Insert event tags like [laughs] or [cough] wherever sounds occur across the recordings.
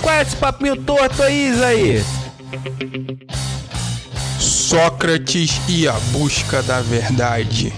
Qual é esse papinho torto aí, Isaías? Sócrates e a busca da verdade.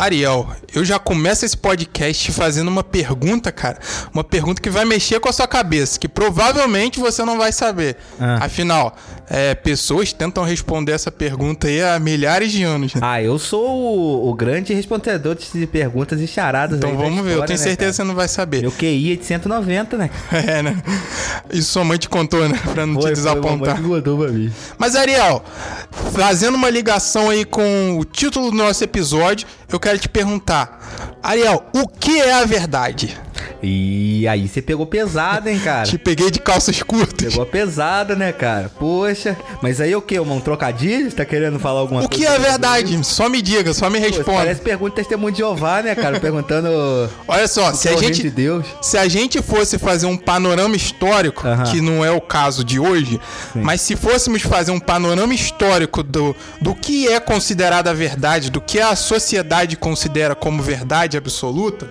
Ariel, eu já começo esse podcast fazendo uma pergunta, cara. Uma pergunta que vai mexer com a sua cabeça, que provavelmente você não vai saber. Ah. Afinal, é, pessoas tentam responder essa pergunta aí há milhares de anos. né? Ah, eu sou o, o grande respondedor de perguntas e charadas Então vamos ver, eu tenho né, certeza que você não vai saber. Meu QI é de 190, né? [laughs] É, né? Isso sua mãe te contou, né? Pra não te Foi, foi desapontar. que mandou pra mim. Mas, Ariel, fazendo uma ligação aí com o título do nosso episódio, eu quero te perguntar. Ariel, o que é a verdade? E aí você pegou pesado, hein, cara? [laughs] Te peguei de calças curtas. Pegou pesada, né, cara? Poxa, mas aí o que? Um trocadilho? Você tá querendo falar alguma O coisa? que é verdade? Só me diga, só me Pô, responda. parece pergunta de testemunho de Jeová, né, cara? Perguntando [laughs] Olha só, se é a o gente de Deus. Se a gente fosse fazer um panorama histórico, Aham. que não é o caso de hoje, mas se fôssemos fazer um panorama histórico do, do que é considerado a verdade, do que a sociedade considera como verdade absoluta,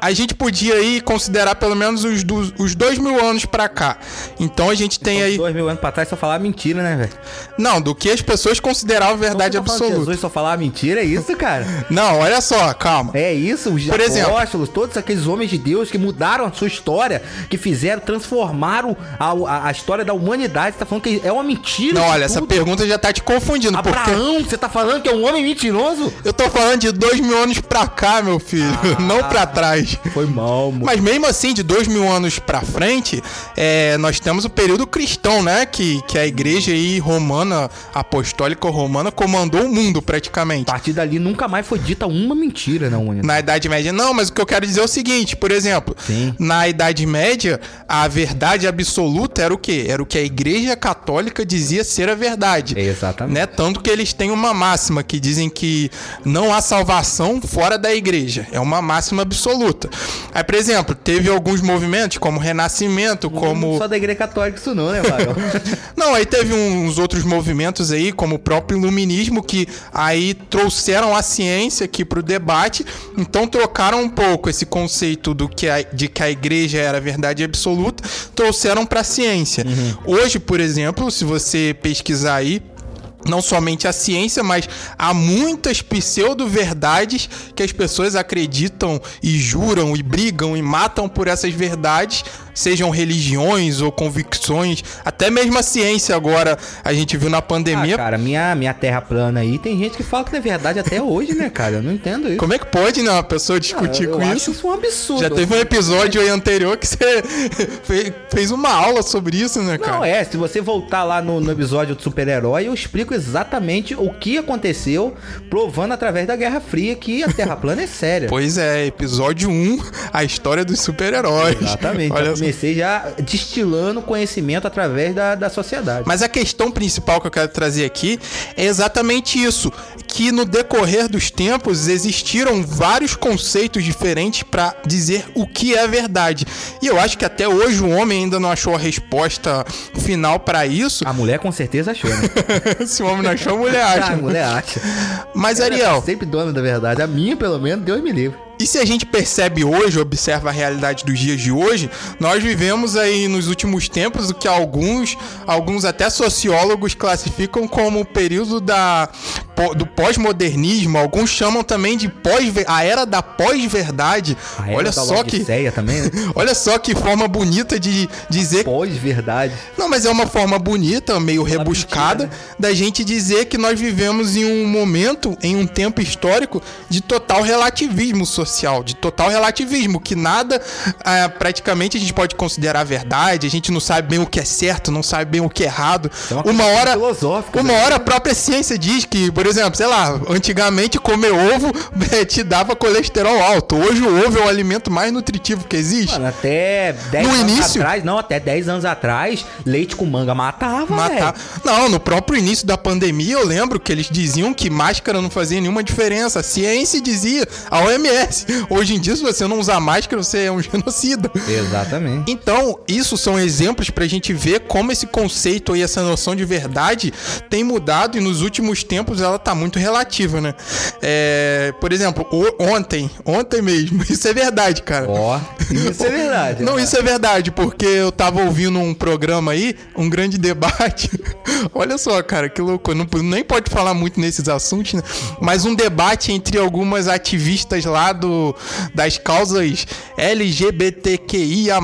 a gente podia aí considerar pelo menos os, dos- os dois mil anos pra cá. Então a gente tem aí. Dois mil anos pra trás só falava mentira, né, velho? Não, do que as pessoas consideravam verdade Então, falando que absoluta. Jesus só falava mentira, é isso, cara? [laughs] Não, olha só, calma. É isso, os Por exemplo- apóstolos, todos aqueles homens de Deus que mudaram a sua história, que fizeram, transformaram a, a, a história da humanidade. Você tá falando que é uma mentira. Não, olha, essa tudo? pergunta já tá te confundindo. Porque Abraão, você tá falando que é um homem mentiroso? eu tô falando de dois mil anos pra cá, meu filho, [laughs] não pra trás. [laughs] Foi mal, mano. Mas mesmo assim, de dois mil anos pra frente, é, nós temos o período cristão, né? Que, que a igreja aí romana, apostólica romana, comandou o mundo A praticamente. partir dali nunca mais foi dita uma mentira na humanidade. Na Idade Média, não, mas o que eu quero dizer é o seguinte, por exemplo, Sim. na Idade Média, a verdade absoluta era o quê? Era o que a Igreja Católica dizia ser a verdade. Exatamente. Né? Tanto que eles têm uma máxima que dizem que não há salvação fora da igreja. É uma máxima absoluta. Aí, por exemplo, teve alguns movimentos, como o Renascimento, como. Só da igreja católica isso não, né? [laughs] Não, aí teve uns outros movimentos aí, como o próprio iluminismo, que aí trouxeram a ciência aqui pro debate, então trocaram um pouco esse conceito do que a, de que a igreja era a verdade absoluta, trouxeram pra ciência. Hoje, por exemplo, se você pesquisar aí, não somente a ciência, mas há muitas pseudo-verdades que as pessoas acreditam e juram e brigam e matam por essas verdades, sejam religiões ou convicções, até mesmo a ciência agora, a gente viu na ah, pandemia. cara, minha, minha terra plana aí, tem gente que fala que não é verdade até hoje, né, cara? Eu não entendo isso. Como é que pode, né, uma pessoa discutir eu com acho isso? isso um absurdo. Já teve um episódio aí anterior que você [laughs] fe- fez uma aula sobre isso, né, cara? Não, é, se você voltar lá no, no episódio do super-herói, eu explico exatamente o que aconteceu, provando através da Guerra Fria que a Terra plana é séria. [laughs] Pois é, episódio 1, a história dos super-heróis. Exatamente. [laughs] Olha só. Comecei já destilando conhecimento através da, da sociedade. Mas a questão principal que eu quero trazer aqui é exatamente isso, que no decorrer dos tempos existiram vários conceitos diferentes para dizer o que é verdade. E eu acho que até hoje o homem ainda não achou a resposta final para isso. A mulher com certeza achou, né? [laughs] Se o homem não achou, a mulher Ah, acha. [laughs] a mulher acha. Mas Ela Ariel, tá sempre dona da verdade. A minha, pelo menos, Deus me livre. E se a gente percebe hoje, observa a realidade dos dias de hoje, nós vivemos aí nos últimos tempos o que alguns, alguns até sociólogos classificam como o período da, do pós-modernismo, alguns chamam também de pós a era da pós-verdade. Olha só que também, né? [laughs] Olha só que forma bonita de dizer Pós-verdade. não, mas é uma forma bonita, meio rebuscada, mentira, da gente dizer que nós vivemos em um momento, em um tempo histórico, de total relativismo social, de total relativismo, que nada ah, praticamente a gente pode considerar verdade, a gente não sabe bem o que é certo, não sabe bem o que é errado. É uma uma hora. filosófica, Uma né? hora a própria ciência diz que, por exemplo, sei lá, antigamente comer ovo eh, [laughs] te dava colesterol alto. Hoje o ovo é o alimento mais nutritivo que existe. Mano, até 10 No anos início? atrás, não, até 10 anos atrás, leite com manga matava, Matar. velho. Não, no próprio início da pandemia eu lembro que eles diziam que máscara não fazia nenhuma diferença. A ciência dizia, a OMS. Hoje em dia, se você não usar máscara, você é um [laughs] genocida. Exatamente. Então, isso são exemplos pra gente ver como esse conceito e essa noção de verdade tem mudado e nos últimos tempos ela tá muito relativa, né? É, por exemplo, ontem, ontem mesmo, [laughs] isso é verdade, cara. Ó, isso é verdade. Não, né? isso é verdade, porque eu tava ouvindo um programa aí, um grande debate. [laughs] Olha só, cara, que louco. Não, nem pode falar muito nesses assuntos, né? Mas um debate entre algumas ativistas lá do, das causas LGBTQIA.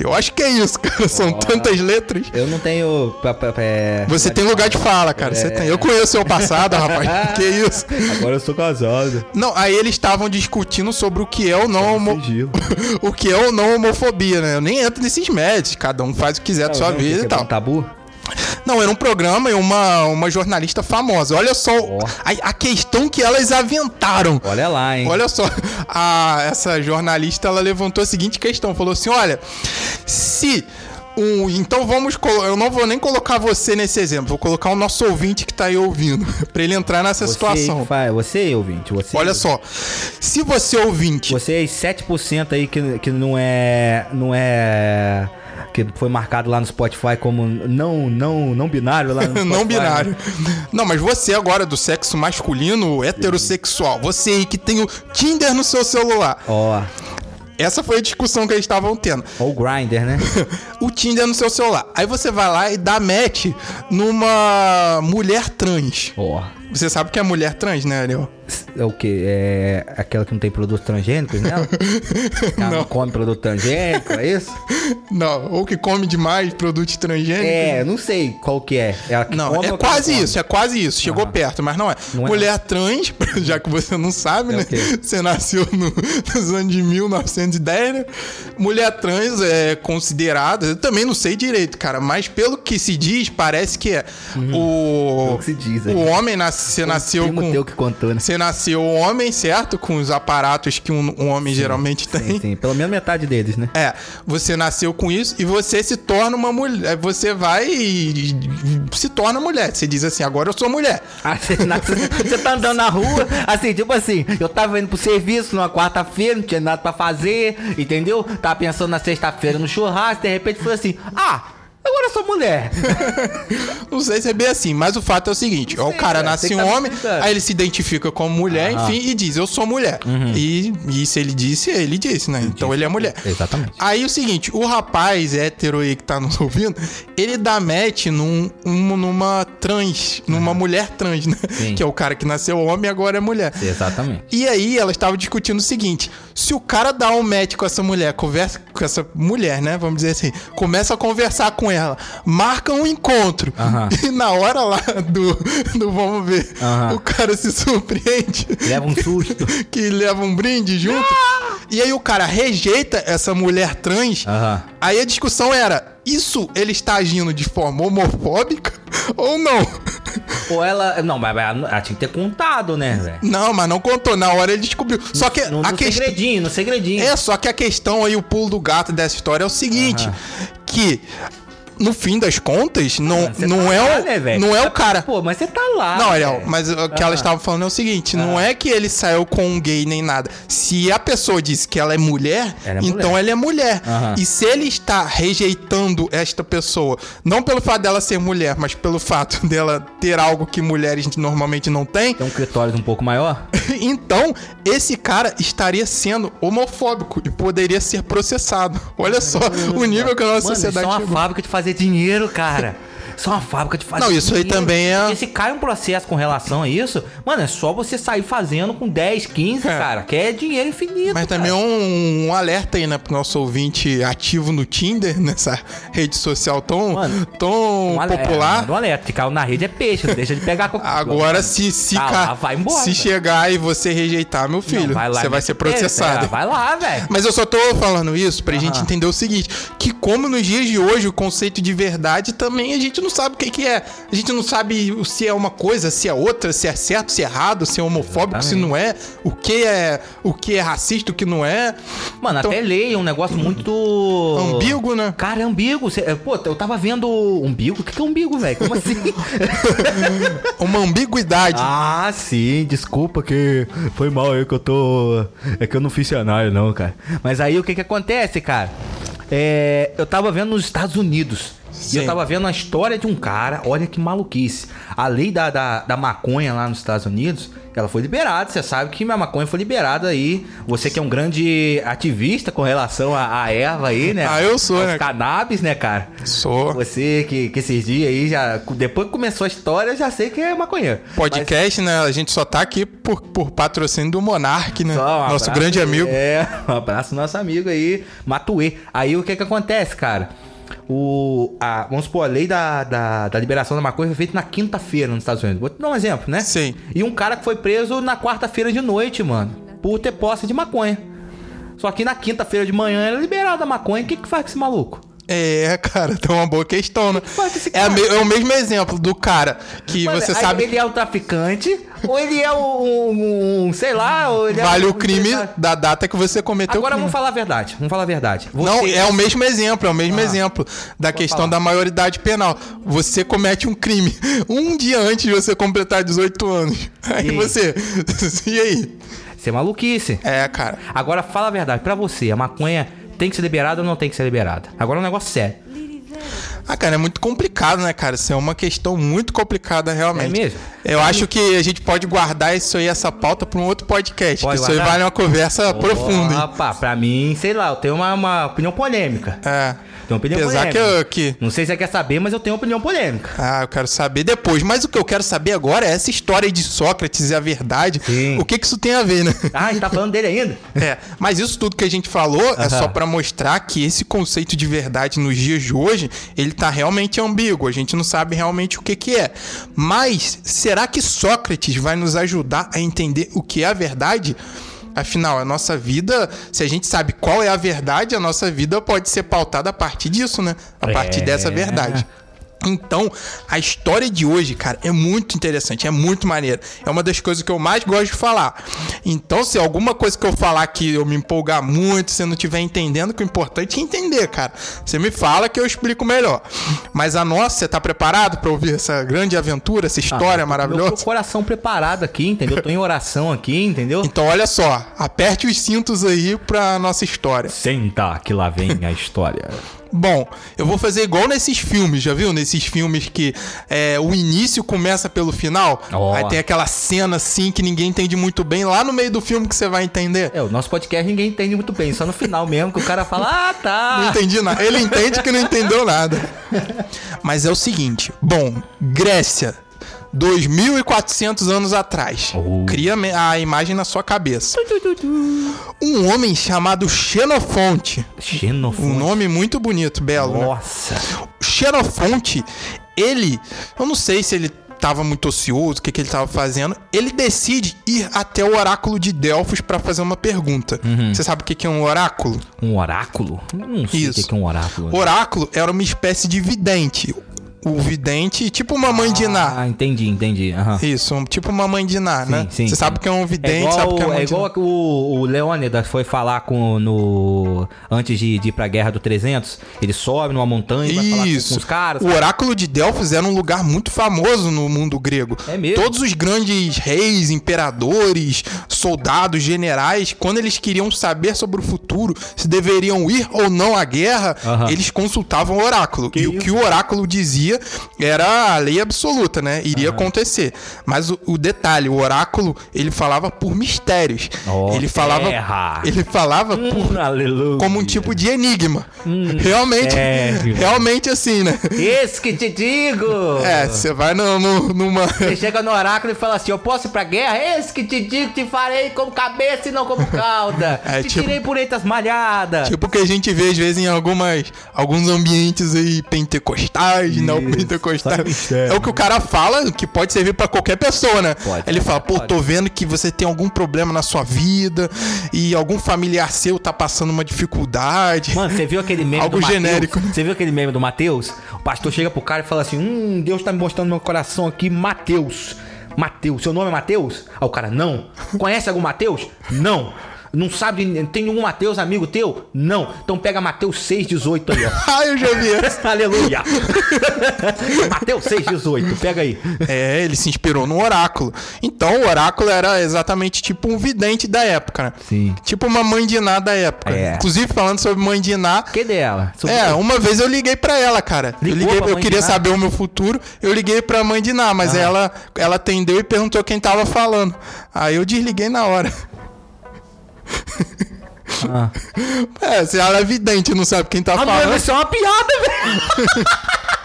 Eu acho que é isso, cara. São tantas letras. Eu não tenho. é, Você tem lugar de fala, cara. Você É. tem. Eu conheço seu passado, rapaz. [laughs] Que isso? Agora eu sou casado. Não, aí eles estavam discutindo sobre o que é o não homo... Sigilo. [laughs] o que é ou não homofobia, né? Eu nem entro nesses médios, cada um faz o que quiser da sua vida e é tal. um tabu? Não, era um programa e uma, uma jornalista famosa. Olha só Ó. a, a questão que elas aventaram. Olha lá, hein? Olha só, a- essa jornalista ela levantou a seguinte questão, falou assim, olha, se um, então vamos, eu não vou nem colocar você nesse exemplo, vou colocar o nosso ouvinte que tá aí ouvindo, [laughs] pra ele entrar nessa Você situação. faz- Você, ouvinte, você. Olha só, se você ouvinte, Vocês 7% aí que, que não é. Não é. Que foi marcado lá no Spotify como não, não, não binário lá [laughs] Spotify, não binário. né? Não, mas você agora do sexo masculino, heterossexual, você aí que tem o Tinder no seu celular. Ó, Essa foi a discussão que eles estavam tendo. ou o Grindr, né? [laughs] o Tinder no seu celular. Aí você vai lá e dá match numa mulher trans. Ó. Você sabe o que é mulher trans, né, Ariel? É o quê? É aquela que não tem produtos transgênicos [laughs] nela? Que ela não. Não. come produto transgênico, é isso? Não, ou que come demais produtos transgênicos. É, não sei qual que é. Ela que Não, come é que quase come? isso, é quase isso. Chegou perto, mas não é. Não é Mulher trans, [laughs] já que você não sabe, É né? o? Você nasceu no- nos anos de 1910, né? Mulher trans é considerada, eu também não sei direito, cara, mas pelo que se diz, parece que é o. Uhum. Pelo que se diz, o é. homem nasce, você nasceu com. teu que contou, né? Você nasceu homem, certo? Com os aparatos que um, um homem geralmente tem. Sim, sim. Pelo menos metade deles, né? É, você nasceu com isso e você se torna uma mulher. Você vai e, se torna mulher. Você diz assim, agora eu sou mulher. [laughs] Ah, Você, nasce- você tá andando na rua, assim, tipo assim, eu tava indo pro serviço numa quarta-feira, não tinha nada pra fazer, entendeu? Tava pensando na sexta-feira no churrasco, de repente falei assim, ah, agora eu sou mulher. [laughs] Não sei se é bem assim, mas o fato é o seguinte: ó, o sei, cara nasce um tá homem, aí ele se identifica como mulher, Aham. enfim, e diz, eu sou mulher. E, e se ele disse, ele disse, né? Então ele é mulher. Exatamente. Aí o seguinte, o rapaz hétero aí que tá nos ouvindo, ele dá match num, um- numa trans, numa mulher trans, né? Sim. Que é o cara que nasceu homem e agora é mulher. Exatamente. E aí ela estava discutindo o seguinte: se o cara dá um match com essa mulher, conversa com essa mulher, né? Vamos dizer assim, começa a conversar com ela, marca um encontro. [laughs] E na hora lá do, do vamos ver, o cara se surpreende Leva um susto. [laughs] que leva um brinde junto. E aí o cara rejeita essa mulher trans. Aí a discussão era: isso ele está agindo de forma homofóbica ou não? Ou ela. Não, mas ela tinha que ter contado, né, velho? Não, mas não contou. Na hora ele descobriu. Só que No, a no questão. segredinho, no segredinho. É, só que a questão aí, o pulo do gato dessa história é o seguinte: Aham. que no fim das contas, não, você não, tá é, lá, o, né, não é o cara. Pô, mas você tá lá. Não, Ariel, mas o que ela Ah. estava falando é o seguinte: não é que ele saiu com um gay nem nada. Se a pessoa disse que ela é mulher, Ela é então mulher. ela é mulher. Aham. E se ele está rejeitando esta pessoa, não pelo fato dela ser mulher, mas pelo fato [laughs] dela ter algo que mulheres normalmente não têm, Tem um critório um pouco maior? [laughs] então esse cara estaria sendo homofóbico e poderia ser processado. Olha só o nível que a nossa Mano, sociedade isso é uma chegou. fábrica de fazer dinheiro, cara. É uma fábrica de fazer Não, isso aí também é- Porque se cai um processo com relação a isso, mano, é só você sair fazendo com 10, 15, É. cara, que é dinheiro infinito. Mas também é cara. um, um alerta aí, né, pro nosso ouvinte ativo no Tinder, [laughs] nessa rede social tão, Mano, tão Um popular. É, um alerta, que caiu na rede é peixe, não deixa de pegar qualquer Agora, se, se, Tá ca- lá, vai embora, se chegar e você rejeitar, meu filho, Não, você e vai ser processado. É, vai lá, velho. Mas eu só tô falando isso pra gente Aham. entender o seguinte: que como nos dias de hoje o conceito de verdade também a gente não sabe o que, que é. A gente não sabe se é uma coisa, se é outra, se é certo, se é errado, se é homofóbico, se Exatamente. não é, o que é, o que é racista, o que não é. Mano, Então- até lei é um negócio muito. Ambíguo, né? Cara, é ambíguo. Cê- Pô, eu tava vendo. Umbigo? O que que é umbigo, velho? Como assim? [laughs] Uma ambiguidade. ah, sim, desculpa que foi mal aí que eu tô. É que eu não fiz cenário, não, cara. Mas aí o que que acontece, cara? É, eu tava vendo nos Estados Unidos E Sim. eu tava vendo a história de um cara, olha que maluquice. A lei da, da, da maconha lá nos Estados Unidos, ela foi liberada. Você sabe que a maconha foi liberada aí. Você que é um grande ativista com relação à, à erva aí, né? Ah, eu sou, Aos né? Cannabis, né, cara? Sou. Você que, que esses dias aí, já, depois que começou a história, eu já sei que é maconheiro. Podcast, né? A gente só tá aqui por, por patrocínio do Monark, né? Um Nosso abraço, grande amigo. É, [laughs] um abraço nosso amigo aí, Matuê. Aí o que que acontece, cara? O, a, vamos supor, a lei da, da, da liberação da maconha foi feita na quinta-feira nos Estados Unidos. Vou te dar um exemplo, né? Sim. E um cara que foi preso na quarta-feira de noite, mano, por ter posse de maconha. Só que na quinta-feira de manhã era liberada a maconha. O que que faz com esse maluco? É, cara, [laughs] tem uma boa questão, né? esse É, me- é o mesmo exemplo do cara que Mano, você aí sabe Ele é um traficante, ou ele é um, um- um, sei lá, ou ele é vale um o crime da data que você cometeu Agora o crime. vamos falar a verdade. Vamos falar a verdade. Não, Você- é o mesmo exemplo, é o mesmo Ah. exemplo da questão falar. da maioridade penal. Você comete um crime [laughs] um dia antes de você completar 18 anos. Aí E você. [laughs] e aí? Isso é maluquice. É, cara. Agora fala a verdade, pra você, a maconha tem que ser liberada ou não tem que ser liberada? Agora é um negócio sério. Ah, cara, é muito complicado, né, cara? Isso é uma questão muito complicada, realmente. É mesmo? Eu acho que a gente pode guardar isso aí, essa pauta, pra um outro podcast. Pode que isso aí vale uma conversa profunda. hein? Opa, pra mim, sei lá, eu tenho uma, uma opinião polêmica. É. Tenho uma opinião Apesar que, polêmica. eu, que. Não sei se você quer saber, mas eu tenho uma opinião polêmica. Ah, eu quero saber depois. Mas o que eu quero saber agora é essa história de Sócrates e a verdade. Sim. O que que isso tem a ver, né? Ah, a gente tá falando dele ainda? [laughs] É, mas isso tudo que a gente falou é Aham. só pra mostrar que esse conceito de verdade nos dias de hoje, ele tá realmente ambíguo, a gente não sabe realmente o que que é. Mas será que Sócrates vai nos ajudar a entender o que é a verdade? Afinal, a nossa vida, se a gente sabe qual é a verdade, a nossa vida pode ser pautada a partir disso, né? A partir É. dessa verdade. Então, a história de hoje, cara, é muito interessante, é muito maneira. É uma das coisas que eu mais gosto de falar. Então, se alguma coisa que eu falar aqui eu me empolgar muito, se eu não estiver entendendo, que o importante é entender, cara. Você me fala que eu explico melhor. Mas a nossa, você tá preparado pra ouvir essa grande aventura, essa história Eu tô com maravilhosa? o coração preparado aqui, entendeu? Eu tô em oração aqui, entendeu? Então, olha só, aperte os cintos aí pra nossa história. Senta que lá vem a história. Bom, eu vou fazer igual nesses filmes, já viu? Nesses filmes que é, o início começa pelo final. Ó. Aí tem aquela cena assim que ninguém entende muito bem. Lá no meio do filme que você vai entender. É, o nosso podcast ninguém entende muito bem, só no final mesmo que o cara fala, ah, Não tá. entendi nada. Ele entende que não entendeu nada. [laughs] Mas é o seguinte: bom, Grécia. 2.400 anos atrás. Oh. Cria a imagem na sua cabeça. Um homem chamado Xenofonte. Um Xenofonte. nome muito bonito, belo. né? Nossa. Xenofonte, ele, eu não sei se ele tava muito ocioso, o que, que ele tava fazendo, ele decide ir até o oráculo de Delfos para fazer uma pergunta. Uhum. Você sabe o que, que é um oráculo? Um oráculo? Não sei o Isso. que que é um oráculo. Oráculo era uma espécie de vidente. O vidente, tipo uma mãe de Ná. Ah, entendi, entendi. Aham. Isso, um- tipo uma mãe de Ná, né? sim, Você sabe que é um É vidente, sabe igual, que é uma é igual o, o Leônidas foi falar com no antes de, de ir pra guerra do 300, ele sobe numa montanha e vai falar com, Isso. com os caras. O oráculo de Delfos era um lugar muito famoso no mundo grego. É mesmo? Todos os grandes reis, imperadores, soldados, generais, quando eles queriam saber sobre o futuro, se deveriam ir ou não à guerra, Aham. eles consultavam o oráculo. e o que o oráculo dizia era a lei absoluta, né? Iria acontecer. Mas o, o detalhe, o oráculo, ele falava por mistérios. Ó, ele falava, terra. ele falava por Hum, aleluia. como um tipo de enigma. realmente, é, realmente assim, né? Esse que te digo! É, você vai no, no- numa. Você chega no oráculo e fala assim: Eu posso ir pra guerra? Esse que te digo, te farei como cabeça e não como cauda. [laughs] É, te tipo- tirei por entre as malhadas. Tipo que a gente vê às vezes em algumas, alguns ambientes aí pentecostais, não Pentecostais. só mistério. É o que o cara fala, que pode servir pra qualquer pessoa, né? Pode. Ele fala, pô, Pode. tô vendo que você tem algum problema na sua vida e algum familiar seu tá passando uma dificuldade. Mano, você viu aquele meme Algo do Mateus? genérico. Você viu aquele meme do Mateus? O pastor chega pro cara e fala assim: Hum, Deus tá me mostrando no meu coração aqui, Mateus. Mateus, seu nome é Mateus? Aí o cara, não. Conhece algum Mateus? Não. Não sabe, tem um Mateus amigo teu? Não. Então pega Mateus 6,18 aí, ó. [laughs] Ah, eu já vi essa. [laughs] Aleluia! [laughs] Mateus 6,18, pega aí. É, ele se inspirou no oráculo. Então, o oráculo era exatamente tipo um vidente da época, né? Sim. Tipo uma mãe de Iná da época. É. Inclusive, falando sobre mãe de Iná, Que dela? É, uma vez eu liguei pra ela, cara. Eu, Ligou liguei, pra eu queria saber o meu futuro. Eu liguei pra mãe de Ná, mas Ah. ela, ela atendeu e perguntou quem tava falando. Aí eu desliguei na hora. Ah. [laughs] É, se ela é vidente, não sabe quem tá Ah, falando. vai ser uma piada, velho. [laughs]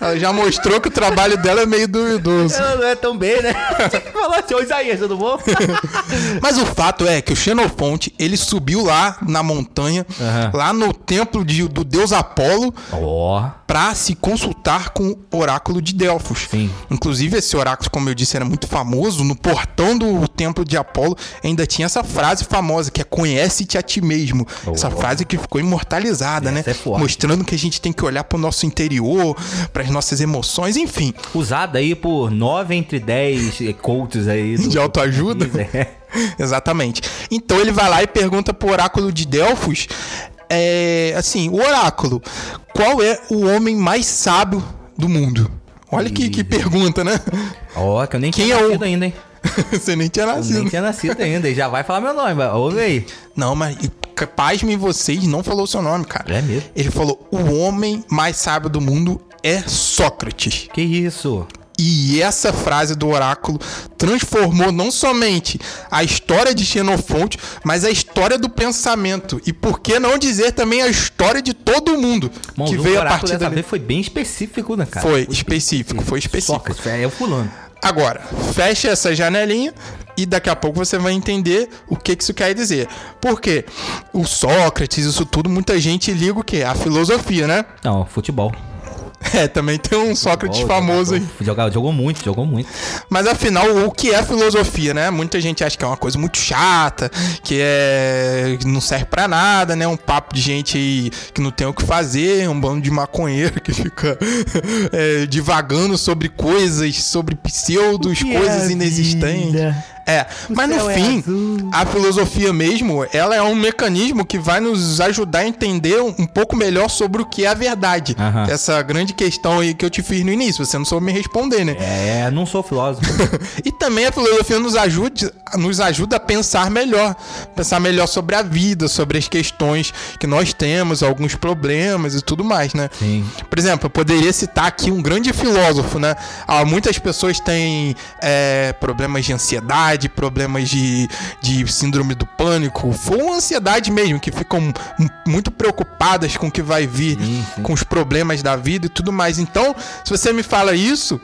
Ela já mostrou que o trabalho dela é meio duvidoso. Ela não é tão bem, né? [laughs] Falar assim, ô Isaías, tudo bom? [laughs] Mas o fato é que o Xenofonte, ele subiu lá na montanha, Aham. lá no templo de- do deus Apolo, Ó. para se consultar com o oráculo de Delfos. Sim. Inclusive, esse oráculo, como eu disse, era muito famoso. No portão do templo de Apolo ainda tinha essa frase famosa, que é conhece-te a ti mesmo. Essa Oh. frase que ficou imortalizada, né? Essa é. Mostrando que a gente tem que olhar para o nosso interior, para as nossas emoções, enfim. Usada aí por 9 entre 10 coaches aí. do- De autoajuda? [laughs] É. Exatamente. Então ele vai lá e pergunta pro oráculo de Delfos, é, assim, o oráculo, qual é o homem mais sábio do mundo? Olha que, que pergunta, né? Ó, que eu nem Quem tinha é o- nascido ainda, hein? [laughs] Você nem tinha Eu nascido. nem tinha nascido ainda. E já vai falar meu nome, ouve aí. Não, mas pasmem vocês, não falou o seu nome, cara. É mesmo? Ele falou, o homem mais sábio do mundo é Sócrates. Que isso? E essa frase do oráculo transformou não somente a história de Xenofonte, mas a história do pensamento. E por que não dizer também a história de todo mundo Mano, que veio a partir dessa dali. foi bem específico, né, cara? Foi específico, foi específico. Sócrates, é o fulano. Agora, fecha essa janelinha e daqui a pouco você vai entender o que que isso quer dizer. Porque o Sócrates, isso tudo, muita gente liga o quê? A filosofia, né? Não, futebol. [laughs] É, também tem um Sócrates Futebol, famoso aí. jogador. Jogava- jogou muito, jogou muito. Mas afinal, o que é filosofia, né? Muita gente acha que é uma coisa muito chata, que é não serve pra nada, né? Um papo de gente aí que não tem o que fazer, um bando de maconheiro que fica [laughs] é, divagando sobre coisas, sobre pseudos, é coisas a inexistentes. vida? É, mas no é fim, azul. a filosofia mesmo, ela é um mecanismo que vai nos ajudar a entender um pouco melhor sobre o que é a verdade. Essa grande questão aí que eu te fiz no início, você não soube me responder, né? É, não sou filósofo. [laughs] E também a filosofia nos ajuda, nos ajuda a pensar melhor. Pensar melhor sobre a vida, sobre as questões que nós temos, alguns problemas e tudo mais, né? Sim. Por exemplo, eu poderia citar aqui um grande filósofo, né? Ah, muitas pessoas têm é, problemas de ansiedade, problemas de, de síndrome do pânico, ou ansiedade mesmo, que ficam muito preocupadas com o que vai vir, Sim, sim. com os problemas da vida e tudo mais. Então, se você me fala isso,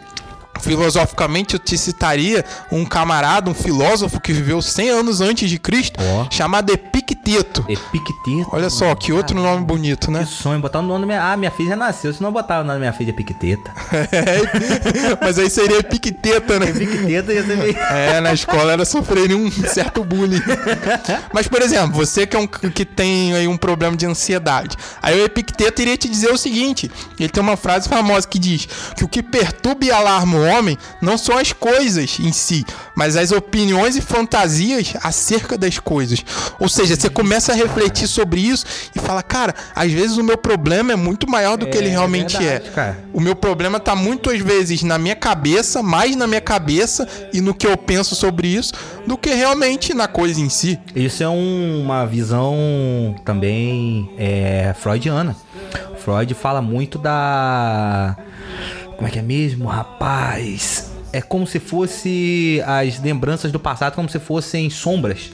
filosoficamente eu te citaria um camarada, um filósofo que viveu 100 anos antes de Cristo, Ó. chamado Epicteto. Epicteto. Olha só, que outro nome bonito, né? Que sonho, botar o nome da minha... Ah, minha filha já nasceu, se não botar o nome da minha filha Epicteta. [laughs] Mas aí seria Epicteta, né? Epicteta ia ser meio... É, na escola era sofrer um certo bullying. [laughs] Mas, por exemplo, você que, é um, que tem aí um problema de ansiedade. Aí o Epicteto iria te dizer o seguinte: ele tem uma frase famosa que diz que o que perturba e alarma homem não são as coisas em si, mas as opiniões e fantasias acerca das coisas. Ou seja, você começa a refletir sobre isso e fala, cara, às vezes o meu problema é muito maior do que É, ele realmente verdade, é. O meu problema tá muitas vezes na minha cabeça, mais na minha cabeça e no que eu penso sobre isso, do que realmente na coisa em si. Isso é um- uma visão também é, freudiana. Freud fala muito da. Como é que é mesmo, rapaz? É como se fosse as lembranças do passado, como se fossem sombras.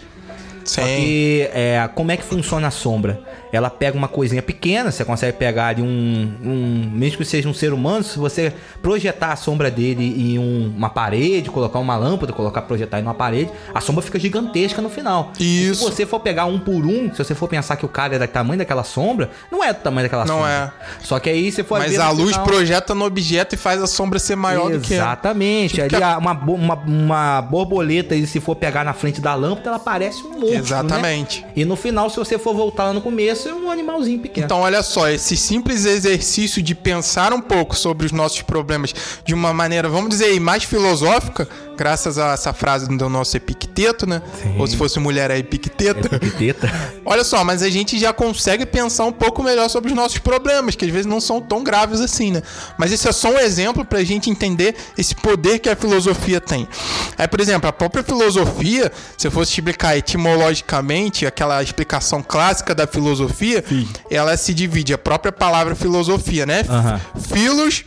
Só Sim. que é, como é que funciona a sombra? Ela pega uma coisinha pequena, você consegue pegar ali um, um mesmo que seja um ser humano, se você projetar a sombra dele em um- uma parede, colocar uma lâmpada, colocar projetar em uma parede, a sombra fica gigantesca no final. E Isso. se você for pegar um por um, se você for pensar que o cara é do tamanho daquela sombra, não é do tamanho daquela Não sombra. Só que aí você for Mas a luz final- projeta no objeto e faz a sombra ser maior do que é. Exatamente. Tipo Ali a- uma, uma, uma borboleta, e se for pegar na frente da lâmpada, ela parece um monstro. Exatamente. Né? E no final, se você for voltar lá no começo, é um animalzinho pequeno. Então, olha só, esse simples exercício de pensar um pouco sobre os nossos problemas de uma maneira, vamos dizer mais filosófica, graças a essa frase do nosso Epicteto, né? Sim. Ou se fosse mulher é Epicteta. Epiteta. [laughs] Olha só, mas a gente já consegue pensar um pouco melhor sobre os nossos problemas, que às vezes não são tão graves assim, né? Mas esse é só um exemplo pra gente entender esse poder que a filosofia tem. Aí, por exemplo, a própria filosofia, se eu fosse explicar etimologicamente, aquela explicação clássica da filosofia, ela se divide, a própria palavra filosofia, né? Aham. Filos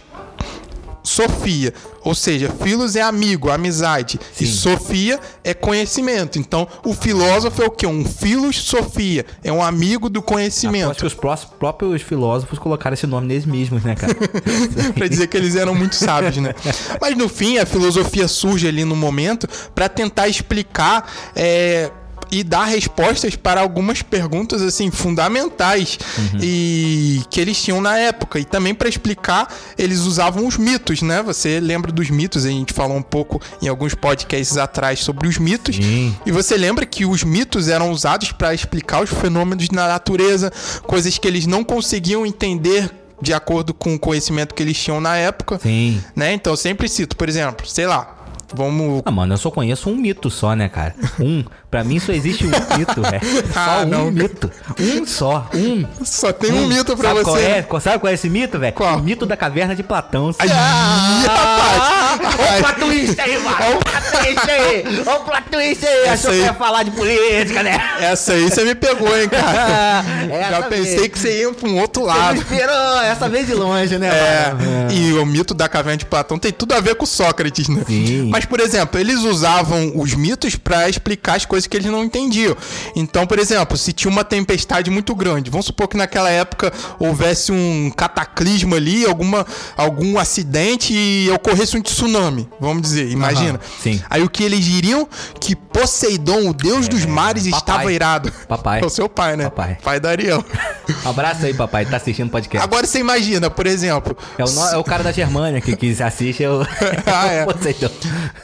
Sofia, ou seja, filos é amigo, amizade, e Sim. Sofia é conhecimento. Então, o filósofo é o quê? Um filos Sofia, é um amigo do Eu acho conhecimento. que os próprios filósofos colocaram esse nome neles mesmos, né, cara? [laughs] Pra dizer que eles eram muito sábios, né? Mas no fim, a filosofia surge ali no momento pra tentar explicar é, e dar respostas para algumas perguntas assim fundamentais e que eles tinham na época e também pra explicar eles usavam os mitos, né? Você lembra dos mitos? A gente falou um pouco em alguns podcasts atrás sobre os mitos. Sim. E você lembra que os mitos eram usados para explicar os fenômenos na natureza, coisas que eles não conseguiam entender de acordo com o conhecimento que eles tinham na época, Sim. né? Então eu sempre cito, por exemplo, sei lá, vamos Ah, mano, eu só conheço um mito só, né, cara? Um. Pra mim só existe um mito, velho. [laughs] Só Ah, um não. mito. Um só. Um. só tem um mito pra Sabe você. Qual é? Qual- Sabe qual é esse mito, velho? Qual? O mito da caverna de Platão. Ai, rapaz. Olha o twist aí, mano. Olha o twist aí. Olha o twist aí. Achou que ia falar de política, né? Essa aí você me pegou, hein, cara. [laughs] Já pensei vez. que você ia pra um outro Você não lado. esperou essa vez de longe, né, É, mano? e o mito da caverna de Platão tem tudo a ver com Sócrates, né? Sim. Mas, por exemplo, eles usavam os mitos pra explicar as coisas que eles não entendiam. Então, por exemplo, se tinha uma tempestade muito grande, vamos supor que naquela época houvesse um cataclisma ali, alguma, algum acidente e ocorresse um tsunami, vamos dizer, imagina. sim. Aí o que eles diriam? Que Poseidon, o deus dos mares, É, papai. estava irado. Papai. [laughs] É o seu pai, né? Papai. Pai da Ariel. [laughs] Abraço aí, papai. Tá assistindo o podcast. Agora você imagina, por exemplo. É o, no- é o cara da Germânia que, que assiste. É [laughs] o... Ah, é. Poseidon.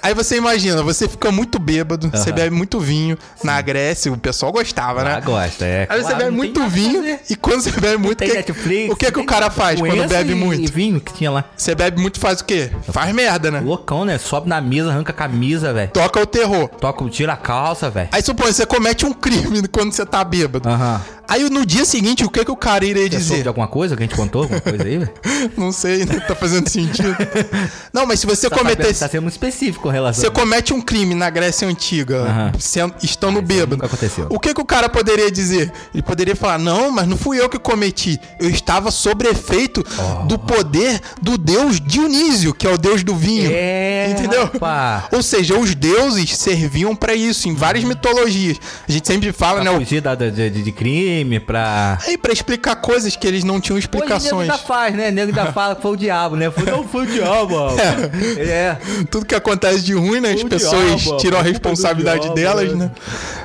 Aí você imagina, você fica muito bêbado, você bebe muito vinho. Na Grécia, o pessoal gostava, né? Ah, gosta, é. Aí você Claro, bebe muito vinho e quando você bebe muito, Tem que- Netflix. o que que tem o cara faz quando bebe e- muito? E vinho que tinha lá. Você bebe muito, faz o quê? Faz merda, né? Loucão, né? Sobe na mesa, arranca a camisa, velho. Toca o terror. Toca, tira a calça, velho. Aí supõe, você comete um crime [laughs] quando você tá bêbado. Aham. Aí no dia seguinte, o que que o cara iria Você dizer? de alguma coisa que a gente contou? Alguma coisa aí, velho? [laughs] Não sei, né? Tá fazendo sentido. [laughs] Não, mas se você Tá, cometesse... tá sendo muito específico com relação. Você comete um crime na Grécia Antiga, Aham. sendo, estando bêbado. nunca aconteceu. O que, que o cara poderia dizer? Ele poderia falar: Não, mas não fui eu que cometi. Eu estava sob efeito Oh. do poder do deus Dionísio, que é o deus do vinho. É, Entendeu? rapá. Ou seja, os deuses serviam pra isso em várias mitologias. A gente sempre fala, Pra né? o- fugir da, da- de, de crime, pra... Aí pra explicar coisas que eles não tinham Hoje o nego explicações. ainda faz, né? Nego ainda fala que foi o diabo, né? Foi, não foi o diabo, ó. [laughs] É. Tudo que acontece de ruim, né? As pessoas diabo, tiram a responsabilidade diabo, delas, né? né?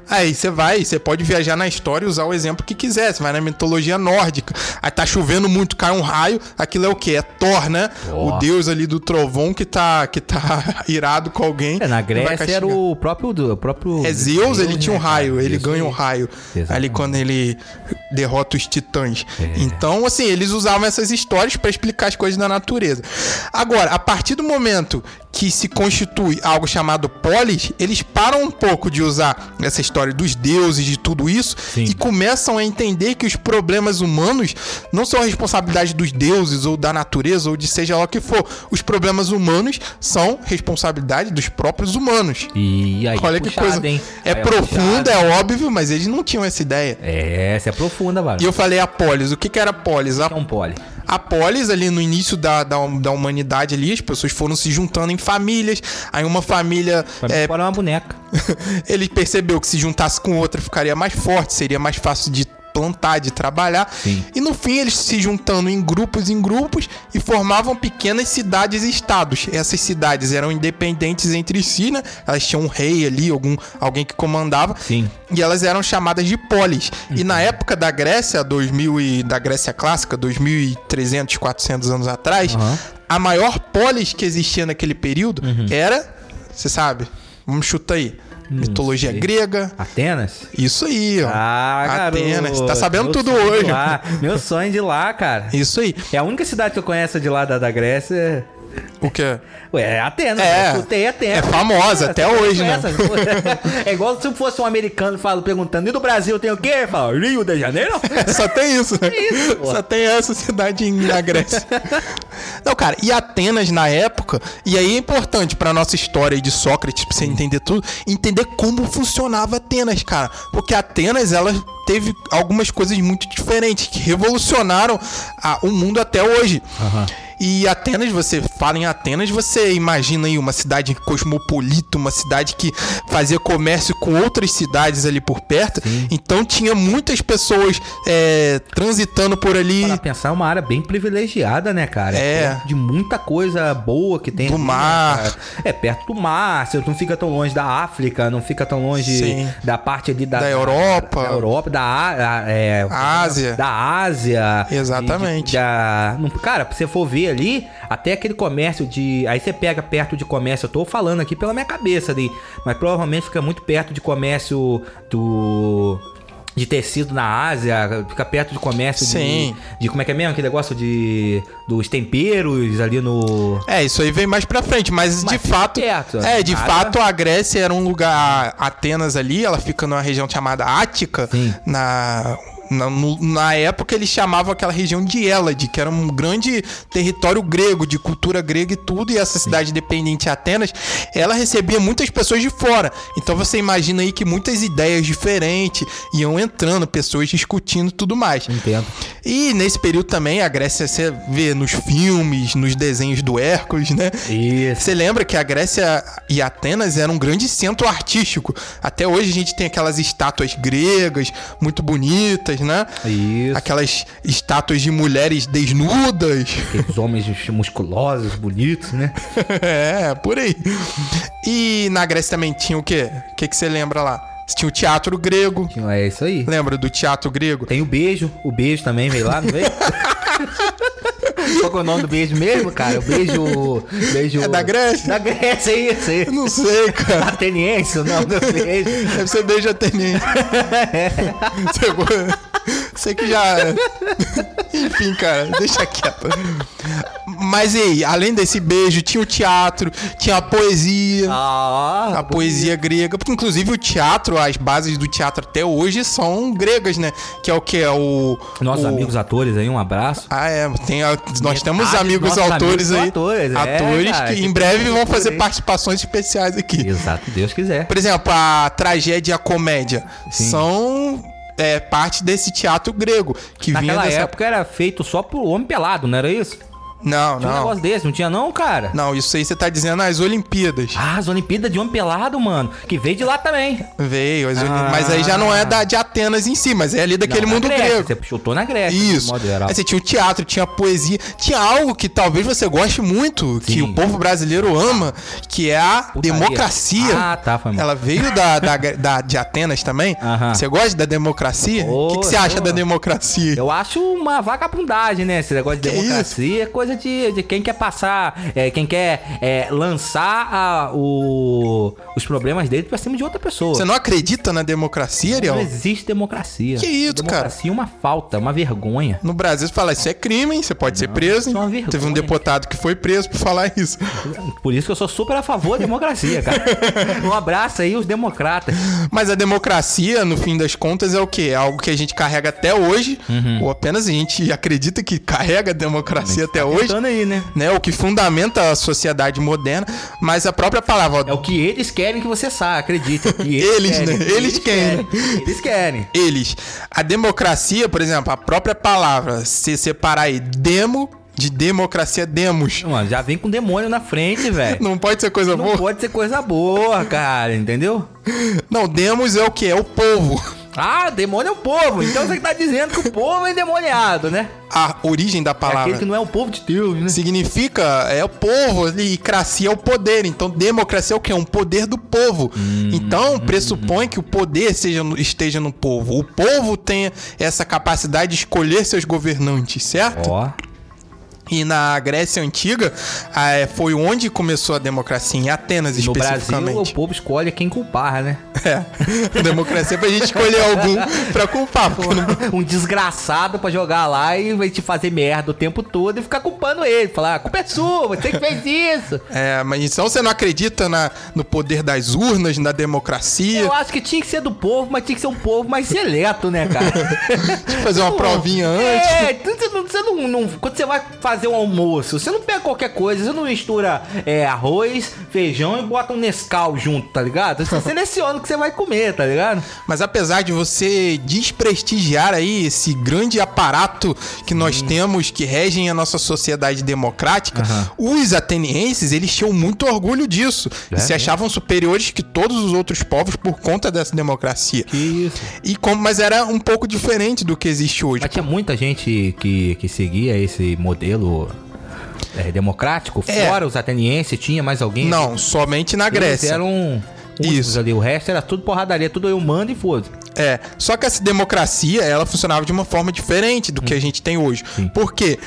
Aí você vai, você pode viajar na história e usar o exemplo que quiser. Você vai na mitologia nórdica. Aí tá chovendo muito, cai um raio. Aquilo é o quê? É Thor, né? O deus ali do trovão que tá, que tá [laughs] irado com alguém. É, na Grécia era o próprio... O próprio É Zeus, ele né, tinha um cara? raio, ele ganha um raio Exatamente. ali quando ele derrota os titãs. É. Então, assim, eles usavam essas histórias pra explicar as coisas da natureza. Agora, a partir do momento que se constitui algo chamado polis, eles param um pouco de usar essa história dos deuses, de tudo isso, Sim. e começam a entender que os problemas humanos não são a responsabilidade dos deuses ou da natureza ou de seja lá o que for. Os problemas humanos são responsabilidade dos próprios humanos. E aí, Olha que puxado, coisa. hein? É profunda, puxado. é óbvio, mas eles não tinham essa ideia. É, essa é profunda, mano. E eu falei a polis. O que, que era a polis? A, É um pole. a polis, ali no início da, da, da humanidade, ali, as pessoas foram se juntando em famílias. Aí uma família. Mim, é, é uma boneca. [laughs] ele percebeu que se juntasse com outra ficaria mais forte, seria mais fácil de plantar, de trabalhar. Sim. E no fim eles se juntando em grupos em grupos e formavam pequenas cidades e estados. Essas cidades eram independentes entre si, né? Elas tinham um rei ali, algum alguém que comandava. Sim. E elas eram chamadas de polis. E na época da Grécia, 2000 e da Grécia clássica, 2300, 400 anos atrás, Aham. a maior polis que existia naquele período era, você sabe? Vamos chutar aí. Mitologia sei. grega. Atenas? Isso aí, ó. Ah, Atenas. garoto. Tá sabendo tudo hoje. lá. Meu sonho de lá, cara. Isso aí. É a única cidade que eu conheço de lá da, da Grécia. O quê? Ué, é Atenas. É. Eu. É famosa até Você hoje, né? É igual se fosse um americano falo, perguntando, e do Brasil tem o quê? Fala, Rio de Janeiro? [laughs] Só tem isso, né? isso, pô. Só tem essa cidade em- na Grécia. Não, cara, e Atenas na época, e aí é importante pra nossa história de Sócrates, pra você entender tudo, entender como funcionava Atenas, cara. Porque Atenas, ela teve algumas coisas muito diferentes que revolucionaram a- o mundo até hoje. E Atenas, você fala em Atenas, você imagina aí uma cidade cosmopolita, uma cidade que fazia comércio com outras cidades ali por perto. Então tinha muitas pessoas é, transitando por ali. Pra pensar, é uma área bem privilegiada, né, cara? É. perto De muita coisa boa que tem. Do ali, né, mar. cara? é, perto do mar. Você não fica tão longe da África, não fica tão longe Sim. da parte ali da... Da Europa. Da Europa, da... É, Ásia. Da Ásia. Exatamente. De- de- da- cara, pra você for ver ali, até aquele comércio de... Aí você pega perto de comércio, eu tô falando aqui pela minha cabeça ali, mas provavelmente fica muito perto de comércio do... De tecido na Ásia, fica perto de comércio de, Sim. de como é que é mesmo? Aquele negócio de. dos temperos ali no. É, isso aí vem mais pra frente, mas, de Mas fica fato. perto. É, de Nada. fato a Grécia era um lugar. Atenas ali, ela fica numa região chamada Ática. Sim. Na. Na, no- na época eles chamavam aquela região de Hélade, que era um grande território grego, de cultura grega e tudo, e essa cidade dependente de Atenas, ela recebia muitas pessoas de fora. Então você imagina aí que muitas ideias diferentes iam entrando, pessoas discutindo e tudo mais. Entendo. E nesse período também a Grécia você vê nos filmes, nos desenhos do Hércules, né? Isso. Você lembra que a Grécia e Atenas eram um grande centro artístico. Até hoje a gente tem aquelas estátuas gregas muito bonitas, né? Isso. Aquelas estátuas de mulheres desnudas. Aqueles homens musculosos, bonitos, né? [laughs] é, por aí. E na Grécia também tinha o quê? O que, que você lembra lá? Tinha o teatro grego. É isso aí. Lembra do teatro grego? Tem o beijo. O beijo também veio lá, não veio? [laughs] Qual que é o nome do beijo mesmo, cara? O beijo. beijo... É da Grécia? Da Grécia, é isso aí. Eu não sei, cara. Ateniense, o nome do beijo. Deve ser beijo ateniense. [laughs] Você go- Sei que já. [laughs] Enfim, cara, deixa quieto. Mas e aí, além desse beijo, tinha o teatro, tinha a poesia. Ah, A poesia grega, porque inclusive o teatro, as bases do teatro até hoje são gregas, né? Que é o que? É o. Nossos o- amigos atores aí, um abraço. Ah, é. Tem a- nós temos amigos autores amigos aí. atores, é, atores cara, que que em breve vão fazer aí. participações especiais aqui. Exato, Deus quiser. Por exemplo, a tragédia e a comédia Sim. são é, parte desse teatro grego. Que vinha Naquela dessa... época era feito só pro homem pelado, não era isso? Não, Tinha um não. negócio desse, não tinha não, cara? Não, isso aí você tá dizendo as Olimpíadas. Ah, as Olimpíadas de homem pelado, mano. Que veio de lá também. Veio, as Ah. mas aí já não é da, de Atenas em si, mas é ali daquele Não, mundo Grécia, grego. Você chutou na Grécia, Isso. Aí você tinha o teatro, tinha a poesia, tinha algo que talvez você goste muito, que Sim. o povo brasileiro ama, que é a Putaria. democracia. Ah, tá, foi mal. Ela veio da, da, da- de Atenas também. Aham. Você gosta da democracia? O que, que você Ô, acha da democracia? Eu acho uma vagabundagem, né? Esse negócio de Que democracia é coisa de, de quem quer passar, é, quem quer é, lançar a- o- os problemas dele pra cima de outra pessoa. Você não acredita na democracia, Ariel? Não existe democracia. Que isso, cara? Democracia é uma falta, uma vergonha. No Brasil, você fala, isso é crime, hein? Você pode ser preso. isso é uma vergonha. Teve um deputado que foi preso por falar isso. Por isso que eu sou super a favor da democracia, cara. [laughs] um abraço aí, os democratas. Mas a democracia, no fim das contas, é o quê? É algo que a gente carrega até hoje, Uhum. ou apenas a gente acredita que carrega a democracia até hoje, Tentando aí, né? né? O que fundamenta a sociedade moderna, mas a própria palavra, É o que eles querem que você saiba, acredite. é o que Eles, querem, né? Eles querem. Eles querem. eles. A democracia, por exemplo, a própria palavra, se separar aí, demo de democracia, demos. Mano, já vem com demônio na frente, velho. Não pode ser coisa Não boa? pode ser coisa boa, cara, entendeu? Não, demos é o que? É o povo. Ah, demônio é o povo. Então você que tá dizendo que o povo é endemoniado, né? A origem da É palavra. aquele que não é o povo de Deus, né? Significa, é o povo e cracia é o poder. Então, democracia é o quê? É um poder do povo. Hum, então, pressupõe que o poder seja esteja no povo. O povo tenha essa capacidade de escolher seus governantes, certo? Ó, E na Grécia Antiga eh, foi onde começou a democracia, em Atenas No Brasil, especificamente. o povo escolhe quem culpar, né? É, a democracia é pra gente escolher algum pra culpar. Não... um desgraçado pra jogar lá e vai te fazer merda o tempo todo e ficar culpando ele. Falar, a culpa é sua, você que fez isso. [laughs] É, mas então você não acredita na, no poder das urnas, na democracia? Eu acho que tinha que ser do povo, mas tinha que ser um povo mais seleto, né, cara? [laughs] Fazer uma provinha antes? É, você não, você não, não- Quando você vai fazer um almoço, você não pega qualquer coisa, você não mistura é, arroz, feijão e bota um Nescau junto, tá ligado? Você [laughs] seleciona o que você vai comer, tá ligado? Mas apesar de você desprestigiar aí esse grande aparato que nós temos que regem a nossa sociedade democrática, os atenienses, eles tinham muito orgulho disso. É e se achavam superiores que todos os outros povos por conta dessa democracia. Isso. E como, mas era um pouco diferente do que existe hoje. Mas tinha muita gente que, que seguia esse modelo é, democrático, É. fora os atenienses, tinha mais alguém? Não, somente na Eles Grécia. eram únicos Isso. ali, o resto era tudo porradaria, tudo eu mando e foda. É, só que essa democracia, ela funcionava de uma forma diferente do que a gente tem hoje. Sim. Por quê?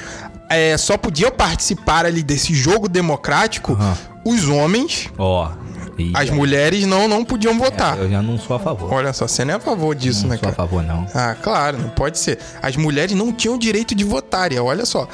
É, só podiam participar ali desse jogo democrático Aham. os homens, Ó. e- as mulheres não, não podiam votar. Eu já não sou a favor. Olha só, você não é a favor disso, não né, sou a cara? favor, não. Ah, claro, não pode ser. As mulheres não tinham direito de votar, olha só.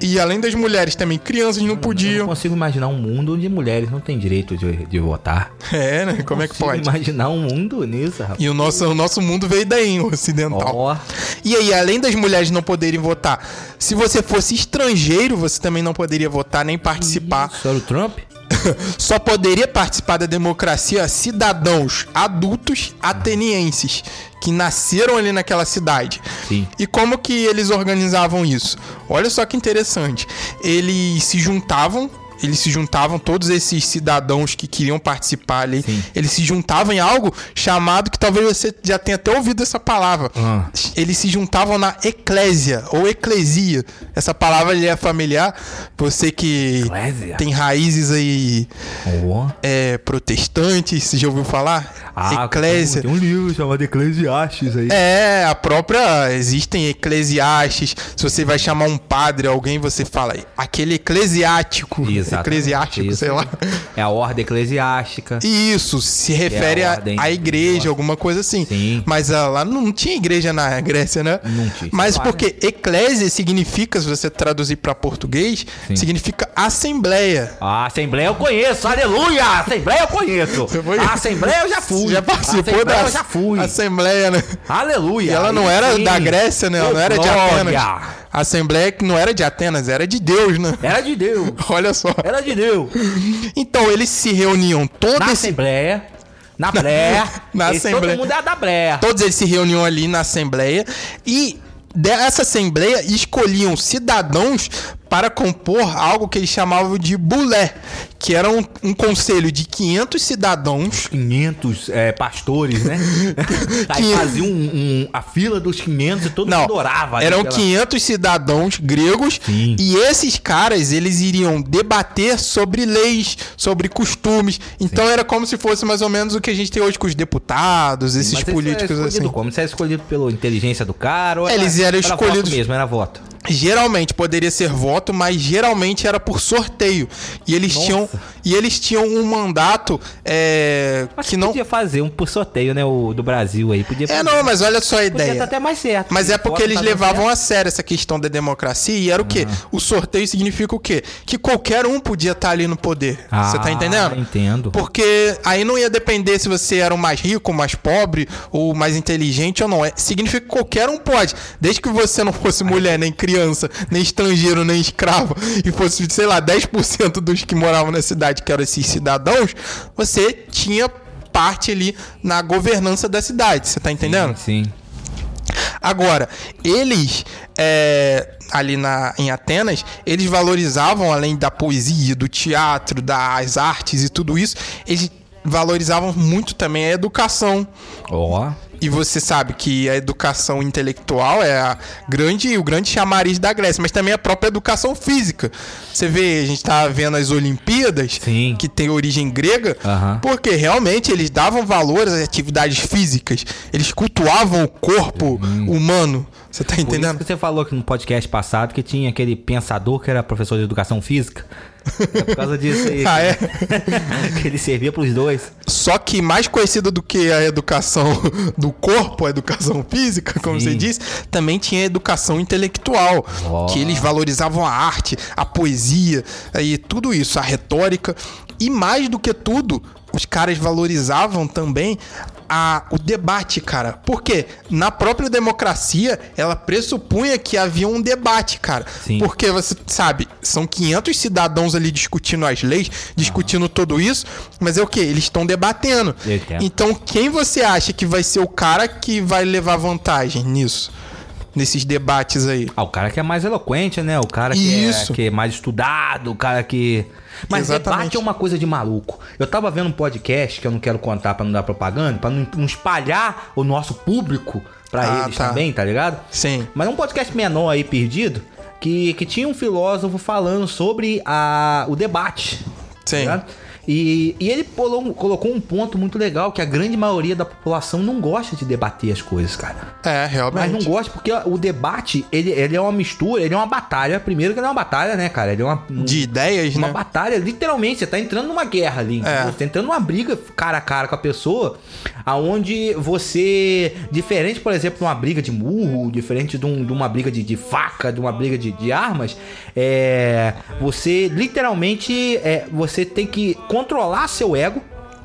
E além das mulheres, também crianças não Eu não podiam. consigo imaginar um mundo onde mulheres não têm direito de, de votar. É, né? Como é que Consigo pode? imaginar um mundo nisso, rapaz. E o nosso, o nosso mundo veio daí, o [laughs] ocidental. Ó, E aí, além das mulheres não poderem votar, se você fosse estrangeiro, você também não poderia votar nem participar. isso era o Trump? [laughs] Só poderia participar da democracia cidadãos adultos atenienses que nasceram ali naquela cidade. Sim. E como que eles organizavam isso? Olha só que interessante. Eles se juntavam, eles se juntavam, todos esses cidadãos que queriam participar ali, Sim. eles se juntavam em algo chamado que talvez você já tenha até ouvido essa palavra. Ah. Eles se juntavam na eclésia ou eclesia. Essa palavra é familiar? Você que Eclésia? tem raízes aí Ó. é, protestantes, você já ouviu falar? eclésia. Tem um livro chamado Eclesiastes aí. É, a própria. Existem eclesiastes. Se você vai chamar um padre, alguém, você fala aquele eclesiástico. Exatamente, Eclesiástico, isso. sei lá. É a ordem eclesiástica. Isso, se refere à ordem à igreja, religiosa. alguma coisa assim. Sim. Mas ah, lá não tinha igreja na Grécia, né? Não tinha. Mas Lá, porque eclésia significa, se você traduzir para português, Sim. significa assembleia. A Assembleia eu conheço, aleluia! A Assembleia eu conheço. Foi- A Assembleia eu já fui. Você já participou Assembleia da eu já fui. assembleia, né? Aleluia. E ela não era sim. da Grécia, né? Ela não era de. Atenas. A assembleia que não era de Atenas, era de Deus, né? Era de Deus. [laughs] Olha só. Era de Deus. Então eles se reuniam todo Na esse Assembleia. Na Breia. [laughs] Na Assembleia. Todo mundo é da Breia. Todos eles se reuniam ali na Assembleia e dessa Assembleia escolhiam cidadãos para compor algo que eles chamavam de bulé, que era um, um conselho de 500 cidadãos 500 é, pastores, né? [laughs] Aí Que- fazia um, um- a fila dos 500 e todo Não, mundo orava. eram pela- 500 cidadãos gregos Sim. e esses caras eles iriam debater sobre leis, sobre costumes. Então era como se fosse mais ou menos o que a gente tem hoje com os deputados, esses Mas é políticos escolhido assim. Como? Isso é escolhido pela inteligência do cara? Ou Eles eram era escolhidos- mesmo, era voto. Geralmente poderia ser voto, mas geralmente era por sorteio. E eles Nossa. tinham e eles tinham um mandato é, Mas que não podia fazer um por sorteio, né? O do Brasil aí. Podia É fazer. não, mas olha só a Podia ideia. estar até mais certo. Mas é O porque eles tá levavam a sério essa questão da democracia e era o quê? O sorteio significa o quê? Que qualquer um podia estar ali no poder. Você tá Ah, entendendo? entendo. Porque aí não ia depender se você era o mais rico, o mais pobre, ou mais inteligente ou não. É, significa que qualquer um pode. Desde que você não fosse mulher, nem criança, nem estrangeiro, nem escravo, e fosse, sei lá, 10% dos que moravam na cidade, que eram esses cidadãos, você tinha parte ali na governança da cidade. Você tá entendendo? Sim. sim. Agora, eles é, ali na, em Atenas, eles valorizavam, além da poesia, do teatro, das artes e tudo isso, eles valorizavam muito também a educação. Ó. E você sabe que a educação intelectual é a grande, o grande chamariz da Grécia, mas também a própria educação física. Você vê, a gente tá vendo as Olimpíadas, Sim. que tem origem grega, Aham. porque realmente eles davam valor às atividades físicas. Eles cultuavam o corpo humano. Você tá Por isso entendendo? que você falou que no podcast passado que tinha aquele pensador que era professor de educação física. É por causa disso aí. [laughs] Ah, é? [laughs] que ele servia pros dois. Só que mais conhecido do que a educação [laughs] do corpo, a educação [laughs] física, como Sim. você disse, também tinha a educação intelectual, Ó. que eles valorizavam a arte, a poesia e tudo isso, a retórica. E mais do que tudo, os caras valorizavam também a, o debate, cara. Porque na própria democracia, ela pressupunha que havia um debate, cara. Sim. Porque você sabe, são 500 cidadãos ali discutindo as leis, discutindo tudo isso, mas é o que? Eles estão debatendo. Então, quem você acha que vai ser o cara que vai levar vantagem nisso? Nesses debates aí? Ah, o cara que é mais eloquente, né? O cara que. É, que é mais estudado, o cara que. Mas Exatamente. debate é uma coisa de maluco. Eu tava vendo um podcast que eu não quero contar pra não dar propaganda, pra não, não espalhar o nosso público pra Ah, eles tá. também, tá ligado? Sim. Mas é um podcast menor aí, perdido, que, que tinha um filósofo falando sobre a, o debate. tá Sim. ligado? E, e ele colocou um ponto muito legal, que a grande maioria da população não gosta de debater as coisas, cara. É, Mas realmente. não gosta porque o debate, ele, ele é uma mistura, ele é uma batalha. Primeiro que ele é uma batalha, né, cara? Ele é uma, um- De ideias, uma né? batalha, literalmente. Você tá entrando numa guerra ali. entendeu? Você tá entrando numa briga cara a cara com a pessoa, aonde você. Diferente, por exemplo, de uma briga de murro, diferente de, um- de uma briga de, de faca, de uma briga de, de armas, é. Você literalmente. É, você tem que controlar seu ego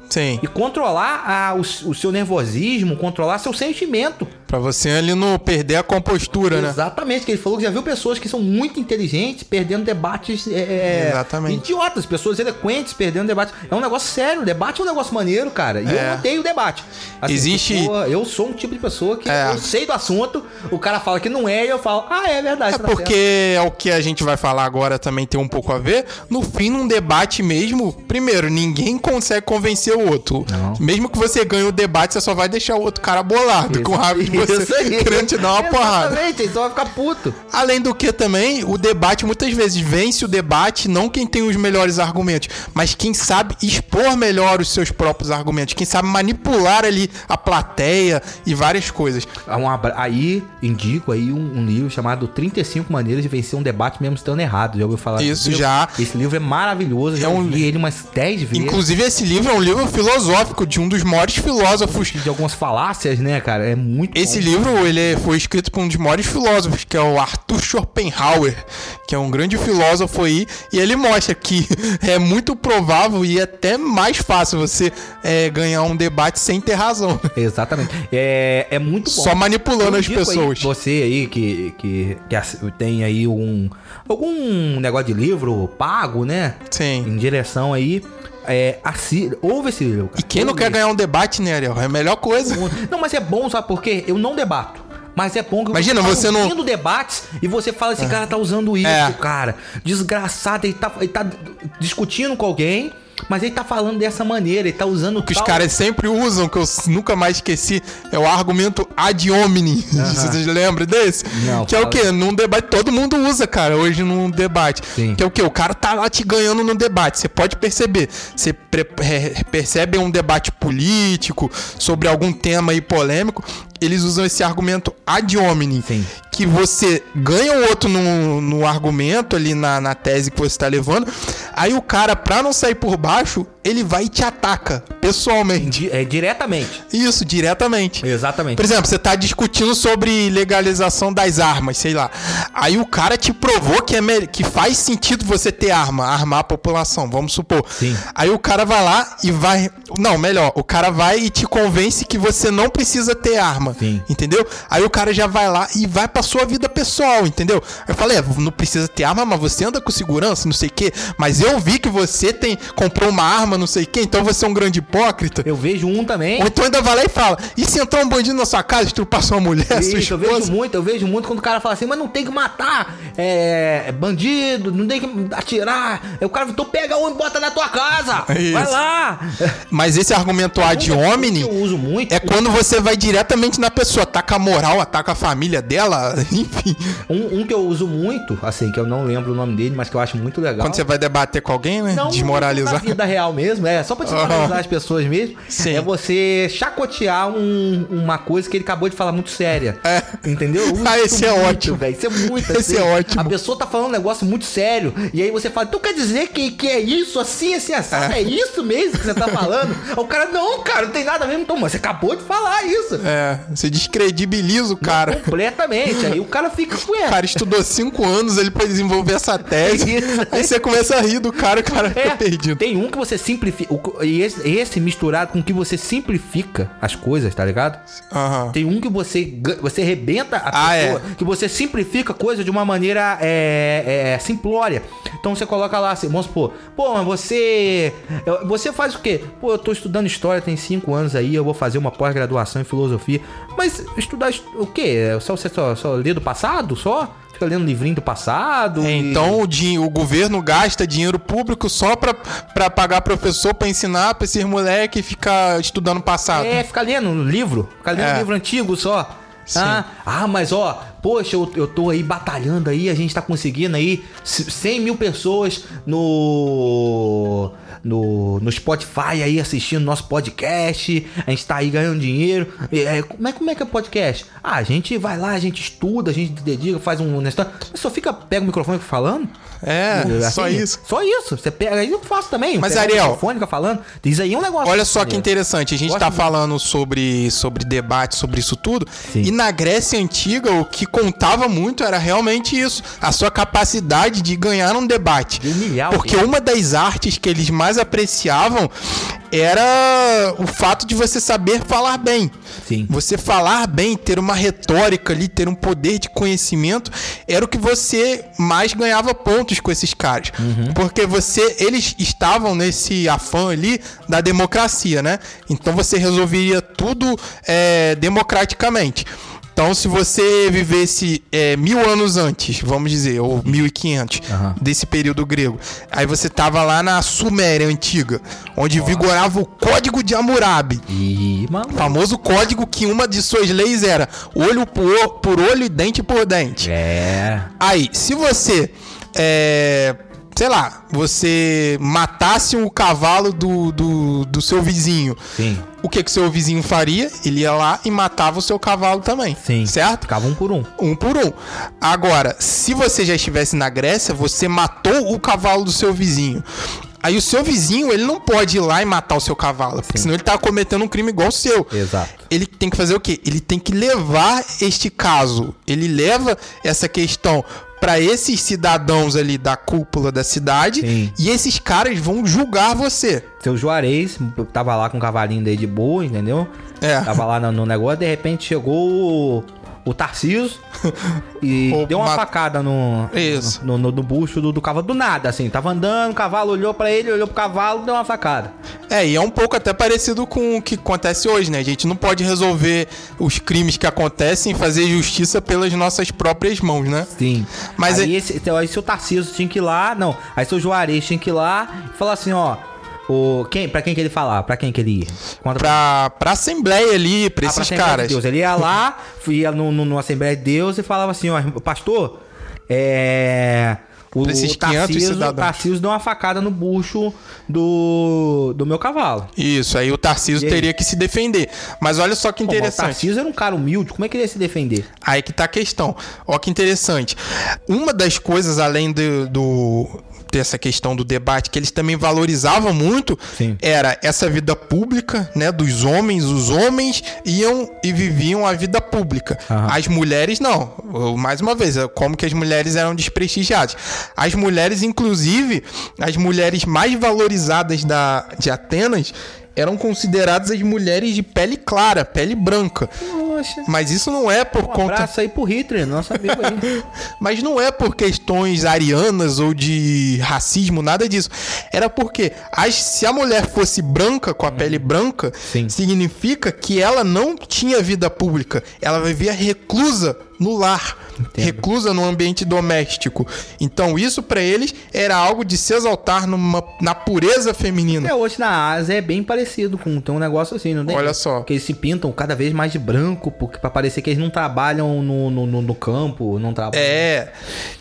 Sim. e controlar a- o, o seu nervosismo, controlar seu sentimento. Pra você ali não perder a compostura, né? Exatamente, que ele falou que já viu pessoas que são muito inteligentes perdendo debates é, Exatamente. idiotas, pessoas eloquentes perdendo debates. É um negócio sério, o debate é um negócio maneiro, cara. E É. eu odeio o debate. Existe- pessoa- eu sou um tipo de pessoa que É. eu sei do assunto, o cara fala que não é e eu falo, ah, é verdade. É tá porque é o que a gente vai falar agora também tem um pouco a ver. No fim, num debate mesmo, primeiro, ninguém consegue convencer o outro. Não. Mesmo que você ganhe o debate, você só vai deixar o outro cara bolado com raiva de Isso você aí. querendo te dar uma porrada. Exatamente, então vai ficar puto. Além do que também, o debate muitas vezes vence o debate não quem tem os melhores argumentos, mas quem sabe expor melhor os seus próprios argumentos, quem sabe manipular ali a plateia e várias coisas. Aí indico aí um, um livro chamado 35 Maneiras de Vencer um Debate Mesmo Estando Errado. Já ouviu falar Isso, já. Esse livro é maravilhoso, já É um li ele umas 10 vezes. Inclusive, esse livro é um livro filosófico de um dos maiores filósofos de algumas falácias, né, cara? É muito Esse bom. livro ele foi escrito por um dos maiores filósofos, que é o Arthur Schopenhauer, que é um grande filósofo aí, e ele mostra que [laughs] é muito provável e até mais fácil você é, ganhar um debate sem ter razão, [laughs] Exatamente. É, é muito bom. só manipulando as indico aí, pessoas. você aí que, que, que tem aí um algum negócio de livro pago, né? Sim. Em direção aí. É. Ouve esse livro. cara. E quem não Ouve. quer ganhar um debate, né, Ariel? É a melhor coisa. Não, mas é bom, sabe por quê? Eu não debato. Mas é bom que Imagina, tá você não- ouvindo debates e você fala, esse cara tá usando isso, É. cara. Desgraçado, ele tá, ele tá discutindo com alguém, mas ele tá falando dessa maneira, ele tá usando que os tal- caras sempre usam, que eu nunca mais esqueci, é o argumento ad hominem. [laughs] Vocês lembram desse? Não, que é o quê? Num debate, todo mundo usa, cara, hoje num debate. Sim. Que é o quê? O cara tá lá te ganhando no debate. Você pode perceber. Você percebe um debate político sobre algum tema aí polêmico, eles usam esse argumento ad hominem. Sim. Que você ganha o outro no, no argumento ali na, na tese que você tá levando. Aí o cara, pra não sair por baixo, ele vai e te ataca pessoalmente. É diretamente. Isso, diretamente. Exatamente. Por exemplo, você tá discutindo sobre legalização das armas, sei lá. Aí o cara te provou que, é que faz sentido você ter arma, armar a população, vamos supor. Sim. Aí o cara vai lá e vai. Não, melhor, o cara vai e te convence que você não precisa ter arma. Sim. Entendeu? Aí o cara já vai lá e vai pra sua vida pessoal, entendeu? Eu falei, é, não precisa ter arma, mas você anda com segurança, não sei o quê. Mas eu vi que você tem comprou uma arma não sei quem, então você é um grande hipócrita. Eu vejo um também. Ou então ainda vai lá e fala, e se entrar um bandido na sua casa, estrupar sua mulher, sua Isso, eu vejo muito, eu vejo muito quando o cara fala assim, mas não tem que matar é, bandido, não tem que atirar. Aí o cara, tu pega um e bota na tua casa. Isso. Vai lá. Mas esse argumento ad Um que hominem eu uso muito. é quando você vai diretamente na pessoa, ataca a moral, ataca a família dela, [laughs] enfim. Um, um que eu uso muito, assim, que eu não lembro o nome dele, mas que eu acho muito legal. Quando você vai debater com alguém, né? Não, Desmoralizar. Na vida real mesmo, é. Só pra desmoralizar [laughs] as pessoas mesmo. Sim. É você chacotear um- uma coisa que ele acabou de falar muito séria. É. Entendeu? Uso Ah, esse é ótimo. velho. Isso é muito Esse é ótimo. A pessoa tá falando um negócio muito sério. E aí você fala, então quer dizer que, que é isso, assim, assim, assim? É. isso mesmo que você tá falando? O cara, não, cara, não tem nada mesmo. Então, mas você acabou de falar isso. É, você descredibiliza o cara. Completamente. Aí o cara fica com O cara estudou cinco anos ele pra desenvolver essa tese. [laughs] Isso. Aí você começa a rir do cara, o cara fica É, perdido. Tem um que você simplifica. E esse, esse misturado com que você simplifica as coisas, tá ligado? Aham. Tem um que você, você rebenta a Ah, pessoa, que você simplifica a coisa de uma maneira é, é, simplória. Então você coloca lá assim, vamos supor, pô, mas você. Você faz o quê? Pô, eu tô estudando história, tem cinco anos aí, eu vou fazer uma pós-graduação em filosofia. Mas estudar o quê? Só você só, só lê do passado? Só? Fica lendo livrinho do passado? É, e- Então o, din- o governo gasta dinheiro público só pra, pra pagar professor pra ensinar pra esses moleques ficar estudando passado. É, ficar lendo livro, ficar lendo É. livro antigo só. Ah, ah, mas ó, poxa, eu, eu tô aí batalhando aí, a gente tá conseguindo aí c- 100 mil pessoas no, no, no Spotify aí assistindo nosso podcast, a gente tá aí ganhando dinheiro. É, como, é, como é que é podcast? Ah, a gente vai lá, a gente estuda, a gente dedica, faz um... Mas só fica, pega o microfone falando? É, Assim, só isso. Só isso. Você pega, aí eu faço também. Mas, o Ariel- fica falando. Diz aí um negócio. Olha só que maneiro. interessante, a gente Gosto tá muito. falando sobre, sobre debate, sobre isso tudo. Sim. E na Grécia Antiga, o que contava muito era realmente isso: a sua capacidade de ganhar um debate. De humilhar Porque uma das artes que eles mais apreciavam era o fato de você saber falar bem. Sim. Você falar bem, ter uma retórica ali, ter um poder de conhecimento, era o que você mais ganhava pontos com esses caras. Porque você, eles estavam nesse afã ali da democracia, né? Então você resolveria tudo é, democraticamente. Então, se você vivesse é, mil anos antes, vamos dizer, ou 1500 Aham. desse período grego, aí você tava lá na Suméria antiga, onde vigorava o Código de Hammurabi. Ih, O maluco. famoso código que uma de suas leis era olho por, por olho e dente por dente. É. Aí, se você, é, sei lá, você matasse o cavalo do, do, do seu vizinho, Sim. o que que seu vizinho faria? Ele ia lá e matava o seu cavalo também. Sim. Certo? Ficava um por um. Um por um. Agora, se você já estivesse na Grécia, você matou o cavalo do seu vizinho. Aí o seu vizinho, ele não pode ir lá e matar o seu cavalo, porque senão ele tá cometendo um crime igual o seu. Exato. Ele tem que fazer o quê? Ele tem que levar este caso. Ele leva essa questão para esses cidadãos ali da cúpula da cidade Sim. e esses caras vão julgar você. Seu Juarez tava lá com o cavalinho dele de boa, entendeu? É. Tava lá no, no negócio, de repente chegou o, o Tarciso [laughs] e deu uma ma- facada no, Isso. no, no, no bucho do, do cavalo. Do nada, assim. Tava andando, o cavalo olhou pra ele, olhou pro cavalo, deu uma facada. É, e é um pouco até parecido com o que acontece hoje, né? A gente não pode resolver os crimes que acontecem e fazer justiça pelas nossas próprias mãos, né? Sim. Mas aí, é- esse, então, aí seu Tarciso tinha que ir lá, não. Aí seu Juarez tinha que ir lá e falar assim, ó. O, quem, pra quem que ele falar? Pra quem que ele ia? Conta Pra, pra assembleia ali, pra Ah, pra esses Assembleia caras. De Deus. Ele ia lá, [laughs] ia no, no, no Assembleia de Deus e falava assim, ó, pastor, é... O, Pra o 500 Tarcísio, deu uma facada no bucho do, do meu cavalo. Isso, aí o Tarcísio teria que se defender. Mas olha só que Pô, mas o interessante. Tarcísio era um cara humilde, como é que ele ia se defender? Aí que tá a questão. Ó que interessante. Uma das coisas, além do, do- dessa questão do debate, que eles também valorizavam muito, Sim. era essa vida pública, né? Dos homens. Os homens iam e viviam a vida pública. Aham. As mulheres, não. Mais uma vez, é como que as mulheres eram desprestigiadas. As mulheres, inclusive, as mulheres mais valorizadas da, de Atenas eram consideradas as mulheres de pele clara, pele branca. Poxa. Mas isso não é por Um conta. abraço aí pro Hitler, nosso amigo aí. [laughs] Mas não é por questões arianas ou de racismo, nada disso. Era porque as- se a mulher fosse branca, com a pele branca, Sim. significa que ela não tinha vida pública. Ela vivia reclusa no lar, reclusa no ambiente doméstico. Então isso pra eles era algo de se exaltar numa- na pureza feminina. Até hoje na Ásia é bem parecido com tem um negócio assim, não tem? Olha só. Que eles se pintam cada vez mais de branco, porque pra parecer que eles não trabalham no, no, no- no campo, não trabalham. É.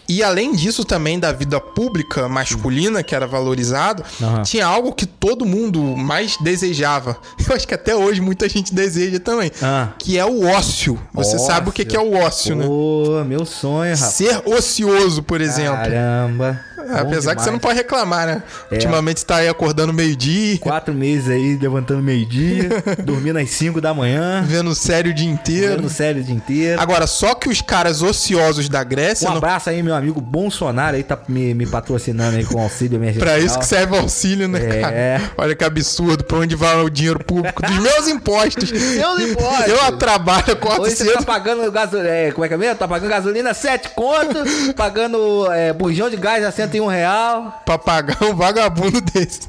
E além disso também da vida pública masculina que era valorizado, Aham. tinha algo que todo mundo mais desejava. [laughs] Eu acho que até hoje muita gente deseja também, Ah. que é o ócio. Você Ócio. sabe o que é o ócio, né? Pô, meu sonho, rapaz. Ser ocioso, por exemplo. Caramba. É, Apesar que você não pode reclamar, né? É. Ultimamente você tá aí acordando meio-dia, Quatro meses aí, levantando meio-dia, [laughs] dormindo às 5 da manhã, vendo série o dia inteiro. vendo série o dia inteiro. Agora, só que os caras ociosos da Grécia, Um não- abraço aí, meu amigo Bolsonaro aí, tá me, me patrocinando aí com auxílio emergencial. Pra isso que serve o auxílio, né, É. cara? Olha que absurdo, pra onde vai o dinheiro público dos meus impostos. Meus impostos. Eu trabalho, acordo Hoje você tá pagando gasolina, é, como é que é mesmo? Tá pagando gasolina 7 conto, [laughs] pagando é, bujão de gás a 101 real. Pra pagar um vagabundo desse.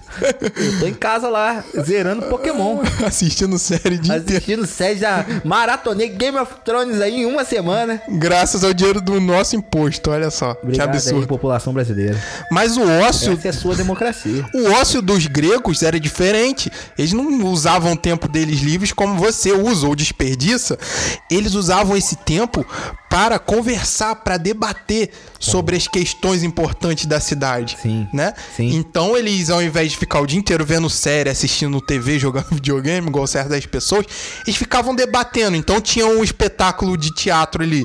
Eu tô em casa lá, zerando Pokémon. [laughs] Assistindo série inteiro. Assistindo série, já maratonei Game of Thrones aí em uma semana. Graças ao dinheiro do nosso imposto, olha só. Obrigado que aí, absurdo. população brasileira. Mas o ócio Essa é a sua democracia. O ócio dos gregos era diferente. Eles não usavam o tempo deles livres como você usa ou desperdiça. Eles usavam esse tempo para conversar, para debater sobre as questões importantes da cidade. Sim, Né? sim. Então eles, ao invés de ficar o dia inteiro vendo série, assistindo TV, [laughs] jogando videogame, igual certas pessoas, eles ficavam debatendo. Então tinha um espetáculo de teatro ali.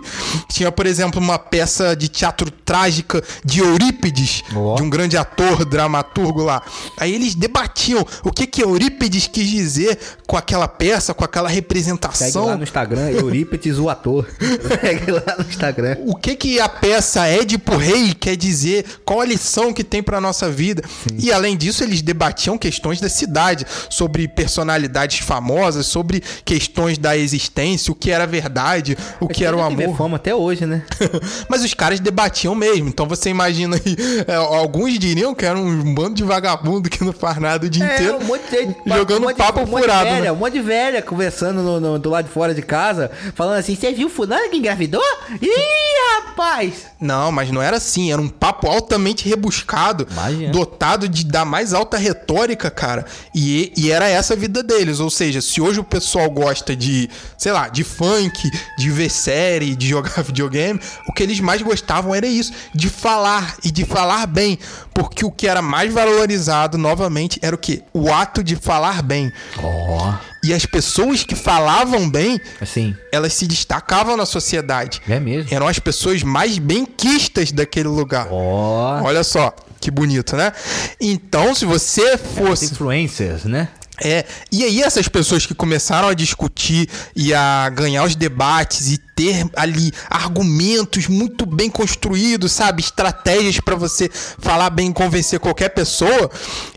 Tinha, por exemplo, uma peça de teatro trágica de Eurípides, de um grande ator, dramaturgo lá. Aí eles debatiam o que que Eurípides quis dizer com aquela peça, com aquela Segue representação. lá no Instagram, Eurípides, o ator. [laughs] Segue lá [laughs] no Instagram. O que que a peça Édipo Rei quer dizer? Qual a lição que tem pra nossa vida? E além disso, eles debatiam questões da cidade, sobre personalidades famosas, sobre questões da existência, o que era verdade, o que era o amor. fama até hoje, né? [laughs] Mas os caras debatiam mesmo. Então você imagina aí, é, alguns diriam que era um bando de vagabundo que não faz nada o dia inteiro. um monte de, jogando um monte papo um monte de furado, velha, né? Um monte de velha conversando no, no- do lado de fora de casa, falando assim: Você viu fulano que engravidou? Ih, rapaz! Não, mas não era assim. Era um papo altamente rebuscado, Imagina. dotado de da mais alta retórica, cara. E, e era essa a vida deles. Ou seja, se hoje o pessoal gosta de, sei lá, de funk, de ver série, de jogar [laughs] videogame, o que eles mais gostavam era isso, de falar e de falar bem. Porque o que era mais valorizado, novamente, era o quê? O ato de falar bem. Ó, E as pessoas que falavam bem, assim, elas se destacavam na sociedade. é mesmo. Eram as pessoas mais bem-quistas daquele lugar. Ó, Olha só, que bonito, né? Então, se você os fosse. influencers, né? É, e aí essas pessoas que começaram a discutir e a ganhar os debates e ter ali argumentos muito bem construídos, sabe, estratégias pra você falar bem e convencer qualquer pessoa,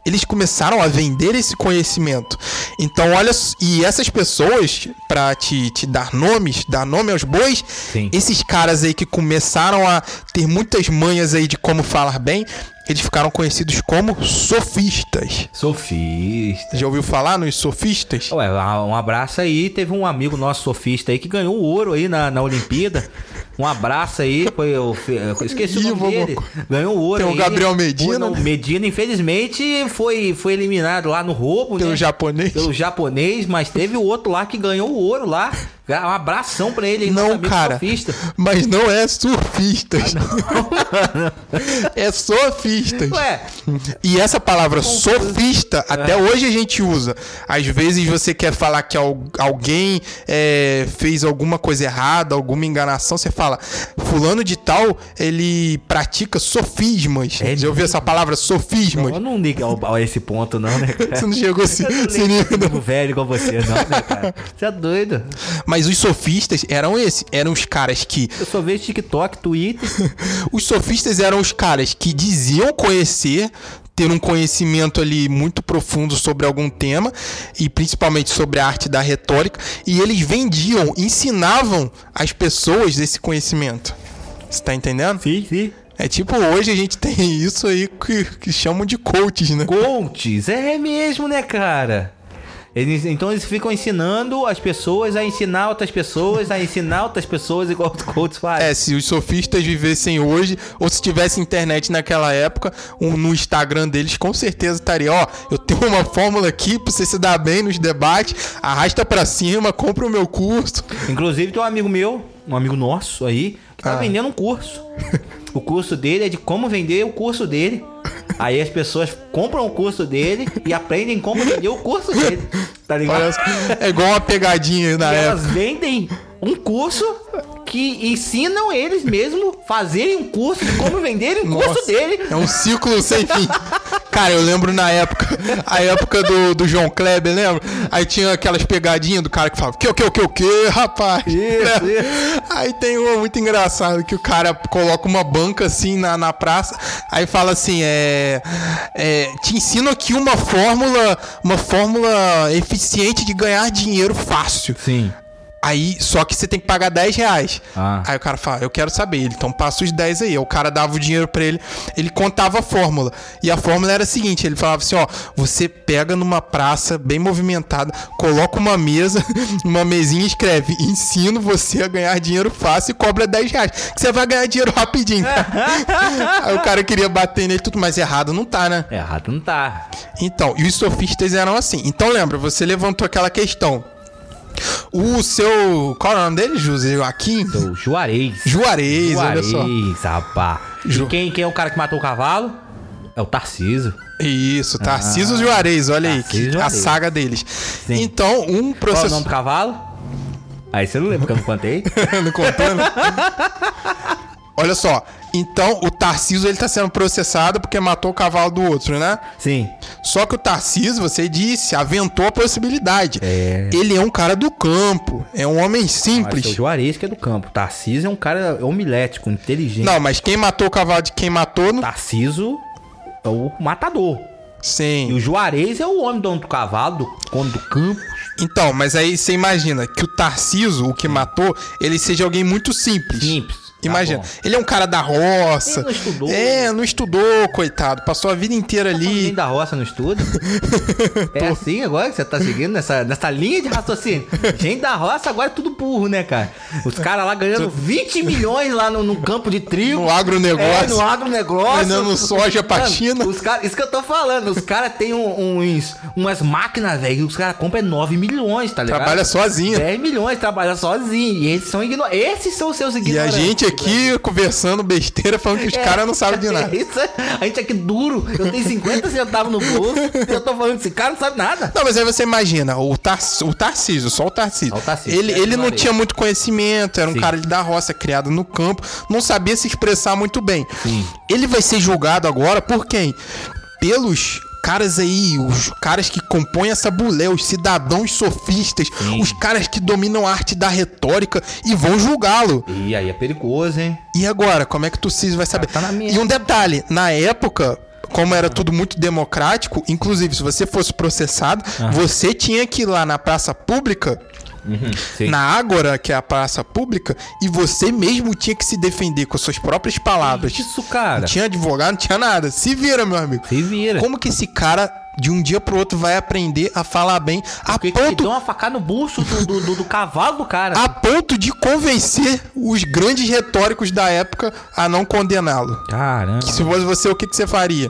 eles começaram a vender esse conhecimento. Então, olha, e essas pessoas pra te, te dar nomes, dar nome aos bois, Sim. esses caras aí que começaram a ter muitas manhas aí de como falar bem, eles ficaram conhecidos como sofistas. Sofista. Já ouviu falar nos sofistas? Ué, um abraço aí. Teve um amigo nosso sofista aí que ganhou ouro aí na, na Olimpíada. Um abraço aí, foi eu, [laughs] eu esqueci Ih, o nome dele. Ganhou ouro Tem o. Gabriel Medina, não, né? Medina, infelizmente, foi, foi eliminado lá no roubo, Pelo né? japonês? Pelo japonês, mas teve o outro lá que ganhou o ouro lá. Um abração pra ele aí, Não, cara. sofista. Mas não é surfistas. [laughs] é sofistas. Ué, E essa palavra sofista, até hoje a gente usa. Às vezes você quer falar que al- alguém é, fez alguma coisa errada, alguma enganação, você fala, fulano de tal, ele pratica sofismas. É Já ouviu essa palavra sofismas? eu não ligo a esse ponto não, né, cara? [laughs] Você não chegou a se, Eu não se ligo nível, não. velho igual você, não, né, cara? Você é doido. Mas os sofistas eram esses, eram os caras que Eu só vejo TikTok, Twitter. [laughs] Os sofistas eram os caras que diziam conhecer ter um conhecimento ali muito profundo sobre algum tema e principalmente sobre a arte da retórica e eles vendiam, ensinavam as pessoas esse conhecimento. Você tá entendendo? Sim, sim. É tipo hoje a gente [laughs] tem isso aí que, que chamam de coaches, né? Coaches, é mesmo, né, cara? Eles, então eles ficam ensinando as pessoas a ensinar outras pessoas, a ensinar outras pessoas, igual os coaches fazem. É, se os sofistas vivessem hoje, ou se tivesse internet naquela época, um, no Instagram deles com certeza estaria, ó, eu tenho uma fórmula aqui pra você se dar bem nos debates, arrasta pra cima, compra o meu curso. Inclusive tem um amigo meu, um amigo nosso aí, tá Ah. vendendo um curso. O curso dele é de como vender o curso dele. Aí as pessoas compram o curso dele e aprendem como vender o curso dele. Tá ligado? Só, é igual uma pegadinha aí na E época. elas vendem um curso que ensinam eles mesmo fazerem um curso de como venderem o curso Nossa, dele. É um ciclo sem fim. Cara, eu lembro na época, a época do, do João Kleber, lembra? Aí tinha aquelas pegadinhas do cara que falava, que o que o que o que, rapaz? Isso, Lembra? Aí tem uma muito engraçado que o cara coloca uma banca assim na, na praça, aí fala assim, é, é, te ensino aqui uma fórmula, uma fórmula eficiente de ganhar dinheiro fácil. Sim. Aí, só que você tem que pagar 10 reais. Ah. Aí o cara fala, eu quero saber. Ele, então passa os 10 aí. Aí O cara dava o dinheiro pra ele, ele contava a fórmula. E a fórmula era a seguinte: ele falava assim: ó, você pega numa praça bem movimentada, coloca uma mesa, [laughs] uma mesinha e escreve: ensino você a ganhar dinheiro fácil e cobra 10 reais. Que você vai ganhar dinheiro rapidinho. [laughs] aí o cara queria bater nele tudo, mas errado não tá, né? Errado não tá. Então, e os sofistas eram assim. Então lembra, você levantou aquela questão. O seu. Qual é o nome dele, José Joaquim? O Juarez. Juarez, olha só. Juarez, rapaz. Ju- E quem, quem é o cara que matou o cavalo? É o Tarciso. Isso, Tarcísio Juarez, olha aí, Tarcísio que- a Juarez. saga deles. Sim. Então, um Qual é o nome processo. do cavalo? Aí você não lembra que eu não contei? [laughs] não contou, [laughs] né? Olha só, então o Tarcísio ele tá sendo processado porque matou o cavalo do outro, né? Sim. Só que o Tarcísio, você disse, aventou a possibilidade. É. Ele é um cara do campo, é um homem Mas simples. é o Juarez que é do campo. Tarciso é um cara homilético, inteligente. Não, mas quem matou o cavalo de quem matou, não... Tarciso é o matador. E sim. o Juarez é o homem dono do cavalo, do dono do campo. Então, mas aí você imagina que o Tarciso, o que matou, ele seja alguém muito simples. Simples. Tá Imagina, bom. ele é um cara da roça. Ele não estudou. É, não estudou, coitado. Passou a vida inteira Nem ali. da roça no estudo. [laughs] é assim agora que você tá seguindo nessa, nessa linha de raciocínio. Gente da roça agora é tudo burro, né, cara? Os caras lá ganhando 20 milhões lá no, no campo de trigo. No agronegócio. É, no agronegócio. Vendendo soja pra China. Os cara, isso que eu tô falando. Os caras têm um- uns, umas máquinas, velho. Os caras compram 9 milhões, tá ligado? Trabalha sozinho. 10 milhões, trabalha sozinho. E esses são ignorantes. Esses são os seus E a ignorantes. gente aqui conversando besteira, falando que os É, caras não sabem de [laughs] nada. é Isso, a gente aqui duro. Eu tenho 50 centavos no bolso. e eu tô falando que esse cara não sabe nada. Não, mas aí você imagina, o, Tar o Tarcísio, só o Tarcísio. Só o Tarcísio, ele é, ele não tinha muito conhecimento, era um Sim. cara ali da roça, criado no campo, não sabia se expressar muito bem. Sim. Ele vai ser julgado agora por quem? Pelos caras aí, os caras que compõem essa bulé, os cidadãos sofistas, Sim. os caras que dominam a arte da retórica e vão julgá-lo. E aí é perigoso, hein? E agora, como é que o Tarcísio vai saber? tá na minha. E um detalhe, na época, como era tudo muito democrático, inclusive se você fosse processado, você tinha que ir lá na praça pública, Sim. na Ágora, que é a praça pública, e você mesmo tinha que se defender com as suas próprias palavras. Isso, cara. Não tinha advogado, não tinha nada. Se vira, meu amigo. Se vira. Como que esse cara, de um dia pro outro, vai aprender a falar bem a Porque que ponto dão uma facada no bucho do, do, do- do cavalo do cara. [laughs] a ponto de convencer os grandes retóricos da época a não condená-lo. Caramba. Se fosse você, o que, que você faria?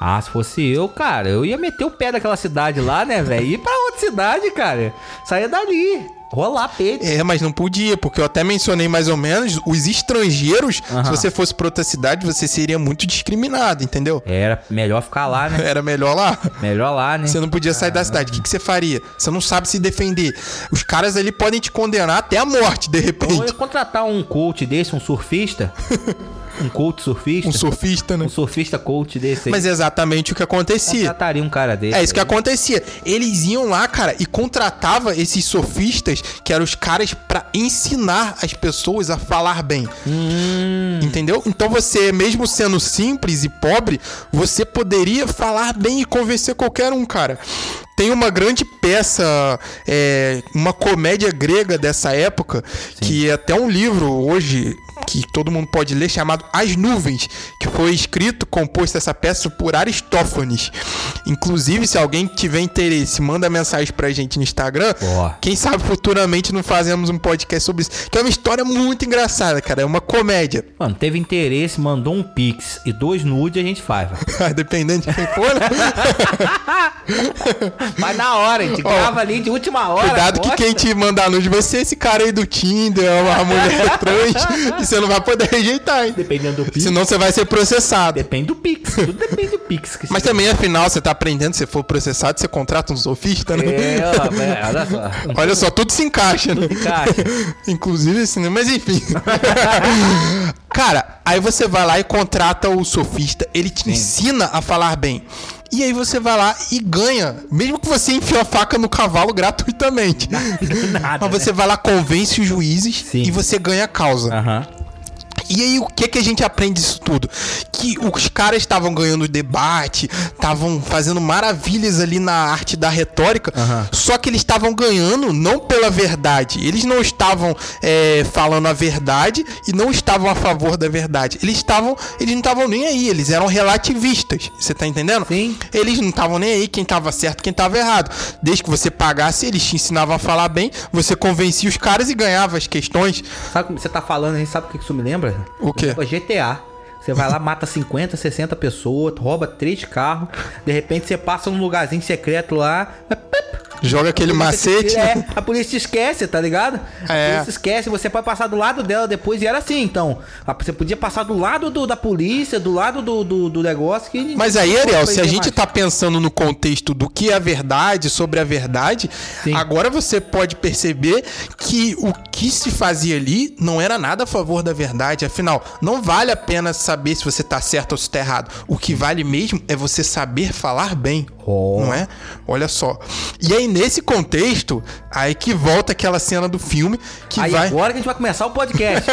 Ah, se fosse eu, cara, eu ia meter o pé daquela cidade lá, né, velho? Ir pra outra cidade, cara. Saia dali. Rolar peito. É, mas não podia, porque eu até mencionei mais ou menos, os estrangeiros, se você fosse pra outra cidade, você seria muito discriminado, entendeu? Era melhor ficar lá, né? [laughs] Era melhor lá. Melhor lá, né? Você não podia sair da cidade. O que, que você faria? Você não sabe se defender. Os caras ali podem te condenar até a morte, de Eu repente. contratar um coach desse, um surfista. [laughs] Um coach surfista. Um surfista, né? Um surfista coach desse aí. Mas é exatamente o que acontecia. Contrataria um cara desse. É isso que aí. acontecia. Eles iam lá, cara, e contratava esses sofistas, que eram os caras pra ensinar as pessoas a falar bem. Hum. Entendeu? Então você, mesmo sendo simples e pobre, você poderia falar bem e convencer qualquer um, cara. Tem uma grande peça, é, uma comédia grega dessa época, que é até um livro hoje que todo mundo pode ler, chamado As Nuvens, que foi escrito, composto essa peça por Aristófanes. Inclusive, se alguém tiver interesse, manda mensagem pra gente no Instagram. Boa. Quem sabe futuramente não fazemos um podcast sobre isso. Que é uma história muito engraçada, cara. É uma comédia. Mano, teve interesse, mandou um pix e dois nudes, a gente faz. [laughs] Dependendo de quem for, né? [laughs] Mas na hora, a gente grava ali de última hora. Cuidado que quem te mandar nude vai ser esse cara aí do Tinder, uma mulher [laughs] trans, e você não vai poder rejeitar, hein? Dependendo do pix. Senão você vai ser processado. Depende do pix. Tudo depende do pix. Mas também, afinal, você tá aprendendo, se for processado, você contrata um sofista, né? É, ó, [laughs] é, olha só. Olha só, tudo se encaixa, né? encaixa. [laughs] Inclusive esse, né? Mas enfim. [laughs] Cara, aí você vai lá e contrata o sofista, ele te ensina a falar bem. E aí você vai lá e ganha, mesmo que você enfie a faca no cavalo gratuitamente. Nada, Mas você vai lá, convence os juízes Sim. e você ganha a causa. Aham. E aí, o que que a gente aprende disso tudo? Que os caras estavam ganhando debate, estavam fazendo maravilhas ali na arte da retórica, Aham. só que eles estavam ganhando não pela verdade. Eles não estavam é, falando a verdade e não estavam a favor da verdade. Eles estavam, eles não estavam nem aí, eles eram relativistas. Você tá entendendo? Sim. Eles não estavam nem aí quem tava certo, quem tava errado. Desde que você pagasse, eles te ensinavam a falar bem, você convencia os caras e ganhava as questões. Sabe como você tá falando aí? Sabe o que que isso me lembra? O quê? GTA. Você vai lá, mata 50, 60 pessoas, rouba três carros, de repente você passa num lugarzinho secreto lá, mas, pip, Joga aquele macete. né? É, a polícia te esquece, tá ligado? A É. polícia esquece, você pode passar do lado dela depois e era assim, então. A- Você podia passar do lado do- da polícia, do lado do, do, do negócio que. Mas aí, Ariel, se a gente mais. tá pensando no contexto do que é a verdade, sobre a verdade, Sim. agora você pode perceber que o que se fazia ali não era nada a favor da verdade. Afinal, não vale a pena saber se você tá certo ou se tá errado. O que vale mesmo é você saber falar bem. Oh. Não é? Olha só. E aí, nesse contexto, aí que volta aquela cena do filme que Aí vai. agora que a gente vai começar o podcast.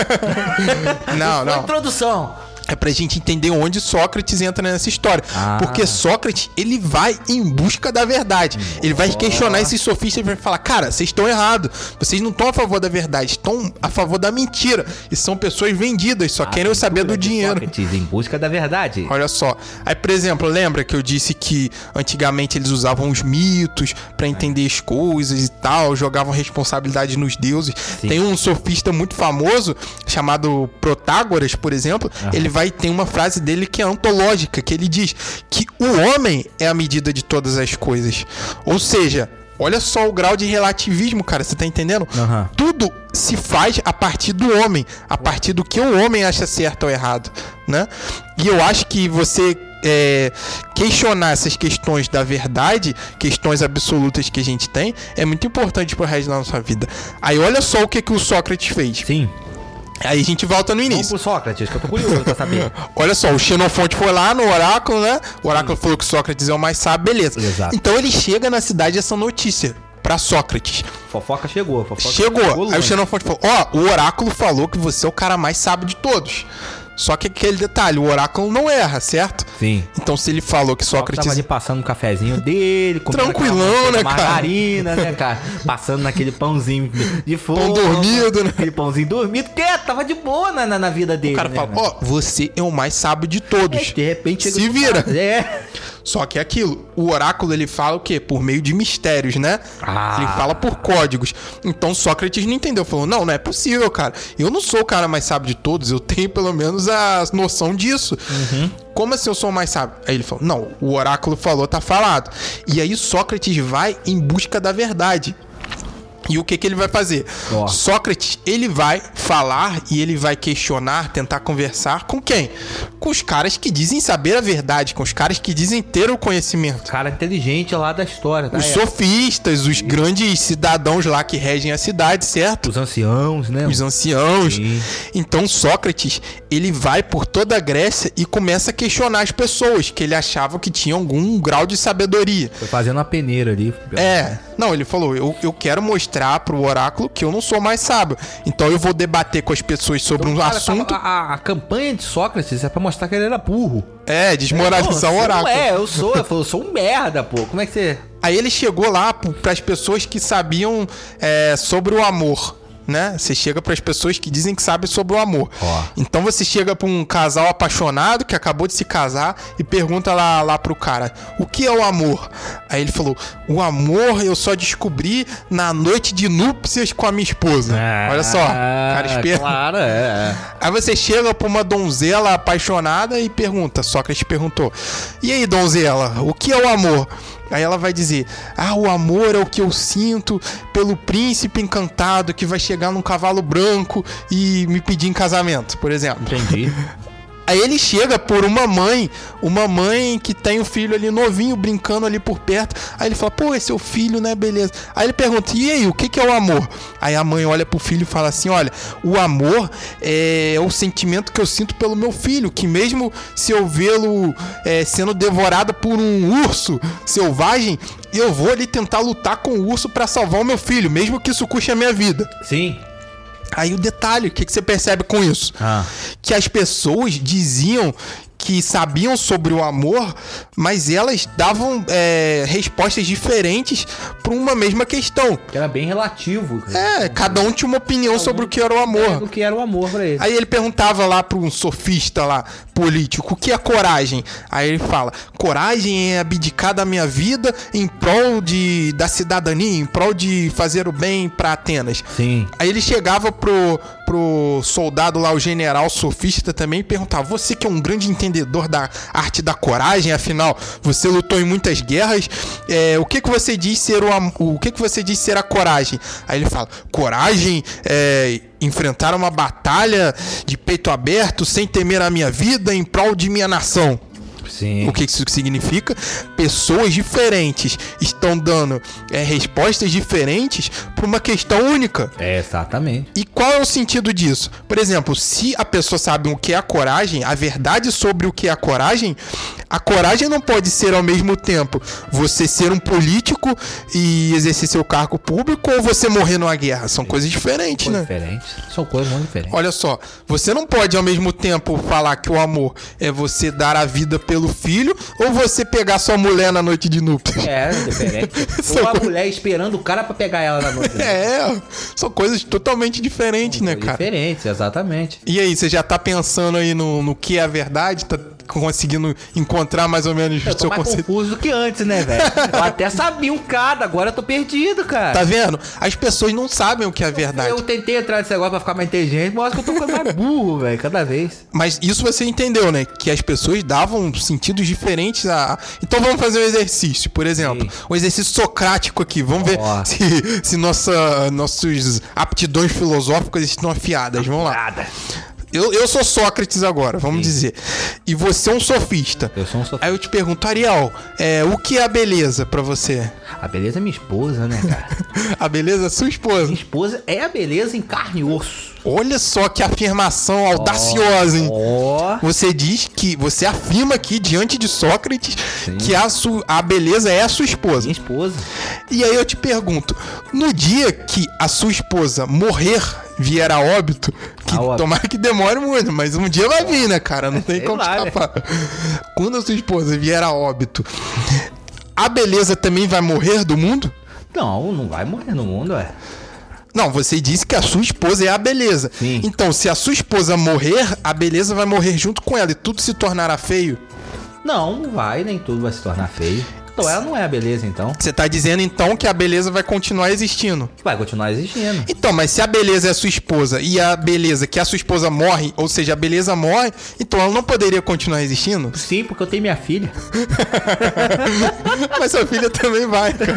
[laughs] Não, não. introdução. É pra gente entender onde Sócrates entra nessa história. Ah. Porque Sócrates, ele vai em busca da verdade. Ele vai questionar esses sofistas e vai falar: Cara, vocês estão errados. Vocês não estão a favor da verdade, estão a favor da mentira. E são pessoas vendidas, só querem saber do dinheiro. Sócrates em busca da verdade. Olha só. Aí, por exemplo, lembra que eu disse que antigamente eles usavam os mitos pra entender as coisas e tal, jogavam responsabilidade nos deuses. Sim. Tem um sofista muito famoso chamado Protágoras, por exemplo. Ele vai ter uma frase dele que é antológica, que ele diz que o homem é a medida de todas as coisas. Ou seja, olha só o grau de relativismo, cara, você tá entendendo? Aham. tudo se faz a partir do homem, a partir do que o homem acha certo ou errado, né? E eu acho que você é, questionar essas questões da verdade, questões absolutas que a gente tem, é muito importante pro resto da nossa vida. Aí olha só o que, que o Sócrates fez. Sim. Aí a gente volta no Vamos início. pro Sócrates, que eu tô curioso pra saber. [laughs] Olha só, o Xenofonte foi lá no oráculo, né? O oráculo falou que Sócrates é o mais sábio, beleza. Exato. Então ele chega na cidade essa notícia pra Sócrates. Fofoca chegou, fofoca Chegou. Aí o. Xenofonte falou: Ó, o oráculo falou que você é o cara mais sábio de todos. Só que aquele detalhe, o oráculo não erra, certo? Sim. Então se ele falou que Sócrates tava ali passando um cafezinho dele, Tranquilão, né, cara? margarina, né, cara? Passando naquele pãozinho de fogo. Pão dormido, né? Aquele pãozinho dormido, que tava de boa na, na, na vida dele. O cara né, fala? Ó, você é o mais sábio de todos. É, de repente Se vira. cara- É. Só que é aquilo, o oráculo ele fala o quê? Por meio de mistérios, né? Ah. Ele fala por códigos. Então Sócrates não entendeu, falou: "Não, não é possível, cara. Eu não sou o cara mais sábio de todos, eu tenho pelo menos a noção disso. Como assim eu sou mais sábio?" Aí ele falou: "Não, o oráculo falou, tá falado." E aí Sócrates vai em busca da verdade. E o que, que ele vai fazer? Ó. Sócrates, ele vai falar e ele vai questionar, tentar conversar com quem? Com os caras que dizem saber a verdade, com os caras que dizem ter o conhecimento. Cara inteligente lá da história, tá? Os É. sofistas, os grandes cidadãos lá que regem a cidade, certo? Os anciãos, né? Os anciãos. Sim. Então Sócrates, ele vai por toda a Grécia e começa a questionar as pessoas que ele achava que tinham algum grau de sabedoria. Foi fazendo uma peneira ali. É, não, ele falou: eu, eu quero mostrar pro oráculo que eu não sou mais sábio. Então eu vou debater com as pessoas sobre um Cara, assunto. tava- a, a campanha de Sócrates é pra mostrar que ele era burro. É, desmoralizar Pô, o oráculo. Não é, eu sou. Eu sou um merda, pô. Como é que você. Aí ele chegou lá para as pessoas que sabiam é, sobre o amor. Né? Você chega para as pessoas que dizem que sabem sobre o amor. Ó. Então você chega para um casal apaixonado que acabou de se casar e pergunta lá, lá pro cara: O que é o amor? Aí ele falou: O amor eu só descobri na noite de núpcias com a minha esposa. Olha só, cara esperto. Ah, Claro, é. Aí você chega pra uma donzela apaixonada e pergunta, Sócrates perguntou: "E aí, donzela, o que é o amor?" Aí ela vai dizer: "Ah, o amor é o que eu sinto pelo príncipe encantado que vai chegar num cavalo branco e me pedir em casamento", por exemplo. Entendi. [laughs] Aí ele chega por uma mãe, uma mãe que tem o filho ali novinho, brincando ali por perto. Aí ele fala, pô, esse é o filho, né? Beleza. Aí ele pergunta, e aí, o que, que é o amor? Aí a mãe olha pro filho e fala assim: olha, o amor é o sentimento que eu sinto pelo meu filho, que mesmo se eu vê-lo é, sendo devorado por um urso selvagem, eu vou ali tentar lutar com o urso pra salvar o meu filho, mesmo que isso custe a minha vida. Sim. Aí o detalhe, o que, que você percebe com isso? Ah. Que as pessoas diziam que sabiam sobre o amor, mas elas davam é, respostas diferentes para uma mesma questão. Que era bem relativo. É, cada um tinha uma opinião sobre o que era o amor. O que era o amor pra ele. Aí ele perguntava lá para um sofista lá, político, o que é coragem? Aí ele fala: coragem é abdicar da minha vida em prol de, da cidadania, em prol de fazer o bem para Atenas. Sim. Aí ele chegava pro, pro soldado lá, o general sofista também, e perguntava: Você que é um grande entendedor da arte da coragem, afinal, você lutou em muitas guerras, é, o que que você diz ser o, o que que você diz ser a coragem? Aí ele fala: Coragem é enfrentar uma batalha de peito aberto sem temer a minha vida em prol de minha nação. Sim. O que isso significa? Pessoas diferentes estão dando é, respostas diferentes para uma questão única. É, exatamente. E qual é o sentido disso? Por exemplo, se a pessoa sabe o que é a coragem, a verdade sobre o que é a coragem, a coragem não pode ser ao mesmo tempo você ser um político e exercer seu cargo público ou você morrer numa guerra. São coisas diferentes, né? diferente. São coisas muito diferentes. Olha só, você não pode ao mesmo tempo falar que o amor é você dar a vida pelo filho ou você pegar sua mulher na noite de núpcias. É, diferente. Ou a mulher esperando o cara pra pegar ela na noite. É, são coisas totalmente diferentes, né, cara? Diferentes, exatamente. E aí, você já tá pensando aí no, no que é a verdade? Tá conseguindo encontrar mais ou menos Eu o seu mais conceito? confuso do que antes, né, velho? Eu até sabia um cada, agora eu tô perdido, cara. Tá vendo? As pessoas não sabem o que é verdade. Eu tentei entrar nesse negócio pra ficar mais inteligente, mas eu acho que eu tô ficando mais burro, velho, cada vez. Mas isso você entendeu, né? Que as pessoas davam sentidos diferentes a. Então vamos fazer um exercício, por exemplo. Sim. Um exercício socrático aqui. Vamos ver se, se nossa, nossas aptidões filosóficas estão afiadas. Vamos lá. Nada. Eu, eu sou Sócrates agora, vamos dizer. E você é um sofista. Eu sou um sofista. Aí eu te pergunto, Ariel, é, o que é a beleza pra você? A beleza é minha esposa, né, cara? [laughs] A beleza é sua esposa. Minha esposa é a beleza em carne e osso. Olha só que afirmação audaciosa, hein? Ó. Você diz que você afirma aqui diante de Sócrates que a, su, a beleza é a sua esposa. Minha esposa. E aí eu te pergunto, no dia que a sua esposa morrer, vier a óbito, que A óbito. tomara que demore muito, mas um dia vai vir, né, cara? Não tem Sei como lá, né? escapar. Quando a sua esposa vier a óbito, a beleza também vai morrer do mundo? Não, não vai morrer no mundo, é. Não, você disse que a sua esposa é a beleza. Sim. Então, se a sua esposa morrer, a beleza vai morrer junto com ela e tudo se tornará feio. Não, não vai, nem tudo vai se tornar feio. Então ela não é a beleza, então. Você tá dizendo então que a beleza vai continuar existindo. Vai continuar existindo. Então, mas se a beleza é a sua esposa e a beleza que a sua esposa morre, ou seja, a beleza morre, então ela não poderia continuar existindo? Sim, porque eu tenho minha filha. [laughs] mas sua filha também vai. cara.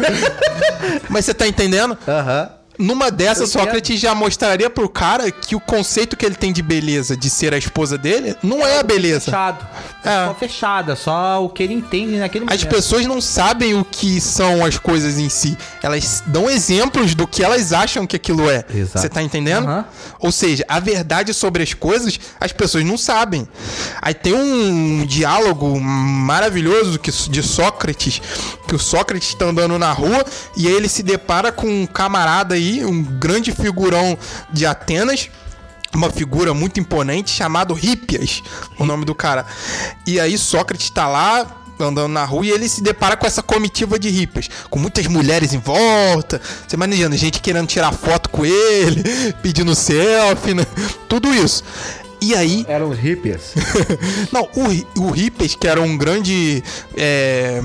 [laughs] mas você tá entendendo? Aham. Numa dessas, Sócrates já mostraria pro cara que o conceito que ele tem de beleza, de ser a esposa dele, não é a beleza. Fechado. É. É. Só fechada, só o que ele entende naquele As momento. pessoas não sabem o que são as coisas em si. Elas dão exemplos do que elas acham que aquilo é. Exato. Você tá entendendo? Aham. Ou seja, a verdade sobre as coisas, as pessoas não sabem. Aí tem um diálogo maravilhoso de Sócrates, que o Sócrates tá andando na rua e aí ele se depara com um camarada aí, um grande figurão de Atenas, uma figura muito imponente chamado Hippias, o nome do cara. E aí Sócrates tá lá andando na rua e ele se depara com essa comitiva de hippies, com muitas mulheres em volta, você imaginando, gente querendo tirar foto com ele, [laughs] pedindo selfie, né? tudo isso. E aí, Eram os hippies. [laughs] não, o, o Hippias, que era um grande é,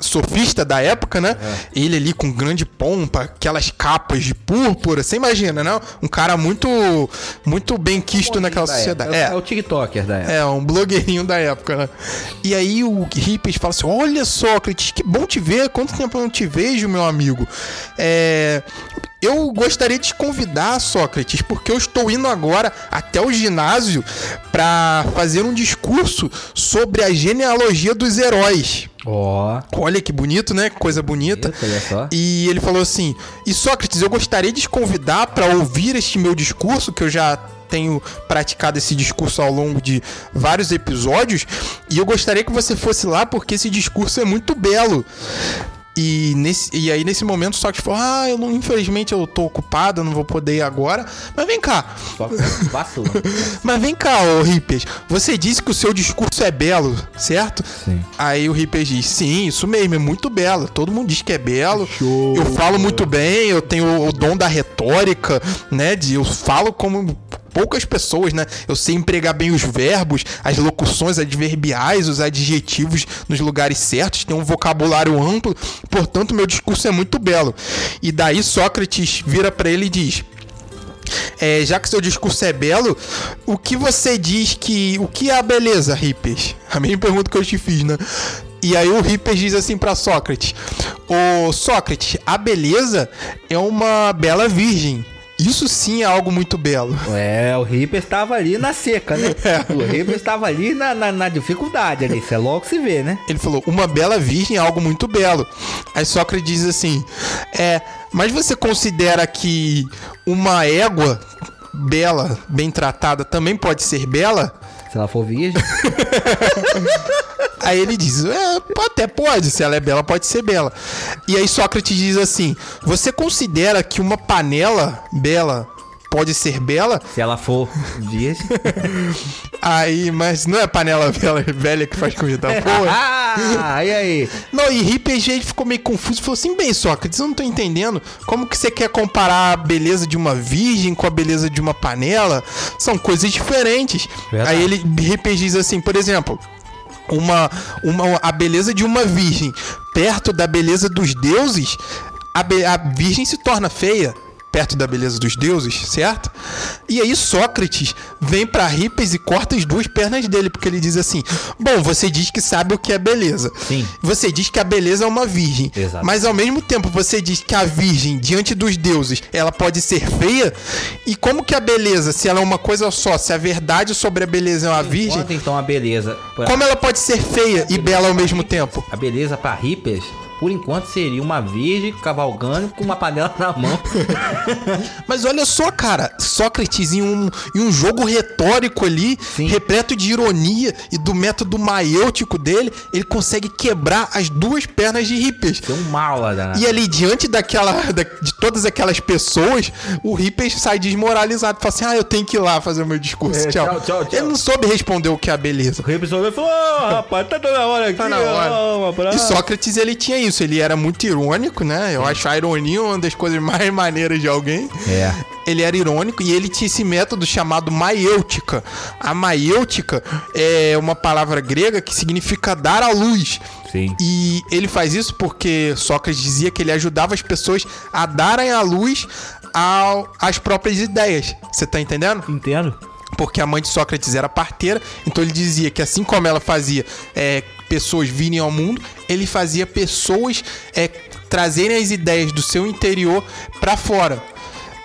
sofista da época, né? Ele ali com grande pompa, aquelas capas de púrpura, você imagina, né? Um cara muito, muito bem quisto naquela Da sociedade. É, É, o TikToker da época. é, um blogueirinho da época, né? E aí o Hippias fala assim: Olha, Sócrates, que bom te ver. Quanto tempo eu não te vejo, meu amigo? É. Eu gostaria de te convidar, Sócrates, porque eu estou indo agora até o ginásio para fazer um discurso sobre a genealogia dos heróis. Ó. Olha que bonito, né? Que coisa bonita. Olha só. E ele falou assim: E Sócrates, eu gostaria de te convidar para ouvir este meu discurso, que eu já tenho praticado esse discurso ao longo de vários episódios, e eu gostaria que você fosse lá porque esse discurso é muito belo. E, nesse, e aí, nesse momento, o Sócrates falou: Ah, eu não, infelizmente eu tô ocupado, não vou poder ir agora. Mas vem cá, Só vacila. [laughs] mas vem cá, ô Rippers. Você disse que o seu discurso é belo, certo? Sim. Aí o Rippers diz: Sim, isso mesmo, é muito belo. Todo mundo diz que é belo. Show. Eu falo muito bem, eu tenho o dom da retórica, né? De, eu falo como poucas pessoas, né? Eu sei empregar bem os verbos, as locuções adverbiais, os adjetivos nos lugares certos, tenho um vocabulário amplo, portanto, meu discurso é muito belo. E daí Sócrates vira pra ele e diz: é, já que seu discurso é belo, o que você diz que. O que é a beleza, Rippers? [laughs] A mesma pergunta que eu te fiz, né? E aí o Rippers diz assim pra Sócrates: Ô Sócrates, a beleza é uma bela virgem. Isso sim é algo muito belo. É, o Ripper estava ali na seca, né? É. O Ripper estava ali na, na, na dificuldade ali. Isso é logo se vê, né? Ele falou: uma bela virgem é algo muito belo. Aí Sócrates diz assim: É, mas você considera que uma égua bela, bem tratada, também pode ser bela? Se ela for virgem. [laughs] Aí ele diz: é, até pode, se ela é bela, pode ser bela. E aí Sócrates diz assim: Você considera que uma panela bela pode ser bela? Se ela for virgem. [laughs] Aí, mas não é panela bela, velha que faz comida boa. [laughs] ah, e aí? Não, e RPG ficou meio confuso. Falou assim: bem, Sócrates, eu não tô entendendo. Como que você quer comparar a beleza de uma virgem com a beleza de uma panela? São coisas diferentes. Verdade. Aí ele RPG diz assim, por exemplo. Uma, uma, a beleza de uma virgem perto da beleza dos deuses, a, a virgem se torna feia perto da beleza dos deuses, certo? E aí Sócrates vem pra Ripes e corta as duas pernas dele, porque ele diz assim: Bom, você diz que sabe o que é beleza. Sim. Você diz que a beleza é uma virgem. Exato. Mas ao mesmo tempo você diz que a virgem, diante dos deuses, ela pode ser feia. E como que a beleza, se ela é uma coisa só, se a verdade sobre a beleza é uma virgem, Quanto então a beleza? pra- como ela pode ser feia e bela ao mesmo tempo? A beleza pra Rippers, por enquanto, seria uma virgem cavalgando com uma panela na mão. [laughs] Mas olha só, cara, Sócrates em um, em um jogo retórico ali, Sim. repleto de ironia e do método maiêutico dele, ele consegue quebrar as duas pernas de Hippes. Tem um mal lá danado. E ali, diante daquela, da- de todas aquelas pessoas, o Rippers sai desmoralizado. Fala assim: ah, eu tenho que ir lá fazer o meu discurso. É, tchau. tchau, tchau, tchau. Ele não soube responder o que é a beleza. O Rippers e falou: Ô, rapaz, tá na hora aqui. Tá na hora. ó, um abraço." E Sócrates, ele tinha isso. Ele era muito irônico, né? Eu acho a ironia uma das coisas mais maneiras de alguém. É. Ele era irônico e ele tinha esse método chamado maiêutica. A maiêutica é uma palavra grega que significa dar à luz. Sim. E ele faz isso porque Sócrates dizia que ele ajudava as pessoas a darem à luz ao, às próprias ideias. Você tá entendendo? Entendo. Porque a mãe de Sócrates era parteira, então ele dizia que assim como ela fazia é, pessoas virem ao mundo, ele fazia pessoas é, trazerem as ideias do seu interior para fora.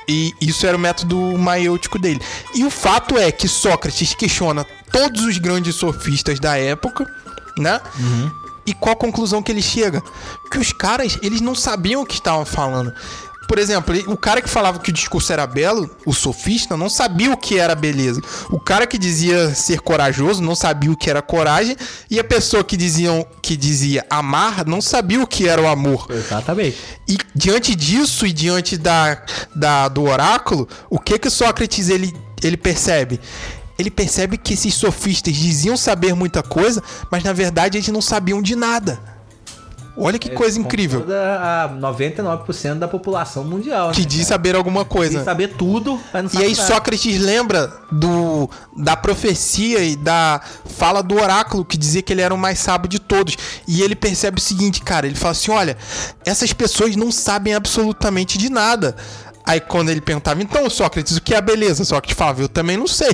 E isso era o método maiêutico dele. E o fato é que Sócrates questiona todos os grandes sofistas da época, né? E qual a conclusão que ele chega? Que os caras, eles não sabiam o que estavam falando. Por exemplo, o cara que falava que o discurso era belo, o sofista, não sabia o que era beleza. O cara que dizia ser corajoso não sabia o que era coragem. E a pessoa que, diziam, que dizia amar não sabia o que era o amor. Exatamente. E diante disso e diante da, da- do oráculo, o que que Sócrates ele, ele percebe? Ele percebe que esses sofistas diziam saber muita coisa, mas na verdade eles não sabiam de nada. Olha que coisa incrível. Toda a 99% da população mundial. Que né, diz cara? saber alguma coisa. Diz saber tudo, mas não E aí nada. Sócrates lembra do da profecia e da fala do oráculo que dizia que ele era o mais sábio de todos. E ele percebe o seguinte, cara, ele fala assim, olha, essas pessoas não sabem absolutamente de nada. Aí quando ele perguntava, então Sócrates, o que é a beleza? Sócrates falava, eu também não sei.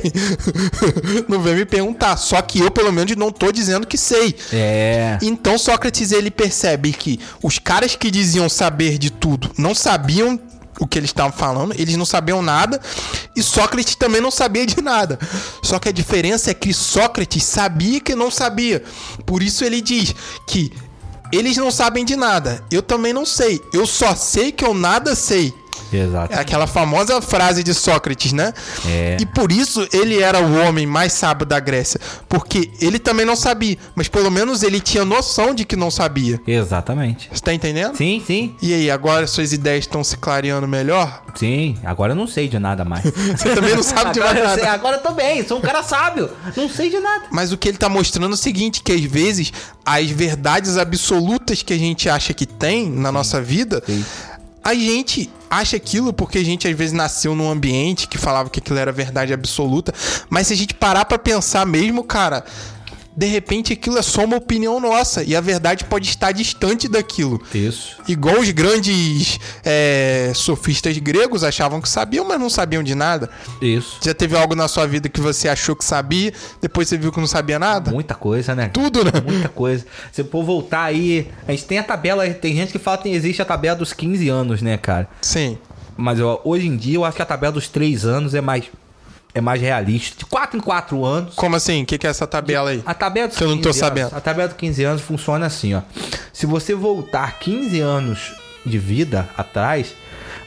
[laughs] não vem me perguntar. Só que eu, pelo menos, não tô dizendo que sei. É. Então Sócrates ele percebe que os caras que diziam saber de tudo não sabiam o que eles estavam falando, eles não sabiam nada, e Sócrates também não sabia de nada. Só que a diferença é que Sócrates sabia que não sabia. Por isso ele diz que eles não sabem de nada, eu também não sei. Eu só sei que eu nada sei. Exato. É aquela famosa frase de Sócrates, né? É. E por isso ele era o homem mais sábio da Grécia. Porque ele também não sabia, mas pelo menos ele tinha noção de que não sabia. Exatamente. Você tá entendendo? Sim, sim, E aí, agora suas ideias estão se clareando melhor? sim. Agora eu não sei de nada mais. [laughs] Você também não sabe de mais eu sei- nada. agora eu tô bem, sou um cara sábio. Não sei de nada. Mas o que ele tá mostrando é o seguinte, que às vezes as verdades absolutas que a gente acha que tem na nossa vida, Sim. A gente acha aquilo porque a gente às vezes nasceu num ambiente que falava que aquilo era verdade absoluta, mas se a gente parar pra pensar mesmo, cara, de repente aquilo é só uma opinião nossa e a verdade pode estar distante daquilo. Isso. Igual os grandes é, sofistas gregos achavam que sabiam, mas não sabiam de nada. Isso. Já teve algo na sua vida que você achou que sabia, depois você viu que não sabia nada? Muita coisa, né? Tudo, né? Muita coisa. Se for voltar aí, a gente tem a tabela, tem gente que fala que existe a tabela dos 15 anos, né, cara? Sim. Mas ó, hoje em dia eu acho que a tabela dos 3 anos é mais é mais realista. De 4 em 4 anos. Como assim? O que, que é essa tabela aí? A tabela dos Que eu não tô 15 anos- sabendo. a tabela dos 15 anos funciona assim, ó. Se você voltar 15 anos de vida atrás,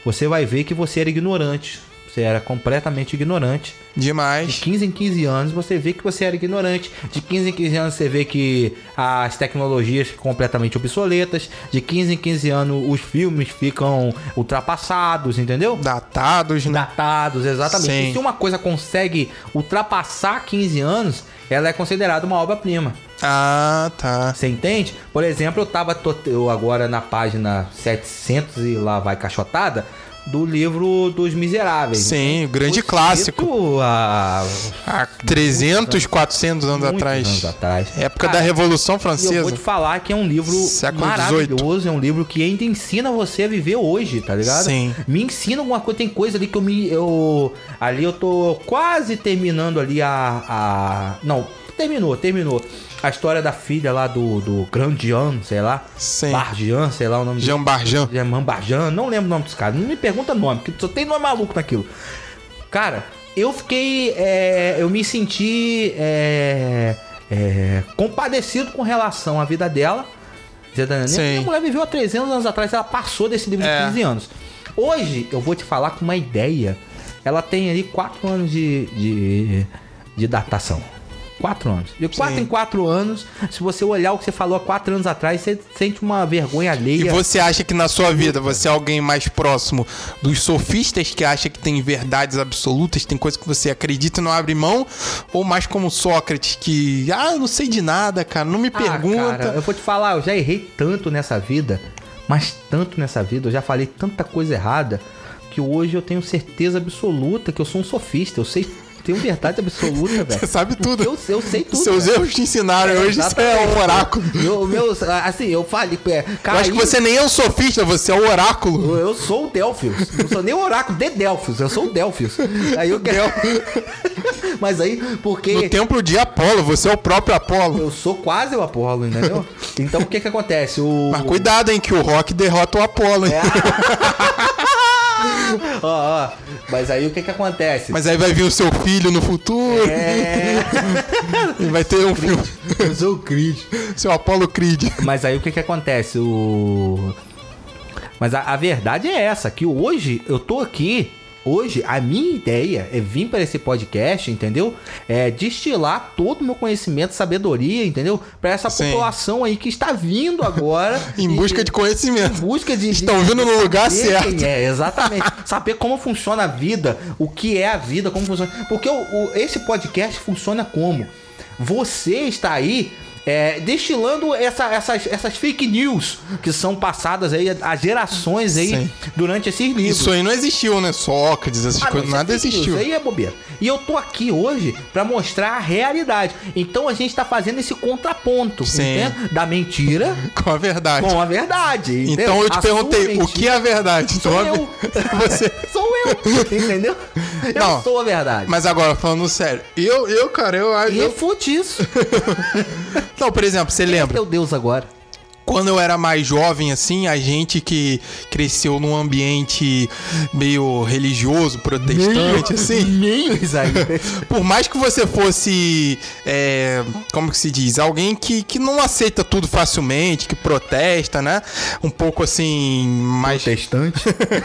você vai ver que você era ignorante. Você era completamente ignorante. De Demais. 15 em 15 anos você vê que você era ignorante. De 15 em 15 anos você vê que as tecnologias ficam completamente obsoletas. De 15 em 15 anos os filmes ficam ultrapassados, entendeu? Datados, né? Datados, exatamente. Sim. E se uma coisa consegue ultrapassar 15 anos, ela é considerada uma obra-prima. Ah, tá. Você entende? Por exemplo, eu tava eu agora na página 700 e lá vai cachotada do livro dos Miseráveis. Sim, o grande Foi clássico. Há Há 300, 400 anos atrás. anos atrás. Época Cara, da Revolução E eu Francesa. vou te falar que é um livro Século maravilhoso, é um livro que ainda ensina você a viver hoje, tá ligado? Sim. Me ensina alguma coisa, tem coisa ali que eu me. Eu, ali eu tô quase terminando ali a. a não, terminou, terminou. A história da filha lá do, do Grandian, sei lá. Sim. Barjan, sei lá o nome Jean Barjan. Jean Barjan, não lembro o nome dos caras. Não me pergunta nome, porque só tem nome maluco naquilo. Cara, eu fiquei. é, eu me senti. é, é, compadecido com relação à vida dela. Tá entendendo? Sim. A mulher viveu há 300 anos atrás, ela passou desse livro É. de 15 anos. Hoje, eu vou te falar com uma ideia. Ela tem ali 4 anos de, de, de datação. 4 anos. De 4 Sim. em 4 anos, se você olhar o que você falou há 4 anos atrás, você sente uma vergonha E alheia. você acha que na sua vida você é alguém mais próximo dos sofistas que acha que tem verdades absolutas, tem coisa que você acredita e não abre mão? Ou mais como Sócrates, que, ah, eu não sei de nada, cara, não me Ah, pergunta. cara, eu vou te falar, eu já errei tanto nessa vida, mas tanto nessa vida, eu já falei tanta coisa errada, que hoje eu tenho certeza absoluta que eu sou um sofista. Eu sei tenho verdade absoluta, velho. Você sabe tudo. Eu, eu sei tudo. Seus velho. erros te ensinaram. Hoje você é um oráculo. Meu, meu, assim, eu falei, é, Eu caí, acho que você nem é um sofista, você é um oráculo. Eu sou o Delphius. Não sou nem o oráculo de Delphius, eu sou o Delphius. Aí eu quero. [laughs] Mas aí, porque. No templo de Apolo, você é o próprio Apolo. Eu sou quase o Apolo, entendeu? Então o que que acontece? O. Mas cuidado, hein, que o Rock derrota o Apolo, hein? [laughs] Ó, ó. Mas aí o que que acontece? Mas aí vai vir o seu filho no futuro. É. E [laughs] vai ter um filme. Eu sou o Creed. Seu Apolo Creed. Mas aí o que que acontece? O. Mas a, a verdade é essa, que hoje eu tô aqui. Hoje, a minha ideia é vir para esse podcast, entendeu? É destilar todo o meu conhecimento, sabedoria, entendeu? Para essa Sim. população aí que está vindo agora. [laughs] Em e- busca de conhecimento. em busca de. Estão de- vindo no lugar certo. É, exatamente. [laughs] saber como funciona a vida, o que é a vida, como funciona. Porque o, o- esse podcast funciona como? Você está aí. É, destilando essa- essas, essas fake news que são passadas aí há gerações aí Sim. durante esses livros. Isso aí não existiu, né? Sócrates, essas Ah, coisas, é nada existiu. Isso aí é bobeira. E eu tô aqui hoje pra mostrar a realidade. Então a gente tá fazendo esse contraponto da mentira [laughs] Com a verdade. com a verdade. entendeu? Então eu te A perguntei, o que é a verdade? Sou Então, eu. [laughs] Você. [laughs] Sou eu, entendeu? Eu Não. sou a verdade. Mas agora, falando sério, eu, eu cara, eu acho. E eu- refute isso. Não, por exemplo, você lembra? Meu Deus, agora. Quando eu era mais jovem, assim, a gente que cresceu num ambiente meio religioso, protestante, assim. Meio, Isaías. [laughs] Por mais que você fosse, é, como que se diz, alguém que, que não aceita tudo facilmente, que protesta, né? Um pouco assim, mais... Protestante.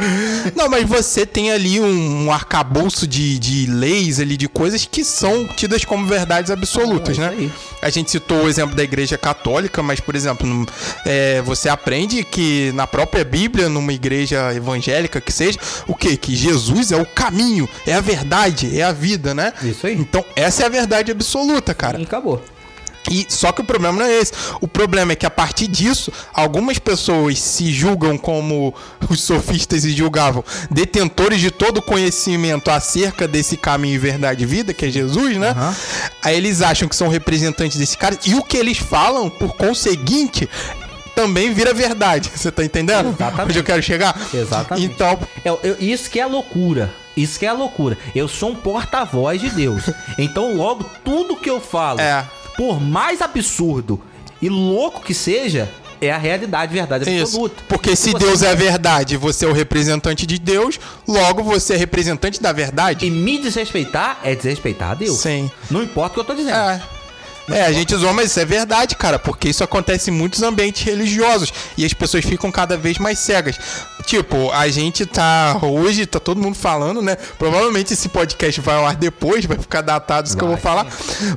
[laughs] Não, mas você tem ali um, um arcabouço de, de leis ali, de coisas que são tidas como verdades absolutas, Ah, né? A gente citou o exemplo da igreja católica, mas, por exemplo, é, você aprende que na própria Bíblia, numa igreja evangélica que seja, o quê? Que Jesus é o caminho, é a verdade, é a vida, né? Isso aí. Então, essa é a verdade absoluta, cara. E acabou. E só que o problema não é esse. O problema é que a partir disso, algumas pessoas se julgam como os sofistas se julgavam, detentores de todo o conhecimento acerca desse caminho verdade e vida, que é Jesus, né? Aham. Aí eles acham que são representantes desse cara e o que eles falam, por conseguinte, também vira verdade. Você tá entendendo? Exatamente. Onde eu quero chegar? Exatamente. Então, Eu- eu- isso que é loucura. Isso que é loucura. Eu sou um porta-voz de Deus. Então, logo, tudo que eu falo, É. por mais absurdo e louco que seja, é a realidade, verdade Isso. absoluta. Porque se Deus é a verdade e você é o representante de Deus, logo você é representante da verdade. E me desrespeitar é desrespeitar a Deus. Sim. Não importa o que eu tô dizendo. É. É, a gente zoa, mas isso é verdade, cara, porque isso acontece em muitos ambientes religiosos e as pessoas ficam cada vez mais cegas. Tipo, a gente tá. Hoje tá todo mundo falando, né? Provavelmente esse podcast vai ao ar depois, vai ficar datado isso que eu vou falar.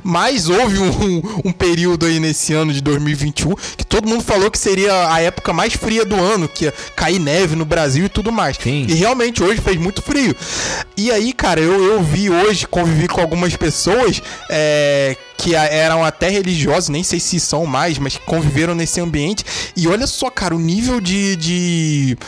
Mas houve um, um período aí nesse ano de 2021 que todo mundo falou que seria a época mais fria do ano, que ia cair neve no Brasil e tudo mais. Sim. E realmente hoje fez muito frio. E aí, cara, eu, eu vi hoje, convivi com algumas pessoas é, que eram até religiosos, nem sei se são mais, mas que conviveram nesse ambiente. E olha só, cara, o nível de, de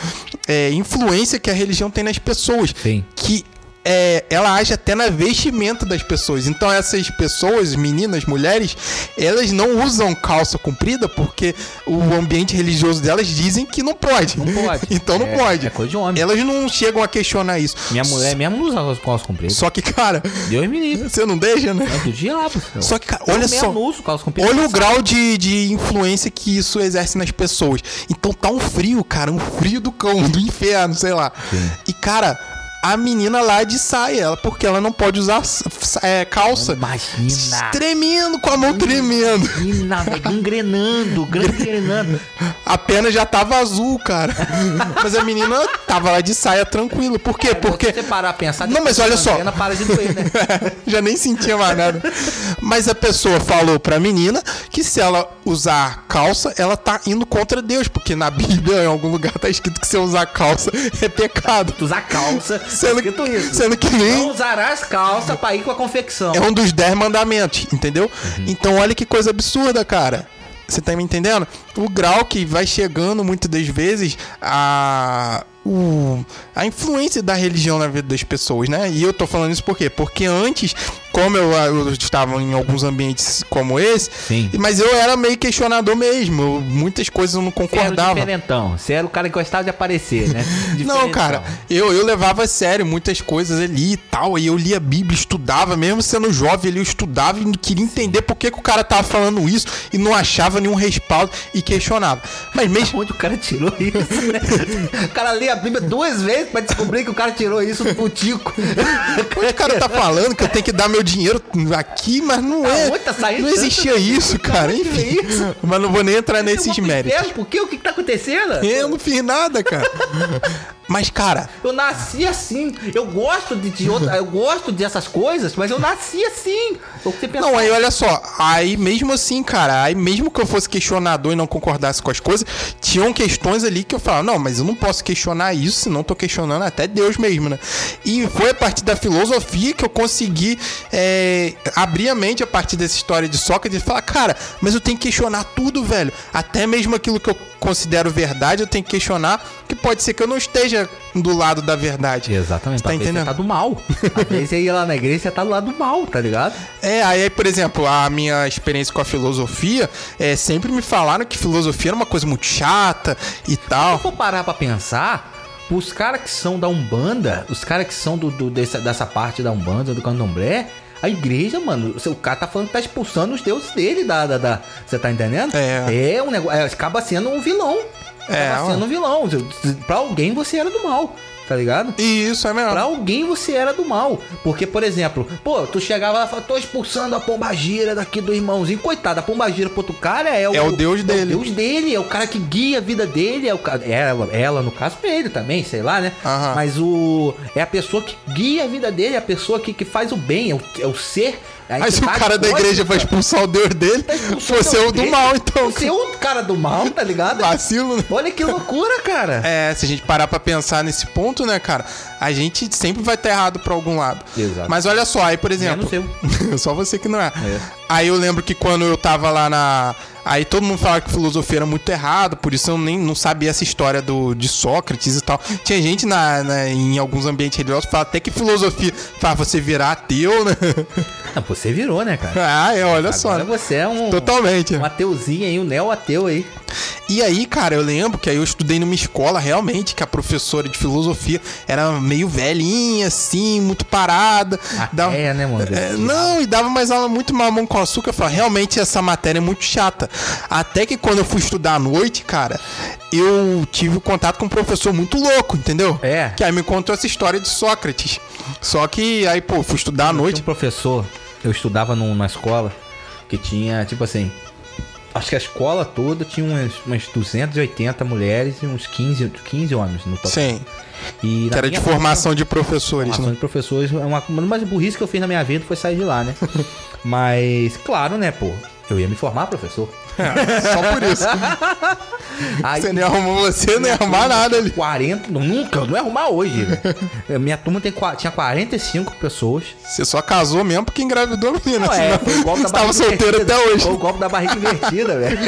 é, influência que a religião tem nas pessoas. Sim. Que é, ela age até na vestimenta das pessoas. Então essas pessoas, meninas, mulheres, elas não usam calça comprida porque o ambiente religioso delas dizem que não pode. Não pode. [laughs] então não É- pode. é coisa de homem. Elas não chegam a questionar isso. Minha mulher mesmo não usa calça comprida. Só que, cara, Deus me livre. você não deixa, né? É do diabo. Só que, cara, Eu olha mesmo só. uso calça comprida. Olha o grau de, de influência que isso exerce nas pessoas. Então tá um frio, cara, um frio do cão, do inferno, sei lá. E, cara, a menina lá de saia, ela, porque ela não pode usar é, calça. Imagina. Tremendo, com a mão tremendo. Imagina, velho, gangrenando, gangrenando. A pena já tava azul, cara. [laughs] Mas a menina tava lá de saia tranquilo. Por quê? Porque. Se você parar a pensar... Não, mas olha a só. antena para de doer, né? [laughs] já nem sentia mais nada. Mas a pessoa falou pra menina que se ela usar calça, ela tá indo contra Deus, porque na Bíblia, em algum lugar, tá escrito que se eu usar calça é pecado. Tu usar calça, [laughs] Sendo, escrito isso. sendo que Não nem usarás calça pra ir com a confecção. é um dos dez mandamentos, entendeu? Então olha que coisa absurda, cara. Você tá me entendendo? O grau que vai chegando muitas das vezes a o, a influência da religião na vida das pessoas, né? E eu tô falando isso por quê? Porque antes, como eu, eu estava em alguns ambientes como esse, Sim. mas eu era meio questionador mesmo. eu- muitas coisas eu não Você era concordava. diferentão. Você era o cara que gostava de aparecer, né? [laughs] Não, cara, eu, eu levava a sério muitas coisas ali e tal. E eu lia a Bíblia, estudava, mesmo sendo jovem ali, eu estudava e queria entender por que, que o cara tava falando isso e não achava nenhum respaldo e questionava. Mas mesmo. Onde o cara tirou isso, né? O cara lê a Bíblia duas vezes pra descobrir que o cara tirou isso do Tico. Onde o cara tá falando que eu tenho que dar meu dinheiro aqui, mas não é. Aonde tá saindo não tanto? existia isso, cara. Aonde que é Enfim. isso? [laughs] Mas não vou nem entrar nesses méritos. Por? O que, que tá acontecendo? Eu não fiz nada, cara. [laughs] Mas, cara, Eu nasci assim. Eu gosto de, de outra, eu gosto dessas coisas, mas eu nasci assim. Pensa? Não, aí olha só, aí mesmo assim, cara, aí mesmo que eu fosse questionador e não concordasse com as coisas, tinham questões ali que eu falava, não, mas eu não posso questionar isso, senão tô questionando até Deus mesmo, né? E foi a partir da filosofia que eu consegui é, abrir a mente a partir dessa história de Sócrates e falar, cara, mas eu tenho que questionar tudo, velho. Até mesmo aquilo que eu considero verdade, eu tenho que questionar, que pode ser que eu não esteja do lado da verdade. Exatamente. Tá entendendo? Você tá do mal. [laughs] Às vezes você ia lá na igreja e você tá do lado do mal, tá ligado? É, aí, por exemplo, a minha experiência com a filosofia, é, sempre me falaram que filosofia era uma coisa muito chata e Se tal. for parar pra pensar, os caras que são da Umbanda, os caras que são do, do- dessa, dessa parte da Umbanda, do Candomblé, a igreja, mano, o cara tá falando que tá expulsando os deuses dele da. da, da- você tá entendendo? É. É um negócio. é, acaba sendo um vilão. É, Acaba sendo um vilão. Pra alguém você era do mal, tá ligado? E isso é mesmo. Pra alguém você era do mal. Porque, por exemplo, pô, tu chegava lá e falava, tô expulsando a pombagira daqui do irmãozinho. Coitado, a pombagira pro outro cara é o, É o deus dele. É o deus dele, é o cara que guia a vida dele. É o cara, ela, ela, no caso, é ele também, sei lá, né? Aham. Mas o. É a pessoa que guia a vida dele, é a pessoa que, que faz o bem, é o, é o ser. A Aí se o entidade cara da igreja vai expulsar o Deus dele, Tá você é o do mal, então. Você é o cara do mal, tá ligado? Vacilo, né? Olha que loucura, cara. É, se a gente parar pra pensar nesse ponto, né, cara, a gente sempre vai estar errado pra algum lado. Exato. Mas olha só, aí, por exemplo. Menos [laughs] Só você que não é. É. Aí eu lembro que quando eu tava lá na. Aí todo mundo falava que filosofia era muito errado, por isso eu nem não sabia essa história do, de Sócrates e tal. Tinha gente na, na- em alguns ambientes religiosos que falava até que filosofia faz você virar ateu, né? [laughs] Não, você virou, né, cara? ah, é, olha só. Agora né? você é um. Totalmente. Um ateuzinho aí, um neo-ateu aí. E aí, cara, eu lembro que aí eu estudei numa escola realmente que a professora de filosofia era meio velhinha, assim, muito parada. Ah, é, né, mano? É, não, e dava mais aula muito mamão com açúcar. Eu falei, realmente essa matéria é muito chata. Até que quando eu fui estudar à noite, cara, eu tive contato com um professor muito louco, entendeu? É. Que aí me contou essa história de Sócrates. Só que aí, pô, fui estudar à Tinha noite. um professor, eu estudava num- numa escola que tinha, tipo assim, acho que a escola toda tinha umas, umas 280 mulheres e uns 15, 15 homens no total. Sim, E que era de formação de professores, Formação né? de professores, é uma, uma das burrice que eu fiz na minha vida foi sair de lá, né? [laughs] Mas, claro, né, pô, eu ia me formar professor. [laughs] Só por isso. [laughs] Aí, Você nem arrumou você, nem arrumar nada ali. 40, não, nunca, não ia arrumar hoje. [laughs] né? Minha turma tem, tinha 45 pessoas. Você só casou mesmo porque engravidou a menina. Não, é, foi o golpe da barriga solteiro até hoje. Foi o golpe da barriga invertida, velho.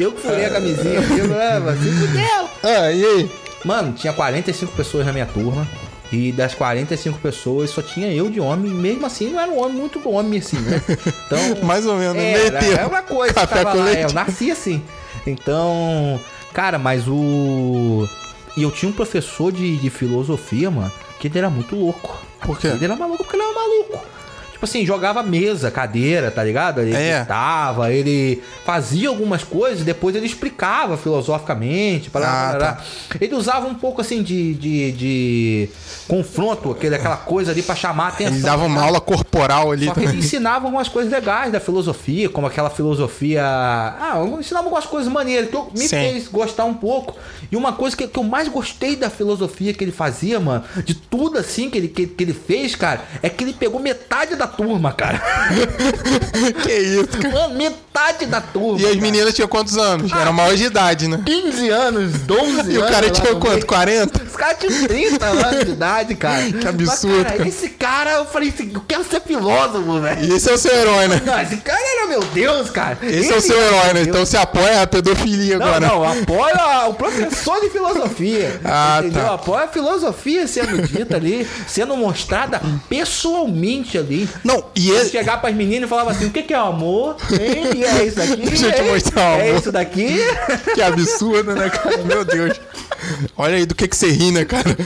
Eu que furei a camisinha aqui, né, mano? Se fudeu. Ah, e aí? Mano, tinha 45 pessoas na minha turma. E das 45 pessoas, só tinha eu de homem. E mesmo assim, não era um homem muito homem, assim, né? [laughs] Então. Mais ou menos, meio era, é uma coisa. Café tava lá, é, eu nasci assim. Então. Cara, mas o. E eu tinha um professor de, de filosofia, mano, que ele era muito louco. Por quê? Ele era maluco porque ele era maluco. Tipo assim, jogava mesa, cadeira, tá ligado? Ele É. gritava, ele fazia algumas coisas e depois ele explicava filosoficamente. Parará, Ah, parará. Ele usava um pouco assim de, de, de confronto, aquele, aquela coisa ali pra chamar a atenção. Ele dava uma tá? aula corporal ali Só que ele ensinava algumas coisas legais da filosofia, como aquela filosofia. Ah, eu ensinava algumas coisas maneiras que eu- me Sim. fez gostar um pouco. E uma coisa que, que eu mais gostei da filosofia que ele fazia, mano, de tudo assim que ele, que, que ele fez, cara, é que ele pegou metade da da turma, cara. [laughs] Que isso, cara. Mano, metade da turma. E as meninas tinham quantos anos? Eram maiores de idade, né? 15 anos, 12 anos. E o cara tinha quanto? meio. 40? Os caras tinham 30 anos de idade, cara. [laughs] Que absurdo, Mas, cara, cara. esse cara, eu falei assim, eu quero ser filósofo, velho. E esse é o seu herói, né? Não, esse cara era meu Deus, cara. Esse é o seu herói, né? Então você apoia a pedofilia Não, agora. não, apoio a- o professor de filosofia. [laughs] Ah, entendeu? tá. Apoio a filosofia sendo dita ali, sendo mostrada pessoalmente ali. Não, e ele... chegar pras meninas e falava assim: o que, que é o amor? Hein? E é isso aqui? Deixa eu te mostrar É amor. isso daqui? [laughs] Que absurdo, né, cara? Meu Deus. Olha aí do que, que você ri, né, cara?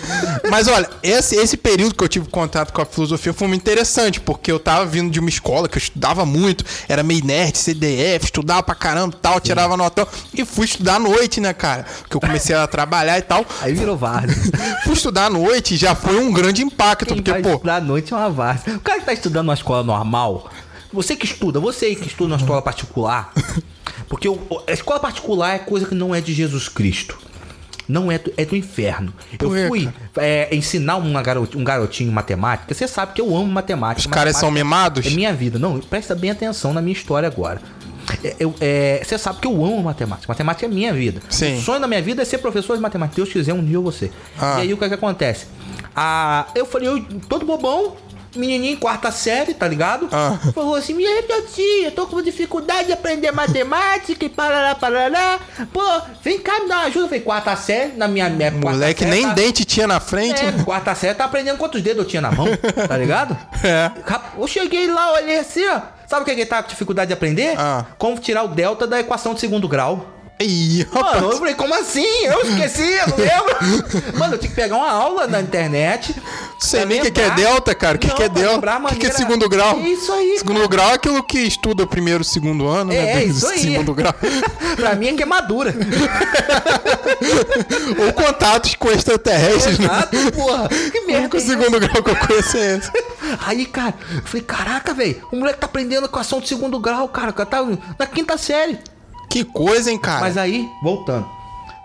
Mas olha, esse, esse período que eu tive contato com a filosofia foi muito interessante, porque eu tava vindo de uma escola que eu estudava muito, era meio nerd, CDF, estudava pra caramba e tal, tirava notão, e fui estudar à noite, né, cara? Porque eu comecei a trabalhar e tal. Aí virou várzea. [laughs] Fui estudar à noite e já foi um grande impacto, Quem porque, vai pô, estudar à noite é uma várzea. O cara que tá estudando numa escola normal, você que estuda, você aí que estuda numa escola particular, [laughs] porque a escola particular é coisa que não é de Jesus Cristo. Não é do, é do inferno. Eu fui é, ensinar uma garot, um garotinho matemática. Você sabe que eu amo matemática. os caras são mimados? É minha vida. Não, presta bem atenção na minha história agora. É, eu- é, você sabe que eu amo matemática. Matemática é minha vida. Sim. O sonho da minha vida é ser professor de matemática. Deus quiser, um dia eu vou ser. Ah. E aí o que, é que acontece? Ah, eu falei, eu, todo bobão, menininho, quarta série, tá ligado? Ah. Falou assim, tio, eu tô com dificuldade de aprender matemática e parará, parará. Pô, vem cá me dar uma ajuda. Eu falei, quarta série, na minha... minha quarta moleque nem tá- dente tinha na frente. é, quarta série tá aprendendo quantos dedos eu tinha na mão, tá ligado? [laughs] É. Eu cheguei lá, olhei assim, ó. Sabe o que ele tá com dificuldade de aprender? Ah. Como tirar o delta da equação de segundo grau. Ih. Mano, eu falei, como assim? Eu esqueci, eu não lembro. [laughs] Mano, eu tinha que pegar uma aula na internet. Sei nem o que, que é delta, cara. O que, que é delta? O que, que é maneira- segundo grau? Isso aí, Segundo cara. grau é aquilo que estuda o primeiro e segundo ano, né? É, isso aí. Segundo grau. [laughs] pra mim é queimadura. [laughs] Ou contatos com extraterrestres, né? Exato, porra. Que O merda. único é segundo grau que eu conheço é esse. Aí, cara, eu falei, caraca, velho, o moleque tá aprendendo equação de segundo grau, cara, o cara tá na quinta série. Que coisa, hein, cara? Mas aí, voltando.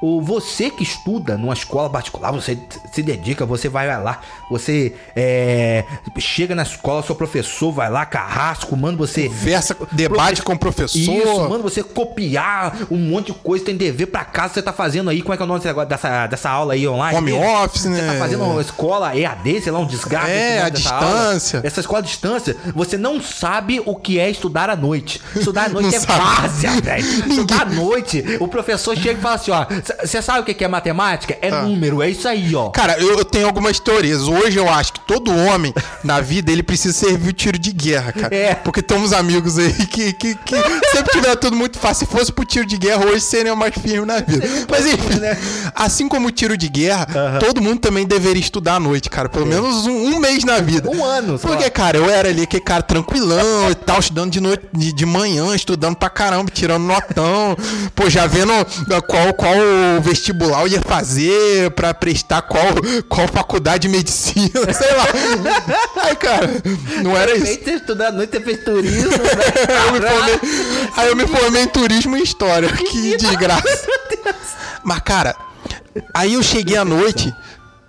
O você que estuda numa escola particular, você se dedica, você vai lá, você é, chega na escola, seu professor vai lá, carrasco, manda você. Conversa, debate com o professor. Isso, manda você copiar um monte de coisa, tem dever pra casa, você tá fazendo aí, como é que é o nome dessa, dessa aula aí online? Home office, Você né? tá fazendo uma escola EAD, sei lá, um desgraça. É, dessa distância. aula. Essa escola à distância, você não sabe o que é estudar à noite. Estudar à [laughs] noite é sabe. várzea, [laughs] velho. Estudar à noite, o professor chega e fala assim, ó, você sabe o que é matemática? É número, é isso aí, ó. Cara, eu, eu tenho algumas teorias. Hoje eu acho que todo homem [laughs] na vida ele precisa servir o tiro de guerra, cara. É. Porque tem uns amigos aí que, que, que [laughs] sempre tiver tudo muito fácil. Se fosse pro tiro de guerra, hoje seriam mais firmes na vida. [laughs] Mas enfim, né? assim como o tiro de guerra, todo mundo também deveria estudar à noite, cara. Pelo menos um, um mês na vida. Um ano, sei Porque, cara, eu era ali aquele cara tranquilão e tal, estudando de noite, de, de manhã, estudando pra caramba, tirando notão. Pô, já vendo ah, qual, qual vestibular eu ia fazer pra prestar qual, qual faculdade de medicina, [laughs] sei lá. Aí, cara, não era isso. Feito estudar à noite, você fez turismo, [laughs] né? Aí eu, me formei, [laughs] aí eu me formei em turismo e história. Que desgraça. Mas, cara, aí eu cheguei à noite.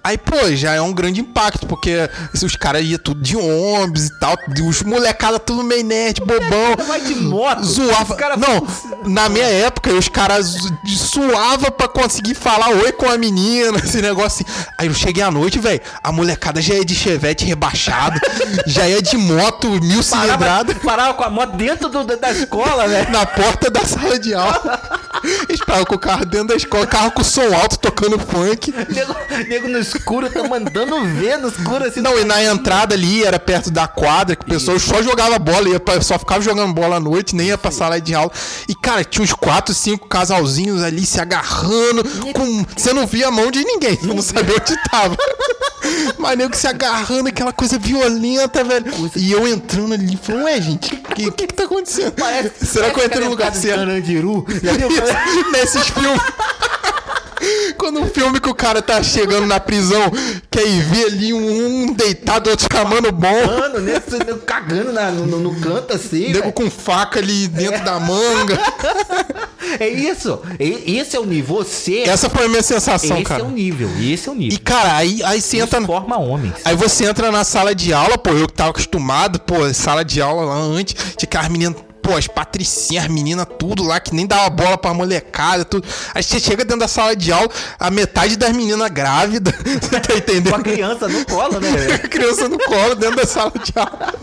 Aí, pô, já é um grande impacto, porque os caras iam tudo de ônibus e tal, os molecada tudo meio nerd, bobão. Vai de moto. Zoava. Os cara- Não, na minha época, os caras suava pra conseguir falar oi com a menina, esse negócio assim. Aí eu cheguei à noite, velho, a molecada já ia de chevette rebaixado, [laughs] já ia de moto mil cilindrada Parava, com a moto dentro do- da escola, velho. na porta da sala de aula. Eles paravam com o carro dentro da escola, carro com som alto, tocando funk. Nego, nego no escuro, tá mandando ver no escuro assim. Não, e na entrada ali, era perto da quadra, que o pessoal só jogava bola, ia pra- só ficava jogando bola à noite, nem ia pra sala de aula. E, cara, tinha uns quatro, cinco casalzinhos ali se agarrando, com... você não via a mão de ninguém, não sabia onde tava. [laughs] Mas nego se agarrando, aquela coisa violenta, velho. E eu entrando ali, falando, ué, gente, o que, que, que tá acontecendo? Parece, Será que eu entrei no lugar certo? [laughs] Nesses filmes. [laughs] Quando o filme que o cara tá chegando na prisão, quer ir ver ali um, um deitado, outro chamando bom. Mano, né? Cagando na- no, no- canto assim. Nego com faca ali dentro da manga. [laughs] É isso. Esse é o nível. Você. Essa foi a minha sensação, esse cara. é o nível. Esse é o nível. E, cara, aí, aí você entra. Forma homens. Aí você entra na sala de aula, pô, eu que tava acostumado, pô, sala de aula lá antes, tinha aquelas meninas, pô, as patricinhas, as meninas, tudo lá, que nem dava bola pra molecada, tudo. Aí você chega dentro da sala de aula, a metade das meninas grávidas, [laughs] você tá Com a entendendo? criança no colo, né? [laughs] A criança no colo dentro da sala de aula.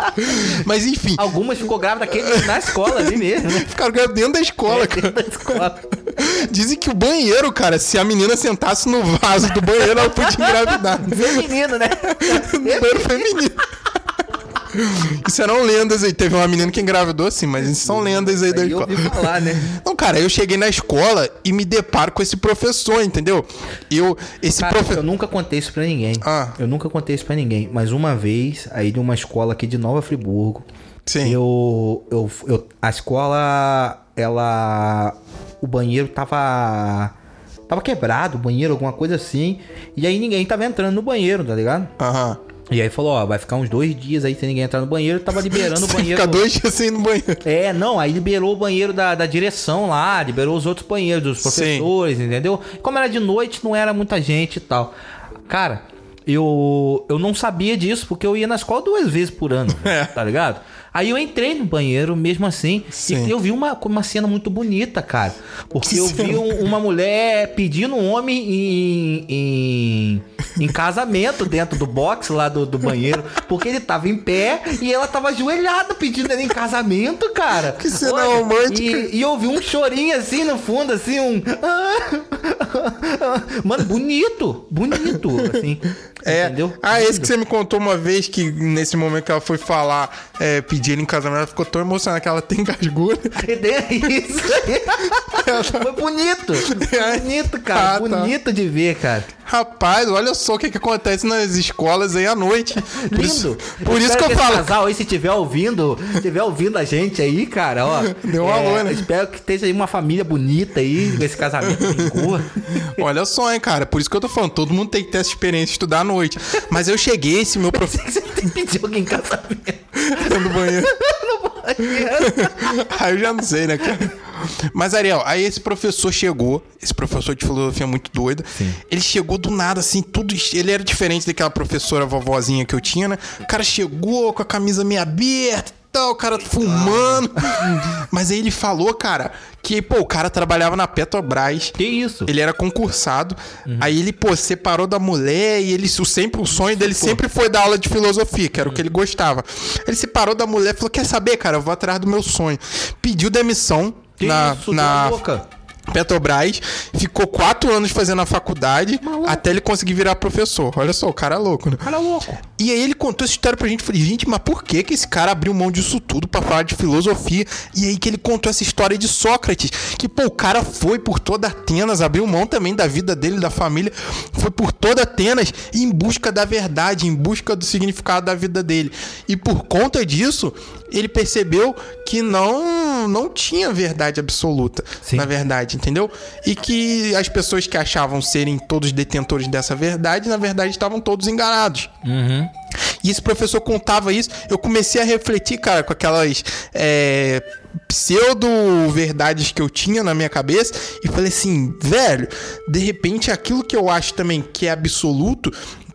Mas enfim, Algumas ficou grávidas aqui na escola ali mesmo, né? ficaram grávidas dentro da escola, cara. Dentro da escola. Dizem que o banheiro, cara, se a menina sentasse no vaso do banheiro, ela podia engravidar. Feminino, né? [laughs] banheiro feminino. [laughs] Isso eram lendas aí. Teve uma menina que engravidou assim, mas isso são lendas aí da eu escola. ouvi falar, né? [laughs] Não, cara, eu cheguei na escola e me deparo com esse professor, entendeu? Eu, esse Cara, eu professor. nunca contei isso pra ninguém. Ah. Eu nunca contei isso pra ninguém. Mas uma vez, aí de uma escola aqui de Nova Friburgo, Sim. eu, eu, eu. A escola, ela. O banheiro tava. Tava quebrado, o banheiro, alguma coisa assim. E aí ninguém tava entrando no banheiro, tá ligado? Aham. E aí falou, ó, vai ficar uns dois dias aí sem ninguém entrar no banheiro. Tava liberando o [laughs] banheiro. fica dois dias sem ir no banheiro. É, não, aí liberou o banheiro da, da direção lá, liberou os outros banheiros dos professores, entendeu? Como era de noite, não era muita gente e tal. Cara, eu, eu não sabia disso, porque eu ia na escola duas vezes por ano, [laughs] É. tá ligado? Aí eu entrei no banheiro mesmo assim, Sim. e eu vi uma, uma cena muito bonita, cara. Porque Que eu vi um- uma mulher pedindo um homem em, em, em casamento dentro do box lá do, do banheiro, porque ele tava em pé e ela tava ajoelhada pedindo ele em casamento, cara. Que cena Olha, romântica. E, e eu vi um chorinho assim no fundo, assim, um. [laughs] Mano, bonito, bonito, assim. É. Entendeu? Ah, esse que você me contou uma vez que nesse momento que ela foi falar, é, pedir ele em casamento, ela ficou tão emocionada que ela tem gasgura. É isso aí. [laughs] Foi bonito. Bonito, cara. Ah, tá. bonito de ver, cara. Rapaz, olha só o que, que acontece nas escolas aí à noite. Por Lindo. Isso, por isso que eu falo. casal aí, se tiver ouvindo, tiver ouvindo a gente aí, cara, ó. Deu um alô, né? Espero que esteja aí uma família bonita aí, com esse casamento. [laughs] Olha só, hein, cara. Por isso que eu tô falando, todo mundo tem que ter essa experiência de estudar à noite. Mas eu cheguei, esse meu professor Você tem que pedir alguém em casamento. [laughs] [laughs] no banheiro. Não pode. Aí eu já não sei, né, cara? Mas, Ariel, aí esse professor chegou, esse professor de filosofia muito doido. Ele chegou do nada, assim, tudo. Ele era diferente daquela professora vovozinha que eu tinha, né? O cara chegou com a camisa meio aberta tal, o cara fumando. Mas aí ele falou, cara, que, pô, o cara trabalhava na Petrobras. Que isso? Ele era concursado. Aí ele, pô, separou da mulher e ele, o, sempre, o sonho dele sempre foi dar aula de filosofia, que era o que ele gostava. Ele separou da mulher e falou: Quer saber, cara, eu vou atrás do meu sonho. Pediu demissão Que na, isso, na louca? Petrobras, ficou quatro anos fazendo a faculdade até ele conseguir virar professor. Olha só, o cara é louco, né? Cara louco. E aí ele contou essa história pra gente. Falei, gente, mas por que que esse cara abriu mão disso tudo pra falar de filosofia? E aí que ele contou essa história de Sócrates. Que, pô, o cara foi por toda Atenas, abriu mão também da vida dele, da família. Foi por toda Atenas em busca da verdade, em busca do significado da vida dele. E por conta disso, ele percebeu que não, não tinha verdade absoluta, Sim. na verdade, entendeu? E que as pessoas que achavam serem todos detentores dessa verdade, na verdade estavam todos enganados. Uhum. E esse professor contava isso, eu comecei a refletir, cara, com aquelas é, pseudo-verdades que eu tinha na minha cabeça e falei assim, velho, de repente aquilo que eu acho também que é absoluto,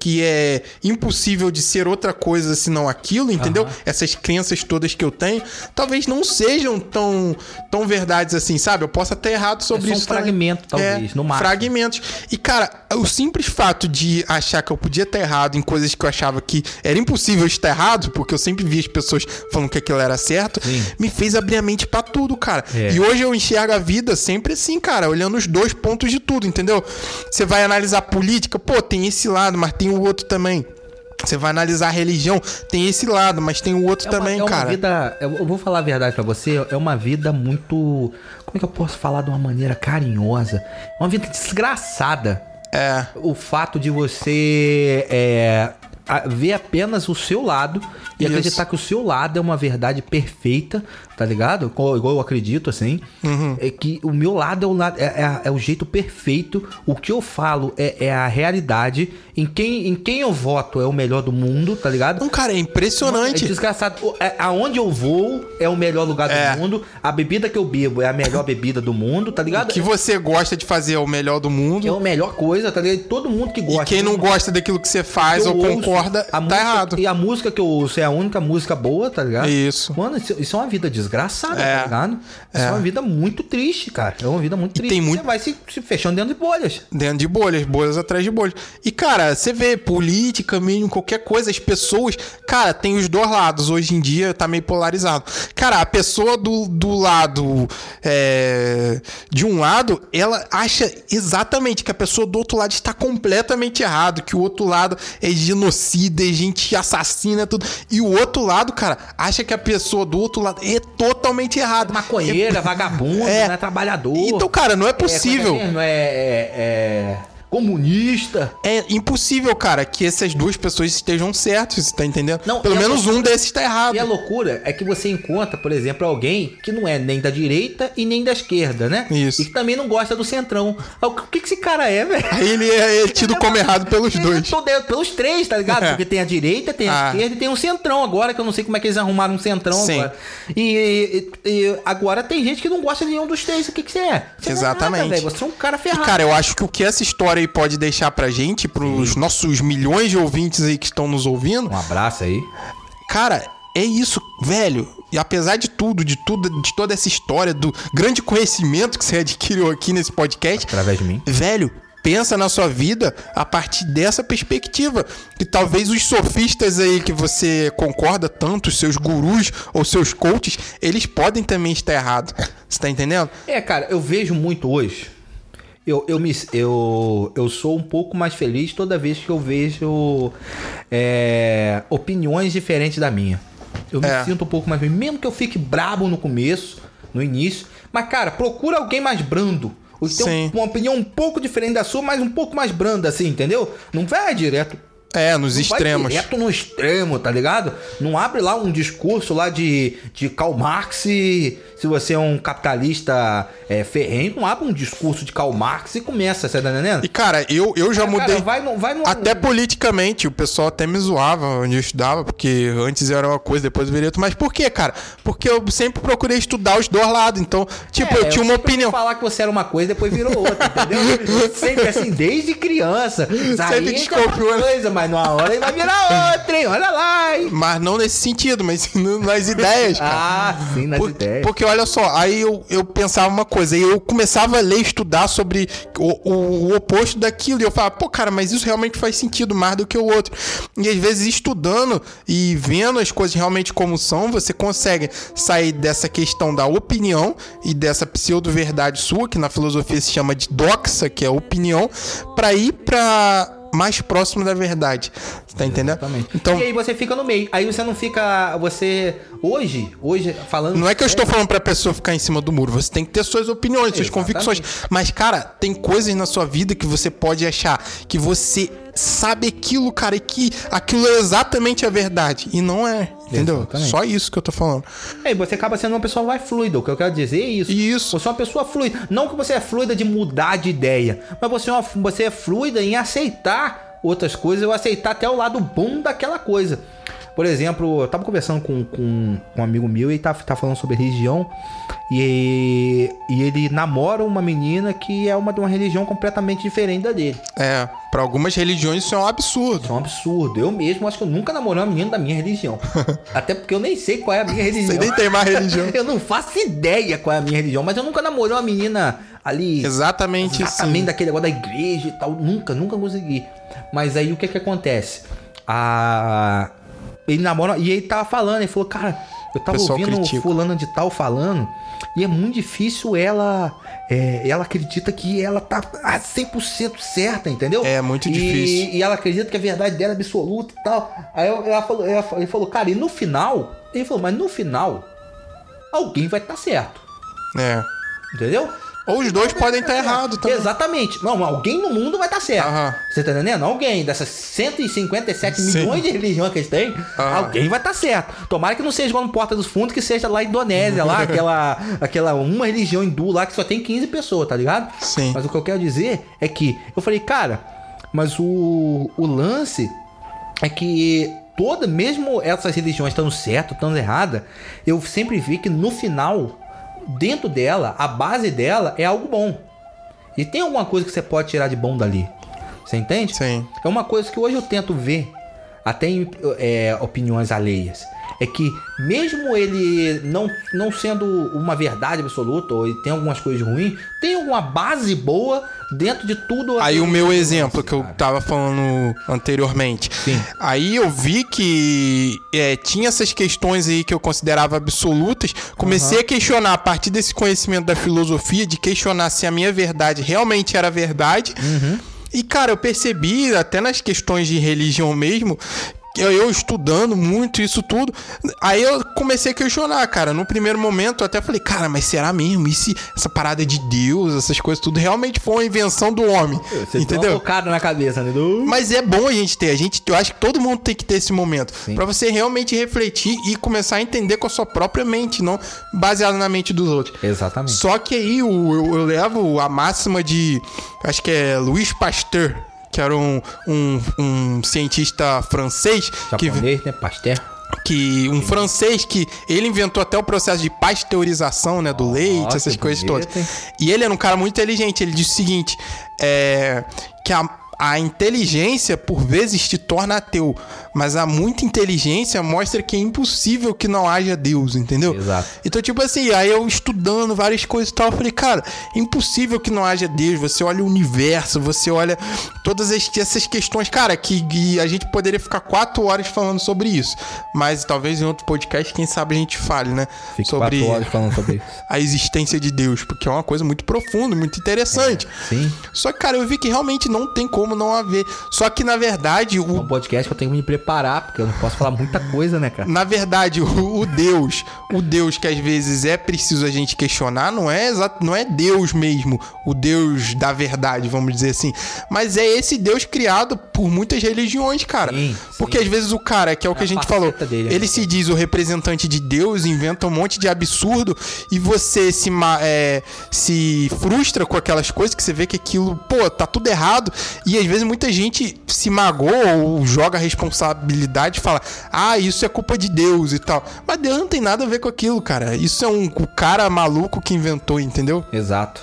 que é impossível de ser outra coisa senão aquilo, entendeu? Essas crenças todas que eu tenho, talvez não sejam tão, tão verdades assim, sabe? Eu posso até errado sobre É só um isso. também. fragmento, talvez, no máximo. Fragmentos. E, cara, o simples fato de achar que eu podia estar errado em coisas que eu achava que era impossível estar errado, porque eu sempre vi as pessoas falando que aquilo era certo, Sim. me fez abrir a mente pra tudo, cara. É. E hoje eu enxergo a vida sempre assim, cara, olhando os dois pontos de tudo, entendeu? Você vai analisar política, pô, tem esse lado, mas tem o outro também. Você vai analisar a religião, tem esse lado, mas tem o outro É uma- também, é uma cara. vida. Eu eu vou falar a verdade pra você, é uma vida muito. Como é que eu posso falar de uma maneira carinhosa? É uma vida desgraçada. É. O fato de você é, ver apenas o seu lado e Isso. acreditar que o seu lado é uma verdade perfeita, tá ligado? Igual, eu acredito, assim. Uhum. É que o meu lado é o, lado, é, é- é o jeito perfeito. O que eu falo é, é a realidade. Em quem, em quem eu voto é o melhor do mundo, tá ligado? Então, cara, é É impressionante. desgraçado. O- é- aonde eu vou é o melhor lugar É. do mundo. A bebida que eu bebo é a melhor [laughs] bebida do mundo, tá O ligado? que você gosta de fazer é o melhor do mundo. É a melhor coisa, tá ligado? Todo mundo que gosta. E quem não gosta daquilo que você faz eu ou concorda, tá música- errado. E a música que eu ouço é a única música boa, tá ligado? Isso. Mano, isso, isso é uma vida desgraçada, É. tá ligado? É. É. uma vida muito triste, cara. É uma vida muito triste. tem muito- Você vai se, se fechando dentro de bolhas. Dentro de bolhas, bolhas atrás de bolhas. E, cara, você vê política, mesmo, qualquer coisa, as pessoas. Cara, tem os dois lados. Hoje em dia tá meio polarizado. Cara, a pessoa do, do lado. é, de um lado, ela acha exatamente que a pessoa do outro lado está completamente errado. Que o outro lado é genocida, é gente assassina, tudo. E o outro lado, cara, acha que a pessoa do outro lado é totalmente errada. Maconheira, vagabundo, É. né? Trabalhador. Então, cara, não é É, é possível. É, é- é comunista. É impossível, cara, que essas duas pessoas estejam certas, você tá entendendo? Não, Pelo e a menos um desses tá errado. E a loucura é que você encontra, por exemplo, alguém que não é nem da direita e nem da esquerda, né? Isso. E que também não gosta do centrão. O que, que esse cara é, velho? Aí ele é, é tido [laughs] como errado pelos Ele dois. é é pelos três, tá ligado? É. Porque tem a direita, tem a Ah. esquerda e tem um centrão agora, que eu não sei como é que eles arrumaram um centrão Sim. agora. E, e- e agora tem gente que não gosta de nenhum dos três. O que, que você é? Você não é Exatamente. nada, você é um cara E, ferrado. cara, eu acho que o que essa história aí pode deixar pra gente, pros nossos milhões de ouvintes aí que estão nos ouvindo, Um abraço aí. cara, é isso, velho. E apesar de tudo, de tudo, de toda essa história, do grande conhecimento que você [laughs] adquiriu aqui nesse podcast, Através de mim. velho, pensa na sua vida a partir dessa perspectiva. Que talvez os sofistas aí que você concorda tanto, seus gurus ou seus coaches, eles podem também estar errados. Você tá entendendo? É, cara, eu vejo muito hoje. Eu, eu, me, eu, eu sou um pouco mais feliz toda vez que eu vejo é, opiniões diferentes da minha. Eu me É. sinto um pouco mais feliz. Mesmo que eu fique brabo no começo, no início. Mas, cara, procura alguém mais brando. Tem Sim. um- uma opinião um pouco diferente da sua, mas um pouco mais branda, assim, entendeu? Não vai direto É, nos Vai extremos. direto no extremo, tá ligado? Não abre lá um discurso lá de, de Karl Marx se você é um capitalista é, ferrenho, não abre um discurso de Karl Marx e começa, você tá entendendo? E, cara, eu, eu já Cara, mudei. vai no, vai no, Até politicamente, o pessoal até me zoava onde eu estudava, porque antes era uma coisa, depois viria outra. Mas por quê, cara? Porque eu sempre procurei estudar os dois lados. Então, tipo, É, eu tinha uma sempre opinião. falar que você era uma coisa depois virou outra, entendeu? [laughs] sempre assim, desde criança. Aí desconfiou, uma né? coisa, mas numa hora ele vai virar outra, hein? Olha lá, hein? Mas não nesse sentido, mas [laughs] nas ideias, cara. Ah, sim, nas Por- ideias. Porque olha só, aí eu, eu pensava uma coisa, aí eu começava a ler, estudar sobre o, o- o oposto daquilo, e eu falava, pô, cara, mas isso realmente faz sentido mais do que o outro. E às vezes estudando e vendo as coisas realmente como são, você consegue sair dessa questão da opinião e dessa pseudo-verdade sua, que na filosofia se chama de doxa, que é opinião, pra ir pra mais próximo da verdade. Tá entendendo? Então, E aí você fica no meio. Aí você não fica. Você. Hoje, hoje, falando. Não é que eu estou falando pra pessoa ficar em cima do muro. Você tem que ter suas opiniões, suas Exatamente. convicções. Mas, cara, tem coisas na sua vida que você pode achar que você sabe aquilo, cara, e que aquilo é exatamente a verdade. E não é. Entendeu? Exatamente. Só isso que eu tô falando. Aí você acaba sendo uma pessoa mais fluida. O que eu quero dizer é isso. Isso. Você é uma pessoa fluida. Não que você é fluida de mudar de ideia, mas você é, uma- você é fluida em aceitar outras coisas ou aceitar até o lado bom daquela coisa. Por exemplo, eu tava conversando com, com, com um amigo meu e ele tá, tá falando sobre religião. E, e ele namora uma menina que é uma de uma religião completamente diferente da dele. É, pra algumas religiões isso é um absurdo. Isso é um absurdo. Eu mesmo acho que eu nunca namorei uma menina da minha religião. [laughs] Até porque eu nem sei qual é a minha religião. Você nem tem mais religião. [laughs] eu não faço ideia qual é a minha religião, mas eu nunca namorei uma menina ali. Exatamente, Exatamente daquele negócio da igreja e tal. Nunca, nunca consegui. Mas aí o que que acontece? A... Ele namora. E ele tava falando, ele falou, cara, eu tava ouvindo critica. fulano de tal falando. E é muito difícil ela. é, ela acredita que ela tá a 100% certa, entendeu? É, muito E- difícil. E ela acredita que a verdade dela é absoluta e tal. Aí ela falou, ela- ele falou, cara, e no final? Ele falou, mas no final, alguém vai estar certo. É. Entendeu? Ou os dois podem estar errados também. Exatamente. Não, alguém no mundo vai estar certo. Aham. Você tá entendendo? Alguém dessas 157 Sim. milhões de religiões que eles têm, Aham. alguém vai estar certo. Tomara que não seja igual no Porta dos Fundos, que seja lá em Indonésia, lá, aquela, aquela uma religião hindu lá que só tem 15 pessoas, tá ligado? Sim. Mas o que eu quero dizer é que eu falei, cara, mas o, o lance é que toda, mesmo essas religiões estando certas, estando erradas, eu sempre vi que no final, dentro dela, a base dela é algo bom. E tem alguma coisa que você pode tirar de bom dali. Você entende? Sim. É uma coisa que hoje eu tento ver, até em é, opiniões alheias. É que mesmo ele não, não sendo uma verdade absoluta, ou ele tem algumas coisas ruins, tem alguma base boa dentro de tudo. Aí o meu exemplo que eu tava falando anteriormente. Sim. Aí eu vi que é, tinha essas questões aí que eu considerava absolutas. Comecei a questionar a partir desse conhecimento da filosofia, de questionar se a minha verdade realmente era verdade. Uhum. E, cara, eu percebi, até nas questões de religião mesmo, eu, eu estudando muito isso tudo, aí eu comecei a questionar, cara. No primeiro momento eu até falei, cara, mas será mesmo? E se essa parada de Deus, essas coisas tudo, realmente foi uma invenção do homem? Você entendeu? Tocado na cabeça, né? Do- Mas é bom a gente ter. A gente, eu acho que todo mundo tem que ter esse momento. Pra você realmente refletir e começar a entender com a sua própria mente, não baseado na mente dos outros. Exatamente. Só que aí o- eu, eu levo a máxima de. Acho que é Louis Pasteur, que era um, um, um cientista francês. Que, Japonês, né? Pasteur. que um francês que ele inventou até o processo de pasteurização, né, do leite, que essas coisas bonito, todas. hein? E ele era um cara muito inteligente. Ele disse o seguinte: é, que a, a inteligência por vezes te torna ateu, mas a muita inteligência mostra que é impossível que não haja Deus, entendeu? Exato. Então, tipo assim, aí eu estudando várias coisas e tal, eu falei, cara, é impossível que não haja Deus. Você olha o universo, você olha todas as- essas questões, cara, que, que a gente poderia ficar quatro horas falando sobre isso. Mas talvez em outro podcast, quem sabe a gente fale, né? Fique sobre quatro horas falando sobre [laughs] isso. a existência de Deus, porque é uma coisa muito profunda, muito interessante. Sim. Só que, cara, eu vi que realmente não tem como não haver. Só que, na verdade, É o, um podcast que eu tenho que me preparar, porque eu não posso falar muita coisa, né, cara? Na verdade, o, o Deus, o Deus que às vezes é preciso a gente questionar, não é exato, não é Deus mesmo, o Deus da verdade, vamos dizer assim, mas é esse Deus criado por muitas religiões, cara. Sim, Porque às vezes o cara, que é o que É a a gente falou, dele, ele né? se diz o representante de Deus, inventa um monte de absurdo e você se ma- é, se frustra com aquelas coisas que você vê que aquilo, pô, tá tudo errado e às vezes muita gente se magoa ou joga a responsabilidade e fala, ah, isso é culpa de Deus e tal. Mas Deus não tem nada a ver com aquilo, cara. Isso é um o cara maluco que inventou, entendeu? Exato.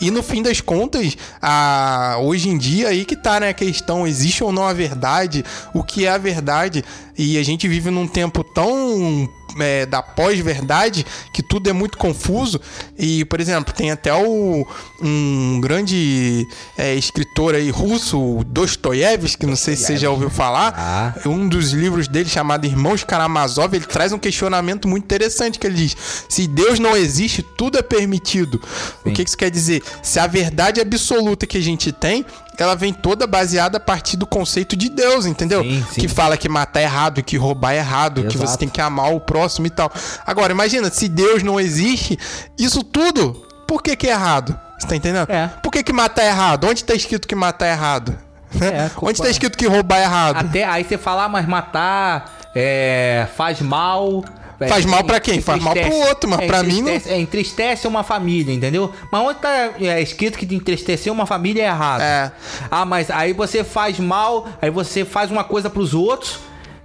E no fim das contas, a, hoje em dia aí que tá, né, a questão, existe ou não a verdade, o que é a verdade, e a gente vive num tempo tão é, da pós-verdade que tudo é muito confuso, e, por exemplo, tem até o, um grande é, escritor aí russo, Dostoiévski, não sei se você já ouviu falar, Ah. um dos livros dele chamado Irmãos Karamazov, ele traz um questionamento muito interessante que ele diz: se Deus não existe, tudo é permitido. O que que isso quer dizer? Se a verdade absoluta que a gente tem, ela vem toda baseada a partir do conceito de Deus, entendeu? Sim, sim. Que fala que matar é errado, que roubar é errado, que você Exato. tem que amar o próximo e tal. Agora, imagina, se Deus não existe, isso tudo, por que que é errado? Você tá entendendo? É. Por que que matar é errado? Onde tá escrito que matar é errado? É, [laughs] Onde tá escrito que roubar é errado? Até aí você fala, ah, mas matar é, faz mal. É, Faz mal pra quem? Faz mal pro outro, mas pra mim não- É, entristece uma família, entendeu? Mas onde tá é, escrito que de entristecer uma família é errado? É. Ah, mas aí você faz mal, aí você faz uma coisa pros outros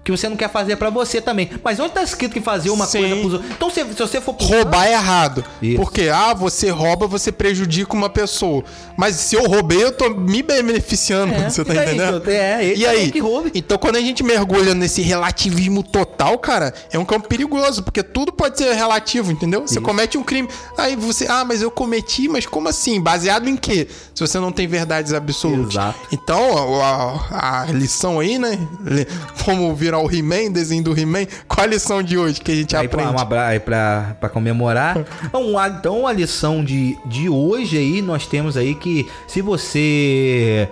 que você não quer fazer pra você também. Mas onde tá escrito que fazer uma Sim. coisa pros outros? Então se, se você for pro Roubar é errado. Isso. Porque, ah, você rouba, você prejudica uma pessoa. Mas se eu roubei, eu tô me beneficiando. É, [laughs] você tá e entendendo? É, ele e também aí? que roube. Então, quando a gente mergulha nesse relativismo total, cara, é um campo perigoso, porque tudo pode ser relativo, entendeu? Você comete um crime, aí você, ah, mas eu cometi, mas como assim? Baseado em quê? Se você não tem verdades absolutas. Exato. Então, a, a- a lição aí, né? Le- [laughs] Vamos virar o He-Man, desenho do He-Man. Qual a lição de hoje que a gente Aí pra, aprende? uma, bra- aí pra, pra comemorar. [laughs] Então, a, então, a lição de, de hoje aí, nós temos aí que se você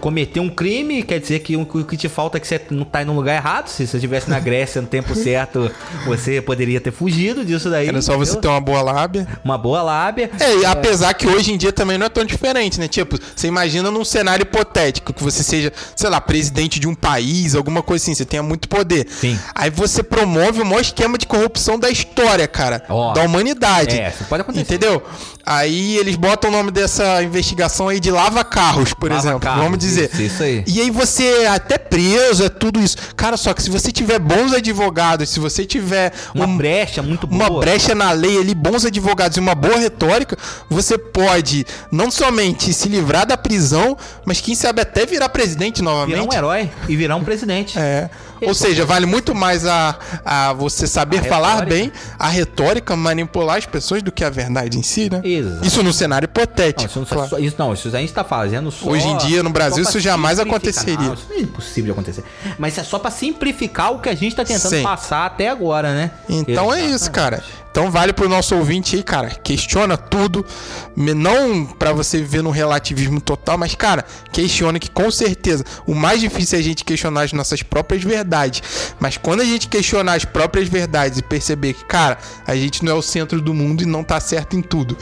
cometer um crime, quer dizer que o que te falta é que você não tá no lugar errado. Se você estivesse na Grécia no tempo certo, [laughs] você poderia ter fugido disso daí. Era só você entendeu? ter uma boa lábia. uma boa lábia. É, e apesar que hoje em dia também não é tão diferente, né? Tipo, você imagina num cenário hipotético que você seja, sei lá, presidente de um país, alguma coisa assim, você tenha muito poder. Sim. Aí você promove o maior esquema de corrupção da história, cara. Ó. da humanidade. É, isso pode acontecer. Entendeu? Aí eles botam o nome dessa investigação aí de lava carros, por Lava exemplo. carros, vamos dizer. isso, isso aí. E aí você é até preso, é tudo isso. Cara, só que se você tiver bons advogados, se você tiver Uma um- brecha muito boa. uma brecha na lei ali, bons advogados e uma boa retórica, você pode não somente se livrar da prisão, mas quem sabe até virar presidente Virar um novamente. herói e virar um presidente. É. Ou seja, vale muito mais a, a você saber A falar bem, a retórica, manipular as pessoas do que a verdade em si, né? Exato. Isso no cenário Não, hipotético. isso não, claro. isso não, isso a gente tá fazendo só. Hoje em dia, no Brasil, isso jamais aconteceria. Não, isso é impossível de acontecer. Mas é só pra simplificar o que a gente tá tentando Sim. passar até agora, né? Então é isso, cara. Então vale pro nosso ouvinte aí, cara. Questiona tudo. Me- Não pra você viver num relativismo total, mas, cara, questiona que com certeza o mais difícil é a gente questionar as nossas próprias verdades. Mas quando a gente questionar as próprias verdades e perceber que, cara, a gente não é o centro do mundo e não tá certo em tudo,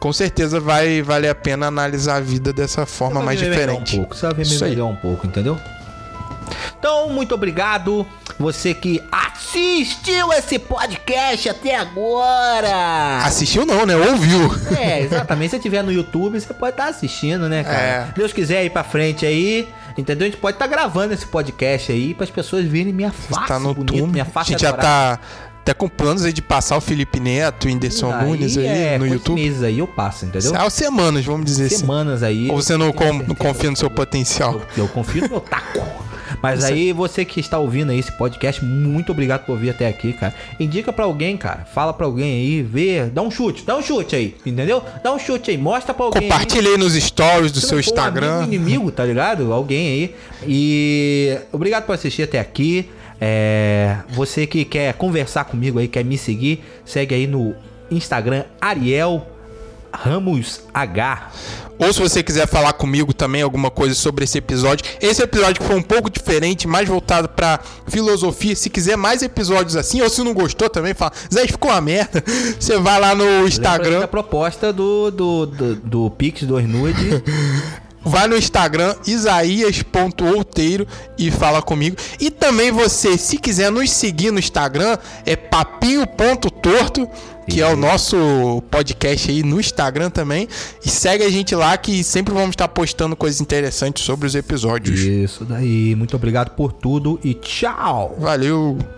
com certeza vai valer a pena analisar a vida dessa forma mais diferente. Um pouco, você vai ver Isso aí. melhor um pouco, entendeu? Então, muito obrigado. Você que assistiu esse podcast até agora. Assistiu não, né? Ouviu. É, exatamente. Se você estiver no YouTube, você pode estar assistindo, né, cara? É. Deus quiser ir pra frente aí, entendeu? A gente pode estar gravando esse podcast aí para as pessoas verem minha face tá no bonita, túmulo. minha A face gente já adorada. tá até com planos aí de passar o Felipe Neto e Whindersson Aí, Nunes aí é, no YouTube. meses aí eu passo, entendeu? Há semanas, vamos dizer assim. Semanas aí. Ou você não, com- não confia no seu potencial? Eu, eu confio no meu taco. Mas aí, você que está ouvindo aí esse podcast, muito obrigado por vir até aqui, cara. Indica pra alguém, cara. Fala pra alguém aí, vê, dá um chute, dá um chute aí, entendeu? Dá um chute aí, mostra pra alguém. aí. Compartilhe aí nos stories do Se seu um Instagram. amigo, inimigo, tá ligado? Alguém aí. E obrigado por assistir até aqui. É, você que quer conversar comigo aí, quer me seguir, segue aí no Instagram Ariel Ramos H. Ou se você quiser falar comigo também alguma coisa sobre esse episódio. Esse episódio foi um pouco diferente, mais voltado pra filosofia. Se quiser mais episódios assim, ou se não gostou também, fala, Zé, ficou uma merda. [laughs] Você vai lá no Instagram. da proposta do, do, do, do Pix do Nude. [laughs] Vai no Instagram, isaías.outeiro e fala comigo. E também você, se quiser nos seguir no Instagram, é papinho.torto, que é o nosso podcast aí no Instagram também. E segue a gente lá que sempre vamos estar postando coisas interessantes sobre os episódios. Isso daí. Muito obrigado por tudo e tchau. Valeu!